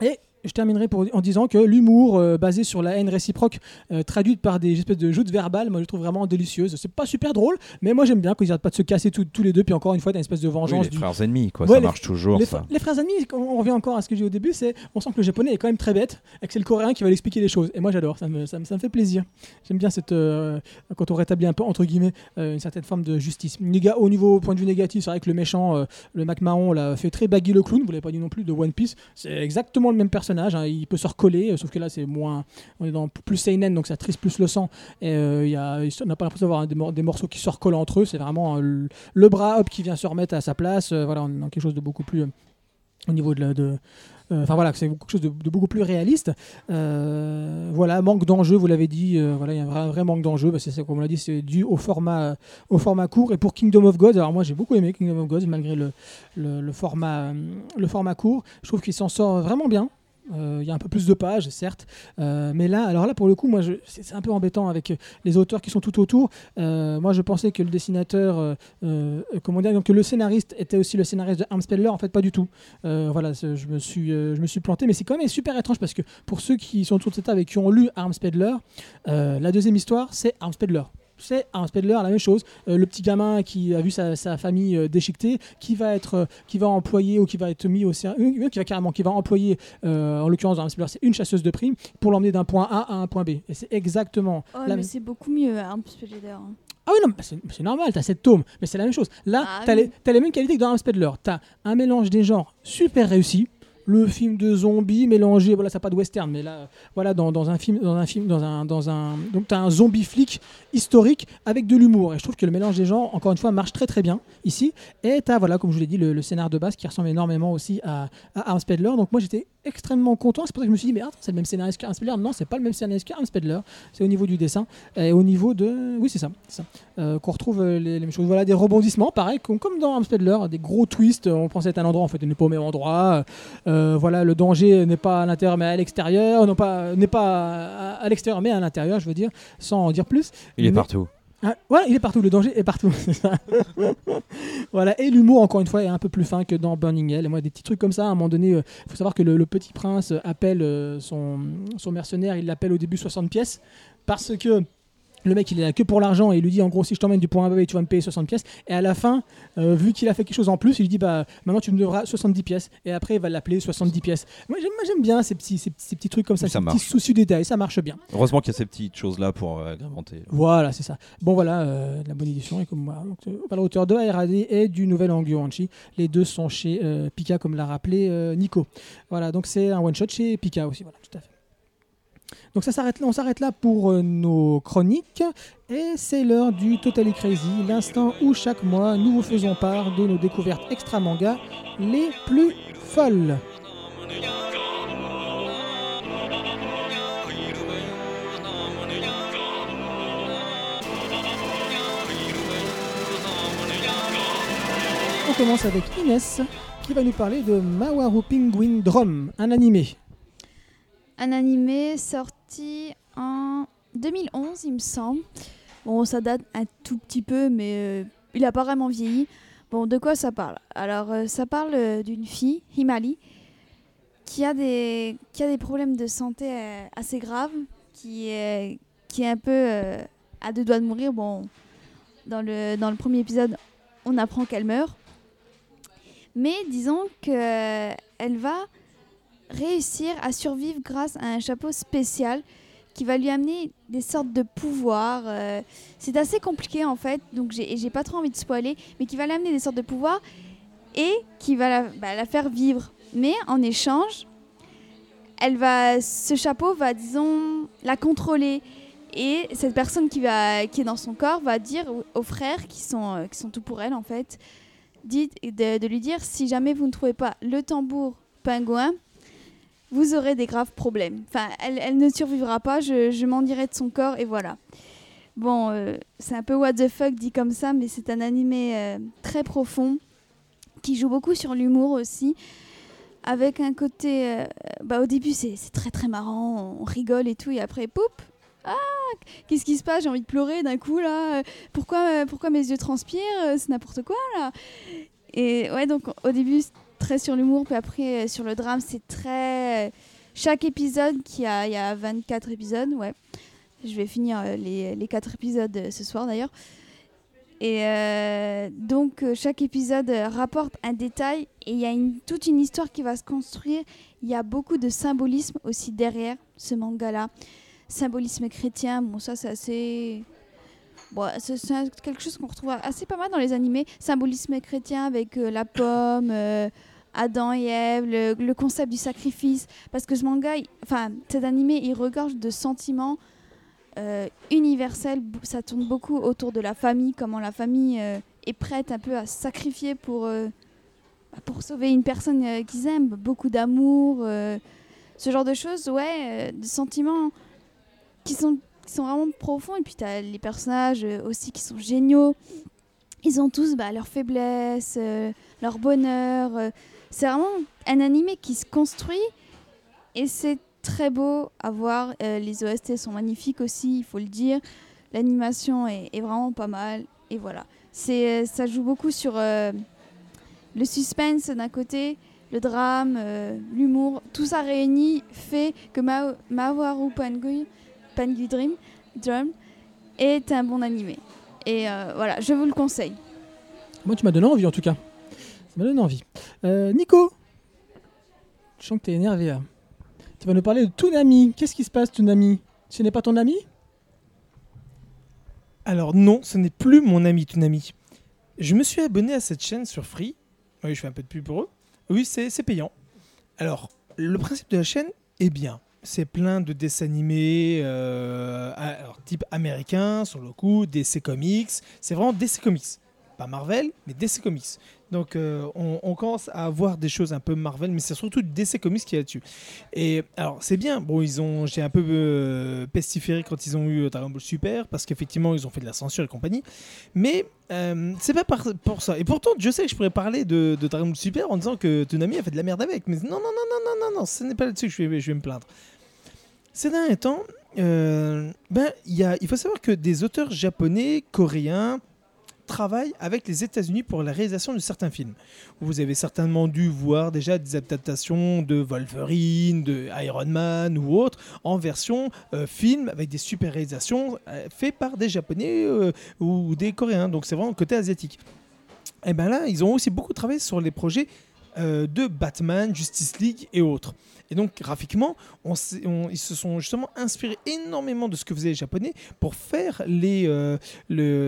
Et je terminerai pour, en disant que l'humour euh, basé sur la haine réciproque, euh, traduite par des espèces de joutes verbales, moi je trouve vraiment délicieuse. C'est pas super drôle, mais moi j'aime bien qu'ils arrêtent pas de se casser tous- tous les deux, puis encore une fois, t'as une espèce de Oui, vengeance les du. frères ennemis, quoi. Ouais, ça marche toujours, Les, ça. fr- les frères ennemis, on revient encore à ce que j'ai dit au début, c'est on sent que le japonais est quand même très bête et que c'est le coréen qui va lui expliquer les choses. Et moi j'adore, ça me, ça, me, ça me fait plaisir. J'aime bien cette euh, quand on rétablit un peu entre guillemets euh, une certaine forme de justice. Néga- au niveau point de vue négatif, c'est vrai que le méchant, le Mac Mahon, l'a fait très baggy le clown. Vous l'avez pas dit non plus de One Piece. C'est exactement le même personnage. Hein, il peut se recoller, euh, sauf que là c'est moins, on est dans plus seinen, donc ça triste plus le sang. Et euh, il y a, on n'a pas l'impression d'avoir des, mor- des morceaux qui se recollent entre eux. C'est vraiment euh, le, bras hop qui vient se remettre à sa place. Voilà, on est dans quelque chose de beaucoup plus au niveau de Enfin voilà, c'est quelque chose de, beaucoup plus réaliste. Voilà, manque d'enjeu, vous l'avez dit. voilà, il y a un vrai, manque d'enjeu. C'est comme on l'a dit, c'est dû au format, au format court. Et pour Kingdom of Gods, alors moi j'ai beaucoup aimé Kingdom of Gods malgré le, format, le format court. Je trouve qu'il s'en sort vraiment bien. Euh, Il y a un peu plus de pages, certes, Euh, mais là, alors là pour le coup, moi, c'est un peu embêtant avec euh, les auteurs qui sont tout autour. Moi, je pensais que le dessinateur, comment dire, que le scénariste était aussi le scénariste de Armspeller. En fait, pas du tout. Voilà, je me suis, je me suis planté, mais c'est quand même super étrange parce que pour ceux qui sont autour de cette table et qui ont lu Armspedler, euh, la deuxième histoire, c'est Armspedler. C'est Armspedler, la même chose. Euh, le petit gamin qui a vu sa, sa famille euh, déchiquetée, qui va être, euh, qui va employer ou qui va être mis au ser- euh, qui va carrément, qui va employer, en l'occurrence dans Armspedler, c'est une chasseuse de primes pour l'emmener d'un point A à un point B. Et c'est exactement Oh, la mais c'est beaucoup mieux, Arms Speeder. hein. Ah oui, non, c'est normal, t'as cette tome, mais c'est la même chose. Là, Ah t'as oui. les, les mêmes qualités que dans Armspedler. T'as un mélange des genres super réussi. Le film de zombies mélangé, voilà, ça n'a pas de western, mais là, voilà, dans, dans un film, dans un film, dans un, dans un, donc t'as un zombie flic historique avec de l'humour. Et je trouve que le mélange des genres, encore une fois, marche très très bien ici. Et t'as, voilà, comme je vous l'ai dit, le, le scénar de base qui ressemble énormément aussi à, à Armspedler. Donc moi, j'étais extrêmement content. C'est pour ça que je me suis dit, mais attends, c'est le même scénariste qu'Armspedler. Non, c'est pas le même scénariste qu'Armspedler. C'est au niveau du dessin et au niveau de, oui, c'est ça. Euh, qu'on retrouve euh, les, mêmes choses. Voilà, des rebondissements, pareil, comme, comme dans Armspedler, des gros twists. euh, On pensait être un endroit, en fait, on n'est pas au même endroit. Voilà, le danger n'est pas à l'intérieur, mais à l'extérieur. Non pas, n'est pas à l'extérieur, mais à l'intérieur, je veux dire, sans en dire plus. Il est Mais- partout. ah, voilà, il est partout, le danger est partout. [LAUGHS] c'est ça. voilà, et l'humour, encore une fois, est un peu plus fin que dans Burning Hell. Et moi, des petits trucs comme ça, à un moment donné, il faut savoir que le, le petit prince appelle euh, son, son mercenaire, il l'appelle au début 60 pièces, parce que le mec, il est là que pour l'argent et il lui dit en gros, si je t'emmène du point A à B, tu vas me payer 60 pièces. Et à la fin, euh, vu qu'il a fait quelque chose en plus, il lui dit bah maintenant tu me devras 70 pièces. Et après, il va l'appeler 70 pièces. Moi, j'aime, bien ces petits, ces, petits- ces petits trucs comme ça, ça ces petits marche. soucis détails, ça marche bien. Heureusement qu'il y a ces petites choses-là pour euh, agrémenter. Voilà, c'est ça. Bon, voilà, euh, la bonne édition. Et comme moi, donc, euh, à la hauteur de ARAD et du nouvel Angyo Hanchi. Les deux sont chez Pika, comme l'a rappelé Nico. Voilà, donc c'est un one-shot chez Pika aussi. Voilà, tout à fait. Donc ça s'arrête là, on s'arrête là pour euh, nos chroniques et c'est l'heure du Totally Crazy, l'instant où chaque mois nous vous faisons part de nos découvertes extra manga les plus folles. On commence avec Inès qui va nous parler de Mawaru Penguin Drum, un animé un animé sorti en 2011, il me semble. Bon, ça date un tout petit peu, mais euh, il a pas vraiment vieilli. Bon, de quoi ça parle? Alors, euh, ça parle euh, d'une fille, Himali, qui a des, qui a des problèmes de santé assez graves, qui est, qui est un peu à deux doigts de mourir. Bon, dans le, dans le premier épisode, on apprend qu'elle meurt. Mais disons qu'elle va réussir à survivre grâce à un chapeau spécial qui va lui amener des sortes de pouvoirs. euh, c'est assez compliqué en fait, donc j'ai pas trop envie de spoiler, mais qui va lui amener des sortes de pouvoirs et qui va la, bah, la faire vivre. Mais en échange, elle va, ce chapeau va, disons, la contrôler. Et cette personne qui, est dans son corps va dire aux- frères, qui sont, euh, qui sont tout pour elle en fait, de lui dire si jamais vous ne trouvez pas le tambour pingouin, vous aurez des graves problèmes. Enfin, elle, ne survivra pas, je, m'en dirai de son corps et voilà. Bon, euh, c'est un peu what the fuck dit comme ça, mais c'est un animé euh, très profond qui joue beaucoup sur l'humour aussi. Avec un côté. euh, bah, au début, c'est très très marrant, on rigole et tout, et après, poup Ah Qu'est-ce qui se passe? J'ai envie de pleurer d'un coup là. Pourquoi, pourquoi mes yeux transpirent? C'est n'importe quoi là. Et ouais, donc au début, très sur l'humour, puis après euh, sur le drame, c'est très. Chaque épisode, qui a, il y a 24 épisodes, ouais. Je vais finir euh, les, les 4 épisodes euh, ce soir d'ailleurs. Et euh, donc euh, chaque épisode euh, rapporte un détail et il y a une, toute une histoire qui va se construire. Il y a beaucoup de symbolisme aussi derrière ce manga-là. Symbolisme chrétien, bon ça c'est assez... Bon, c'est quelque chose qu'on retrouve assez pas mal dans les animés. Symbolisme chrétien avec euh, la pomme, euh, Adam et Ève, le, concept du sacrifice. Parce que ce manga, enfin cet animé, il regorge de sentiments euh, universel. b- Ça tourne beaucoup autour de la famille, comment la famille est prête un peu à sacrifier pour, bah, pour sauver une personne qu'ils aiment. Beaucoup d'amour, ce genre de choses, ouais, de sentiments qui sont, qui sont vraiment profonds. Et puis tu as les personnages euh, aussi qui sont géniaux. Ils ont tous bah, leurs faiblesses, euh, leur bonheur. euh. c'est vraiment un animé qui se construit et c'est très beau à voir. Les OST sont magnifiques aussi, il faut le dire. L'animation est, vraiment pas mal. Et voilà. C'est, ça joue beaucoup sur le suspense d'un côté, le drame, l'humour. Tout ça réuni fait que Ma- Mawaru Pangui, Pangui Dream, Drum est un bon animé. Et euh, voilà, je vous le conseille. Moi, tu m'as donné envie en tout cas. Ça m'a donné envie. Euh, Nico, je sens que t'es énervé là. Tu vas nous parler de Toonami. Qu'est-ce qui se passe, Toonami? Ce n'est pas ton ami? Alors non, ce n'est plus mon ami Toonami. Je me suis abonné à cette chaîne sur Free. Oui, je fais un peu de pub pour eux. Oui, c'est c'est payant. Alors, le principe de la chaîne est bien. C'est plein de dessins animés, euh, type américain, sur le coup, DC Comics. C'est vraiment DC Comics. Pas Marvel, mais DC Comics. Donc, euh, on, commence à avoir des choses un peu Marvel, mais c'est surtout DC Comics qui est là-dessus. Et alors, c'est bien. Bon, ils ont, j'ai un peu euh, pestiféré quand ils ont eu euh, Dragon Ball Super, parce qu'effectivement, ils ont fait de la censure et compagnie. Mais c'est pas pour ça. Et pourtant, je sais que je pourrais parler de, de Dragon Ball Super en disant que Toonami a fait de la merde avec. Mais non, non, non, non, non, non, non, ce n'est pas là-dessus que je vais, me plaindre. Ces derniers temps, ben, il faut savoir que des auteurs japonais, coréens, travaillent avec les États-Unis pour la réalisation de certains films. Vous avez certainement dû voir déjà des adaptations de Wolverine, de Iron Man ou autres en version euh, film avec des super réalisations euh, faites par des Japonais euh, ou des Coréens. Donc c'est vraiment côté asiatique. Et bien là, ils ont aussi beaucoup travaillé sur les projets euh, de Batman, Justice League et autres. Et donc graphiquement, on ils se sont justement inspirés énormément de ce que faisaient les Japonais pour faire les, euh,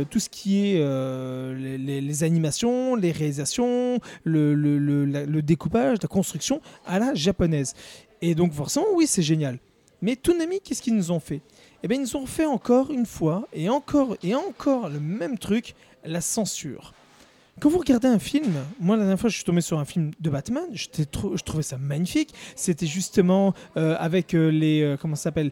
tout ce qui est euh, les, animations, les réalisations, le, le découpage, la construction à la japonaise. Et donc forcément, oui, c'est génial. Mais Toonami, qu'est-ce qu'ils nous ont fait? Eh bien, ils nous ont fait encore une fois, et encore, et encore le même truc, la censure. Quand vous regardez un film, moi la dernière fois je suis tombé sur un film de Batman, je trouvais ça magnifique. C'était justement euh, avec euh, les euh, comment ça s'appelle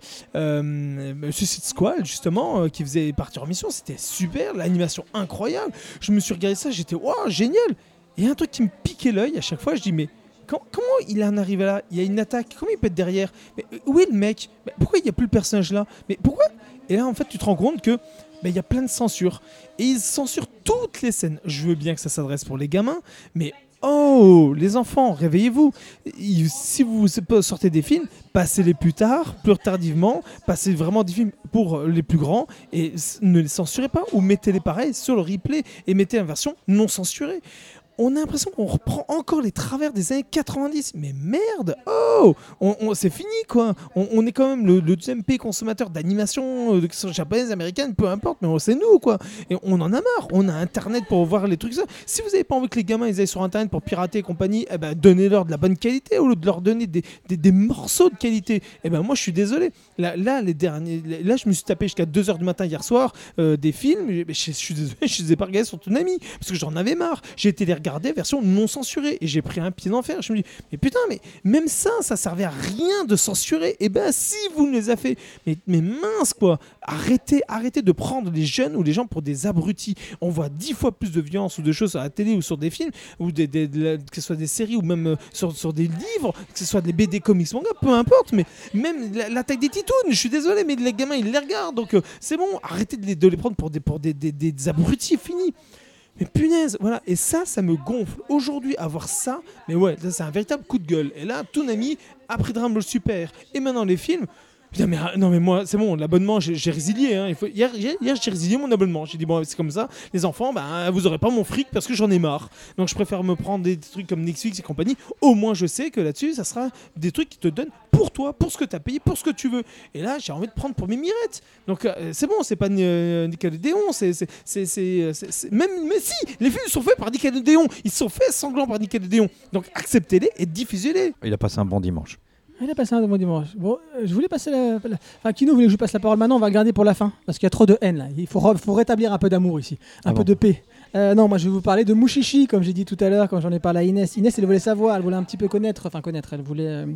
Suicide Squad justement qui faisait partie en mission. C'était super, l'animation incroyable. Je me suis regardé ça, j'étais waouh génial. Et un truc qui me piquait l'œil à chaque fois, je dis mais comment il en arrive là? Il y a une attaque, comment il peut être derrière? Mais, Où est le mec? Pourquoi il n'y a plus le personnage là? Mais pourquoi? Et là en fait tu te rends compte que il y a plein de censure. Et ils censurent toutes les scènes. Je veux bien que ça s'adresse pour les gamins, mais oh, les enfants, réveillez-vous. Il- Si vous sortez des films, passez-les plus tard, plus tardivement, passez vraiment des films pour les plus grands et ne les censurez pas ou mettez-les pareil sur le replay et mettez une version non censurée. On a l'impression qu'on reprend encore les travers des années 90. Mais merde Oh on, C'est fini quoi on, est quand même le, deuxième pays consommateur d'animation, euh, japonaise, américaine, peu importe, mais c'est nous quoi Et on en a marre On a internet pour voir les trucs ça. Si vous avez pas envie que les gamins ils aillent sur internet pour pirater et compagnie, eh ben donnez-leur de la bonne qualité au lieu de leur donner des, morceaux de qualité. Eh ben moi je suis désolé. Là, les derniers, là je me suis tapé jusqu'à 2h du matin hier soir euh, des films. Je, suis désolé, je les ai pas regardés sur Tsunami parce que j'en avais marre. J'ai été version non censurée et j'ai pris un pied d'enfer. Je me dis, mais putain, mais même ça, ça servait à rien de censurer. Et ben si vous nous les avez fait, mais, mais mince quoi. Arrêtez, arrêtez de prendre les jeunes ou les gens pour des abrutis. On voit dix fois plus de violence ou de choses à la télé ou sur des films ou des, que ce soit des séries ou même euh, sur, sur des livres, que ce soit des BD comics manga, peu importe. Mais même la- l'attaque des titounes, je suis désolé, mais les gamins ils les regardent. Donc euh, c'est bon, arrêtez de les, de les prendre pour des, pour des, des- des abrutis, fini. Mais punaise, voilà, et ça, ça me gonfle. Aujourd'hui, avoir ça, mais ouais, c'est un véritable coup de gueule. Et là, Toonami a pris Dragon Super. Et maintenant, les films. Mais, ah, non, mais moi, c'est bon, l'abonnement, j'ai résilié. hein. Il faut, hier, j'ai résilié mon abonnement. J'ai dit, bon, c'est comme ça, les enfants, ben, vous aurez pas mon fric parce que j'en ai marre. Donc, je préfère me prendre des trucs comme Netflix et compagnie. Au moins, je sais que là-dessus, ça sera des trucs qui te donnent pour toi, pour ce que tu as payé, pour ce que tu veux. Et là, j'ai envie de prendre pour mes mirettes. Donc, euh, c'est bon, c'est pas euh, Nickelodeon, c'est- c'est- Même, mais si, les films sont faits par Nickelodeon. Ils sont faits sanglants par Nickelodeon. Donc, acceptez-les et diffusez-les. Il a passé un bon dimanche. Il a passé un bon dimanche. Bon, euh, je voulais passer la, la- Enfin, Kino voulait que je passe la parole maintenant, on va garder pour la fin. Parce qu'il y a trop de haine là. Il faut, re- faut rétablir un peu d'amour ici. Un Ah peu bon de paix. Euh, non, moi je vais vous parler de Mushishi, comme j'ai dit tout à l'heure quand j'en ai parlé à Inès. Inès, elle voulait savoir, elle voulait un petit peu connaître, enfin connaître, elle voulait euh,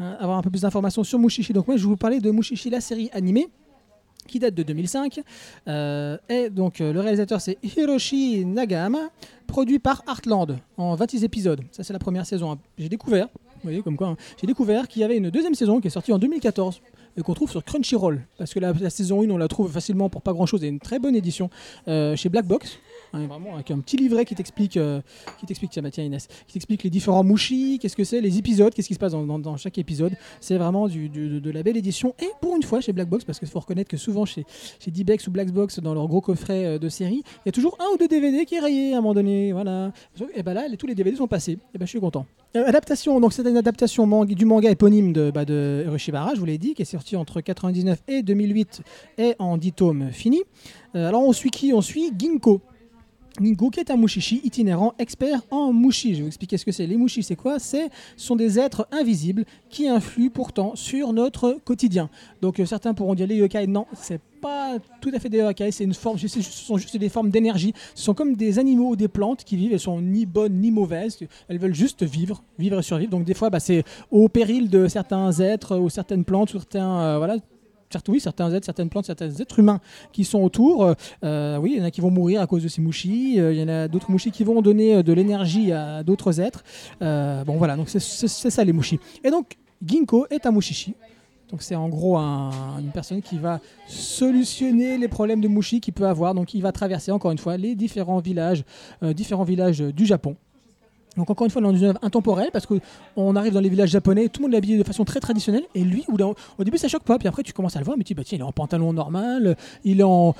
euh, avoir un peu plus d'informations sur Mushishi. Donc moi je vais vous parler de Mushishi, la série animée qui date de 2005. Euh, et donc euh, le réalisateur c'est Hiroshi Nagahama, produit par Heartland en 26 épisodes. Ça c'est la première saison. hein. J'ai découvert, vous voyez comme quoi, hein, j'ai découvert qu'il y avait une deuxième saison qui est sortie en 2014 et qu'on trouve sur Crunchyroll. Parce que la, saison 1 on la trouve facilement pour pas grand chose et une très bonne édition euh, chez Black Box. Avec un petit livret qui t'explique, euh, qui t'explique, bah, tiens Inès, qui t'explique les différents mushi, qu'est-ce que c'est, les épisodes, qu'est-ce qui se passe dans, chaque épisode. C'est vraiment du, de, la belle édition. Et pour une fois chez Black Box, parce qu'il faut reconnaître que souvent chez, chez D-Bex ou Black Box, dans leur gros coffret euh, de série, il y a toujours un ou deux DVD qui est rayé à un moment donné. Voilà. Et ben là, tous les DVD sont passés. Et ben je suis content. Euh, adaptation, donc c'est une adaptation manga- du manga éponyme de, bah, je vous l'ai dit, qui est sorti entre 99 et 2008 et en 10 tomes finis. Euh, alors on suit qui? On suit Ginkgo. Ginkgo qui est un mushishi itinérant expert en mushi. Je vais vous expliquer ce que c'est. Les mushi, c'est quoi? C'est ce sont des êtres invisibles qui influent pourtant sur notre quotidien. Donc euh, certains pourront dire les yokai, non, c'est pas tout à fait des yokai, c'est une forme, ce sont juste des formes d'énergie. Ce sont comme des animaux ou des plantes qui vivent, elles sont ni bonnes ni mauvaises, elles veulent juste vivre, vivre et survivre. Donc des fois, bah, c'est au péril de certains êtres ou certaines plantes, certains, euh, voilà, certes, oui, certains êtres, certaines plantes, certains êtres humains qui sont autour. Euh, euh, oui, il y en a qui vont mourir à cause de ces mouchis. euh, il y en a d'autres mouchis qui vont donner de l'énergie à d'autres êtres. Bon, voilà, donc c'est- ça les mouchis. Et donc, Ginkgo est un mouchichi. Donc c'est en gros un- une personne qui va solutionner les problèmes de mouchis qu'il peut avoir. Donc il va traverser encore une fois les différents villages du Japon. Donc encore une fois dans une œuvre intemporelle parce qu'on arrive dans les villages japonais, tout le monde est habillé de façon très traditionnelle et lui au, début ça choque pas, puis après tu commences à le voir, mais tu dis bah tiens il est en pantalon normal, il est en,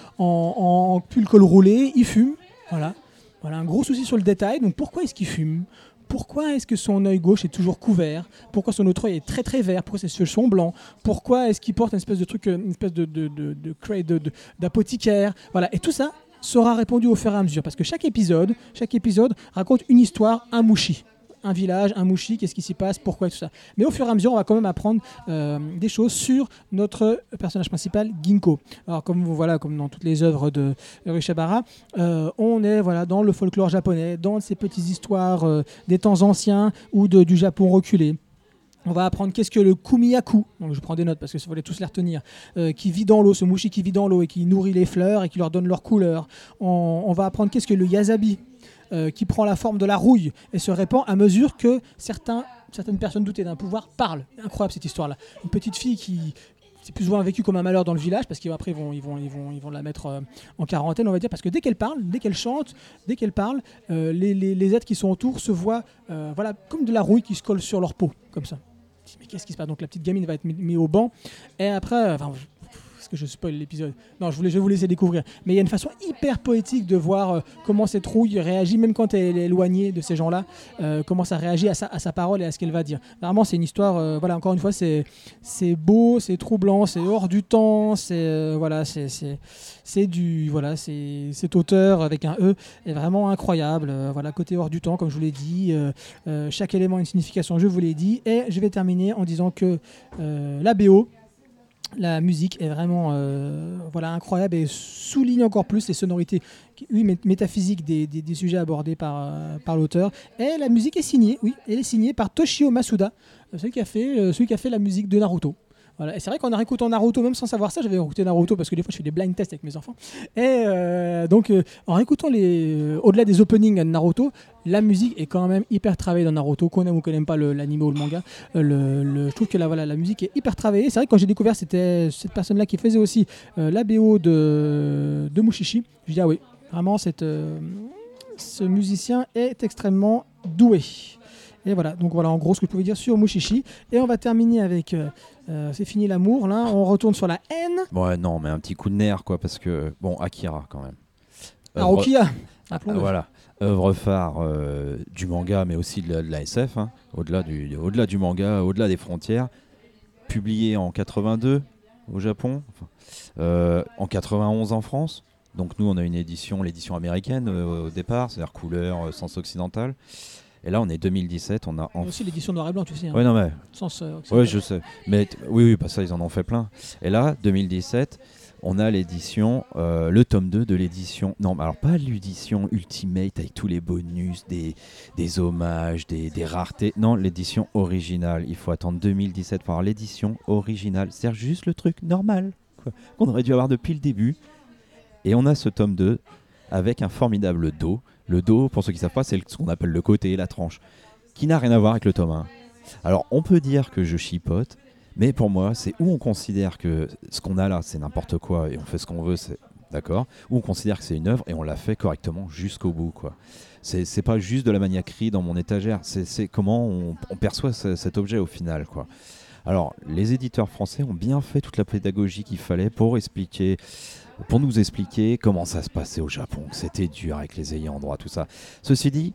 pull col roulé, il fume, voilà. Voilà un gros souci sur le détail. Donc pourquoi est-ce qu'il fume? Pourquoi est-ce que son œil gauche est toujours couvert? Pourquoi son autre œil est très très vert? Pourquoi ses cheveux sont blancs? Pourquoi est-ce qu'il porte une espèce de truc, euh, une espèce de- d'apothicaire? Voilà, et tout ça sera répondu au fur et à mesure parce que chaque épisode, chaque épisode raconte une histoire, un mouchi. Un village, un mouchi, qu'est-ce qui s'y passe, pourquoi tout ça. Mais au fur et à mesure, on va quand même apprendre euh, des choses sur notre personnage principal, Ginkgo. Alors, comme voilà, comme dans toutes les œuvres de Rishabara, euh, on est voilà dans le folklore japonais, dans ces petites histoires euh, des temps anciens ou de- du Japon reculé. On va apprendre qu'est-ce que le kumiyaku, donc je prends des notes parce que ça fallait tous les retenir, euh, qui vit dans l'eau, ce mouchi qui vit dans l'eau et qui nourrit les fleurs et qui leur donne leur couleur. On, va apprendre qu'est-ce que le yasabi, euh, qui prend la forme de la rouille et se répand à mesure que certaines personnes doutées d'un pouvoir parlent. Incroyable cette histoire-là. Une petite fille qui c'est plus ou moins vécu comme un malheur dans le village parce qu'après ils vont, ils, vont, ils, vont, ils vont la mettre euh, en quarantaine, on va dire, parce que dès qu'elle parle, dès qu'elle chante, dès qu'elle parle, les, êtres qui sont autour se voient voilà, comme de la rouille qui se colle sur leur peau, comme ça. Mais qu'est-ce qui se passe? Donc la petite gamine va être mise au banc. Et après, est-ce je spoil l'épisode Non, je, voulais, je vais vous laisser découvrir. Mais il y a une façon hyper poétique de voir euh, comment cette rouille réagit, même quand elle est éloignée de ces gens-là, euh, comment ça réagit à sa, à sa parole et à ce qu'elle va dire. Vraiment, c'est une histoire, euh, voilà, encore une fois, c'est, beau, c'est troublant, c'est hors du temps, c'est, voilà, c'est, du, voilà, c'est, cet auteur avec un E est vraiment incroyable. Voilà, côté hors du temps, comme je vous l'ai dit, chaque élément a une signification, je vous l'ai dit. Et je vais terminer en disant que la BO, la musique est vraiment euh, incroyable et souligne encore plus les sonorités métaphysiques des, sujets abordés par, euh, par l'auteur. Et la musique est signée, oui, elle est signée par Toshio Masuda, euh, celui celui qui a fait la musique de Naruto. Et c'est vrai qu'en réécoutant Naruto, même sans savoir ça, j'avais écouté Naruto parce que des fois je fais des blind tests avec mes enfants. Et euh, donc euh, en réécoutant les, euh, au-delà des openings de Naruto, la musique est quand même hyper travaillée dans Naruto, qu'on aime ou qu'on n'aime pas l'anime ou le manga. Je trouve que la, voilà, la musique est hyper travaillée. C'est vrai que quand j'ai découvert c'était cette personne-là qui faisait aussi euh, la BO de, de Mushishi, je dis ah oui, vraiment ce musicien est extrêmement doué. Et voilà, donc voilà en gros ce que je pouvais dire sur Mushishi. Et on va terminer avec euh, euh, C'est fini l'amour, là, on retourne sur la haine. Ouais, non, mais un petit coup de nerf, quoi, parce que, bon, Akira, quand même. Ah, Œuvre- Rokia Ah, Rappelons-le. voilà, œuvre phare euh, du manga, mais aussi de la, de la SF, hein, au-delà du, au-delà du manga, au-delà des frontières. Publié en 82 au Japon, enfin, euh, en 91 en France. Donc nous, on a une édition, l'édition américaine euh, au départ, c'est-à-dire couleur, sens occidental. Et là, on est 2017, on a en... aussi l'édition noir et blanc, tu sais. hein, Ouais, non, mais sens, euh, occidental. je sais. Mais oui, oui, pas ça, ils en ont fait plein. Et là, 2017, on a l'édition, euh, le tome 2 de l'édition. Non, mais alors pas l'édition Ultimate avec tous les bonus, des, des hommages, des, des raretés. Non, l'édition originale. Il faut attendre 2017 pour avoir l'édition originale. C'est juste le truc normal qu'on aurait dû avoir depuis le début. Et on a ce tome 2 avec un formidable dos. Le dos, pour ceux qui ne savent pas, c'est ce qu'on appelle le côté, la tranche, qui n'a rien à voir avec le tome 1. Alors, on peut dire que je chipote, mais pour moi, c'est où on considère que ce qu'on a là, c'est n'importe quoi et on fait ce qu'on veut, c'est d'accord, ou on considère que c'est une œuvre et on l'a fait correctement jusqu'au bout, quoi. C'est pas juste de la maniaquerie dans mon étagère, c'est comment on, perçoit ce- cet objet au final, quoi. Alors, les éditeurs français ont bien fait toute la pédagogie qu'il fallait pour expliquer, pour nous expliquer comment ça se passait au Japon, que c'était dur avec les ayants droit, tout ça. Ceci dit,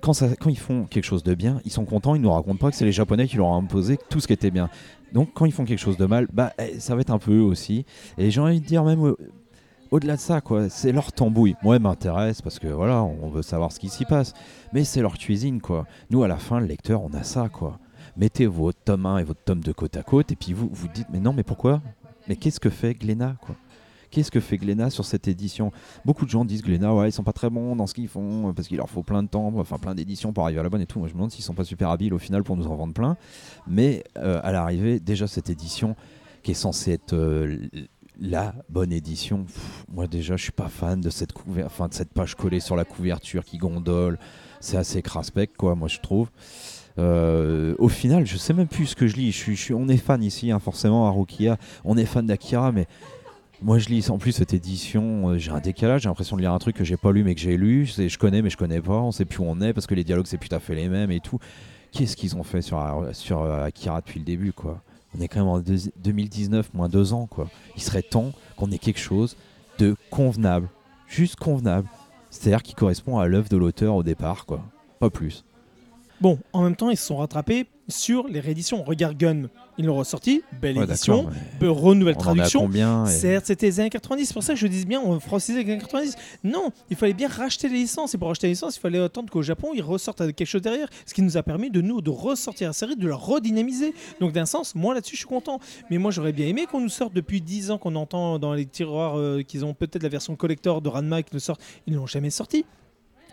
quand, ils font quelque chose de bien, ils sont contents, ils nous racontent pas que c'est les Japonais qui leur ont imposé tout ce qui était bien. Donc quand ils font quelque chose de mal, bah eh, ça va être un peu eux aussi. Et j'ai envie de dire même au-delà de ça, quoi, c'est leur tambouille. Moi, m'intéresse parce que voilà, on veut savoir ce qui s'y passe. Mais c'est leur cuisine, quoi. Nous, à la fin, le lecteur, on a ça, quoi. Mettez votre tome 1 et votre tome 2 côte à côte, et puis vous vous dites, mais non, mais pourquoi? Mais qu'est-ce que fait Glénat, quoi? Qu'est-ce que fait Glénat sur cette édition? Beaucoup de gens disent Glénat, ouais, ils sont pas très bons dans ce qu'ils font euh, parce qu'il leur faut plein de temps, enfin plein d'éditions pour arriver à la bonne et tout. Moi, je me demande s'ils sont pas super habiles au final pour nous en vendre plein. Mais euh, à l'arrivée, déjà cette édition qui est censée être euh, la bonne édition, moi déjà, je suis pas fan de cette de cette page collée sur la couverture qui gondole. C'est assez craspec, quoi, moi je trouve. Euh, au final, je sais même plus ce que je lis. Je on est fan ici, hein, forcément, à Rukia. On est fan d'Akira, mais moi je lis en plus cette édition. euh, j'ai un décalage, j'ai l'impression de lire un truc que j'ai pas lu mais que j'ai lu. Je, connais mais je connais pas. On sait plus où on est parce que les dialogues c'est tout à fait les mêmes et tout. Qu'est-ce qu'ils ont fait sur, euh, Akira depuis le début, quoi? On est quand même en deux- 2019, moins deux ans, quoi. Il serait temps qu'on ait quelque chose de convenable, juste convenable. C'est-à-dire qui correspond à l'œuvre de l'auteur au départ, quoi. Pas plus. Bon, en même temps, ils se sont rattrapés sur les rééditions. Regarde Gun, ils l'ont ressorti, belle Ouais, édition, renouvelle traduction. combien et- Certes, c'était les années 90, c'est pour ça que je dis bien, on francisait les années 90. Non, il fallait bien racheter les licences, et pour racheter les licences, il fallait attendre qu'au Japon, ils ressortent avec quelque chose derrière, ce qui nous a permis de nous de ressortir la série, de la redynamiser. Donc d'un sens, moi là-dessus, je suis content. Mais moi, j'aurais bien aimé qu'on nous sorte depuis 10 ans, qu'on entend dans les tiroirs euh, qu'ils ont peut-être la version collector de Ranma qui nous sortent, ils ne l'ont jamais sorti.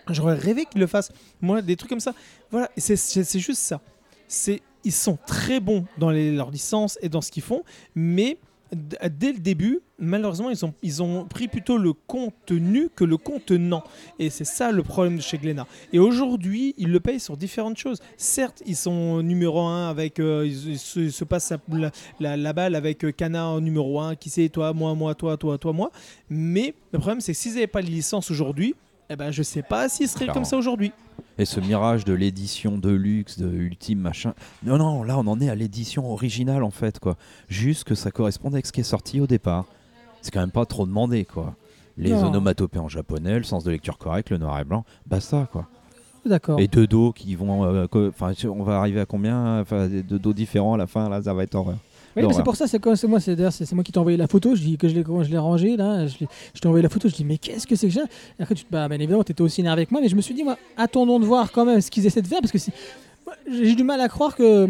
J'aurais rêvé qu'ils le fassent. Moi, des trucs comme ça. Voilà, c'est- juste ça. C'est ils sont très bons dans leurs licences et dans ce qu'ils font, mais dès le début, malheureusement, ils ont, ils ont pris plutôt le contenu que le contenant. Et c'est ça le problème de chez Glénat. Et aujourd'hui, ils le payent sur différentes choses. Certes, ils sont numéro 1 avec. euh, ils, se, ils se passent la, balle avec euh, Cana en numéro 1, qui c'est toi, moi, moi, toi, toi, toi, moi. Mais le problème, c'est que s'ils n'avaient pas les licences aujourd'hui, eh ben, je sais pas seraient Clairement. comme ça aujourd'hui. Et ce mirage de l'édition de luxe, de ultime machin. Non, non, là on en est à l'édition originale en fait, quoi. Juste que ça corresponde avec ce qui est sorti au départ. C'est quand même pas trop demandé, quoi. Les Non. onomatopées en japonais, le sens de lecture correct, le noir et blanc, basta, quoi. D'accord. Et deux dos qui vont. euh, co- Enfin, on va arriver à combien? Enfin, deux dos différents à la fin, là, ça va être horreur. Oui, c'est pour ça, c'est moi, c'est moi qui t'ai envoyé la photo. Je dis que je l'ai, quand je l'ai rangé là. Je, t'ai envoyé la photo. Je dis mais qu'est-ce que c'est que ça? Et après, tu, bah, bien évidemment, t'étais aussi énervé avec moi, mais je me suis dit moi, attendons de voir quand même ce qu'ils essaient de faire parce que j'ai du mal à croire que euh,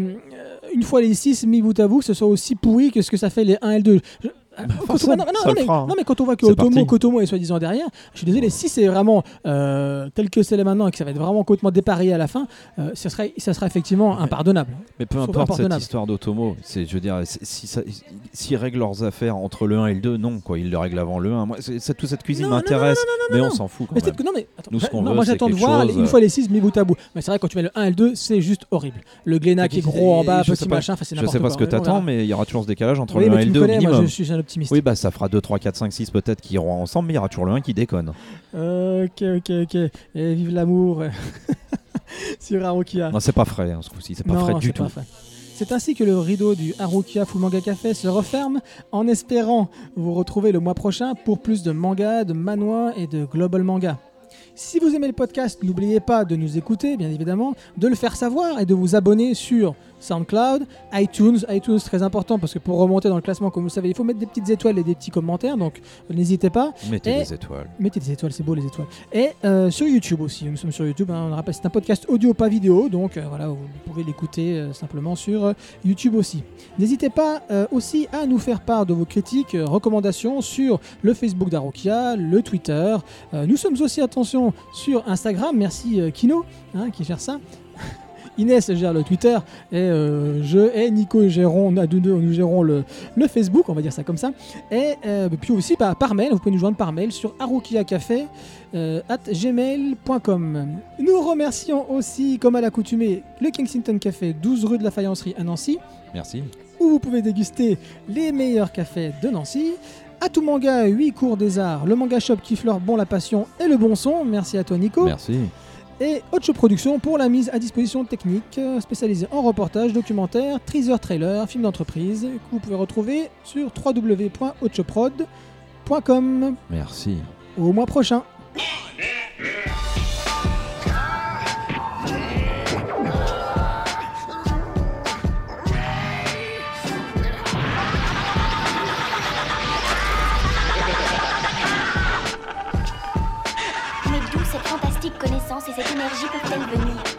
une fois les 6 mis bout à bout, que ce soit aussi pourri que ce que ça fait les 1 et le 2. Je- non, non, mais, fera, hein. non, mais quand on voit que Otomo. Kotomo est soi-disant derrière, je suis désolé, si c'est vraiment euh, tel que c'est là maintenant et que ça va être vraiment complètement dépareillé à la fin, euh, ça, serait, ça sera effectivement Ouais. impardonnable. Mais peu Sauf importe cette histoire d'Otomo, je veux dire, c'est- si s'ils règlent leurs affaires entre le 1 et le 2, non, quoi, ils le règlent avant le 1. Moi, c'est- toute cette cuisine m'intéresse, mais on s'en fout quand Mais même. peut-être que non, mais attends, Nous, ce qu'on moi j'attends de voir une euh, fois les 6 mis bout à bout. Mais c'est vrai, quand tu mets le 1 et le 2, c'est juste horrible. Le Glénat qui est gros en bas, petit machin, c'est Je sais pas ce que t'attends, mais il y aura toujours ce décalage entre le 1 mais et le me 2 connais, moi minimum. Optimiste. Oui, bah ça fera 2, 3, 4, 5, 6 peut-être qui iront ensemble, mais il y aura toujours le 1 qui déconne. Ok, ok, ok. Et vive l'amour [LAUGHS] sur Harukia. Non, c'est pas frais hein, ce coup-ci, c'est pas Non, frais du tout. C'est ainsi que le rideau du Harukia Full Manga Café se referme en espérant vous retrouver le mois prochain pour plus de manga, de manhwa et de global manga. Si vous aimez le podcast, n'oubliez pas de nous écouter, bien évidemment, de le faire savoir et de vous abonner sur SoundCloud, iTunes. iTunes, très important parce que pour remonter dans le classement, comme vous le savez, il faut mettre des petites étoiles et des petits commentaires, donc n'hésitez pas. Mettez Et- des étoiles. Mettez des étoiles, c'est beau les étoiles. Et euh, sur YouTube aussi, nous sommes sur YouTube, hein, on le rappelle, c'est un podcast audio, pas vidéo, donc euh, voilà, vous pouvez l'écouter euh, simplement sur euh, YouTube aussi. N'hésitez pas euh, aussi à nous faire part de vos critiques, euh, recommandations sur le Facebook d'Arokia, le Twitter. Euh, nous sommes aussi, attention, sur Instagram, merci euh, Kino hein, qui gère ça. [LAUGHS] Inès gère le Twitter et euh, je et Nico gérons, à deux, deux, nous gérons le, le Facebook, on va dire ça comme ça. Et euh, puis aussi bah, par mail, vous pouvez nous joindre par mail sur arukiacafé euh, at gmail.com. Nous remercions aussi, comme à l'accoutumée, le Kensington Café, 12 rue de la Faïencerie à Nancy, Merci. où vous pouvez déguster les meilleurs cafés de Nancy. À tout manga, 8 cours des arts, le manga shop qui fleure bon la passion et le bon son. Merci à toi Nico. Merci. Et Ocho Productions pour la mise à disposition technique euh, spécialisée en reportage, documentaire, teaser trailer, film d'entreprise que vous pouvez retrouver sur www.ochoprod.com. Merci. Au mois prochain. Et cette énergie peuvent-elles venir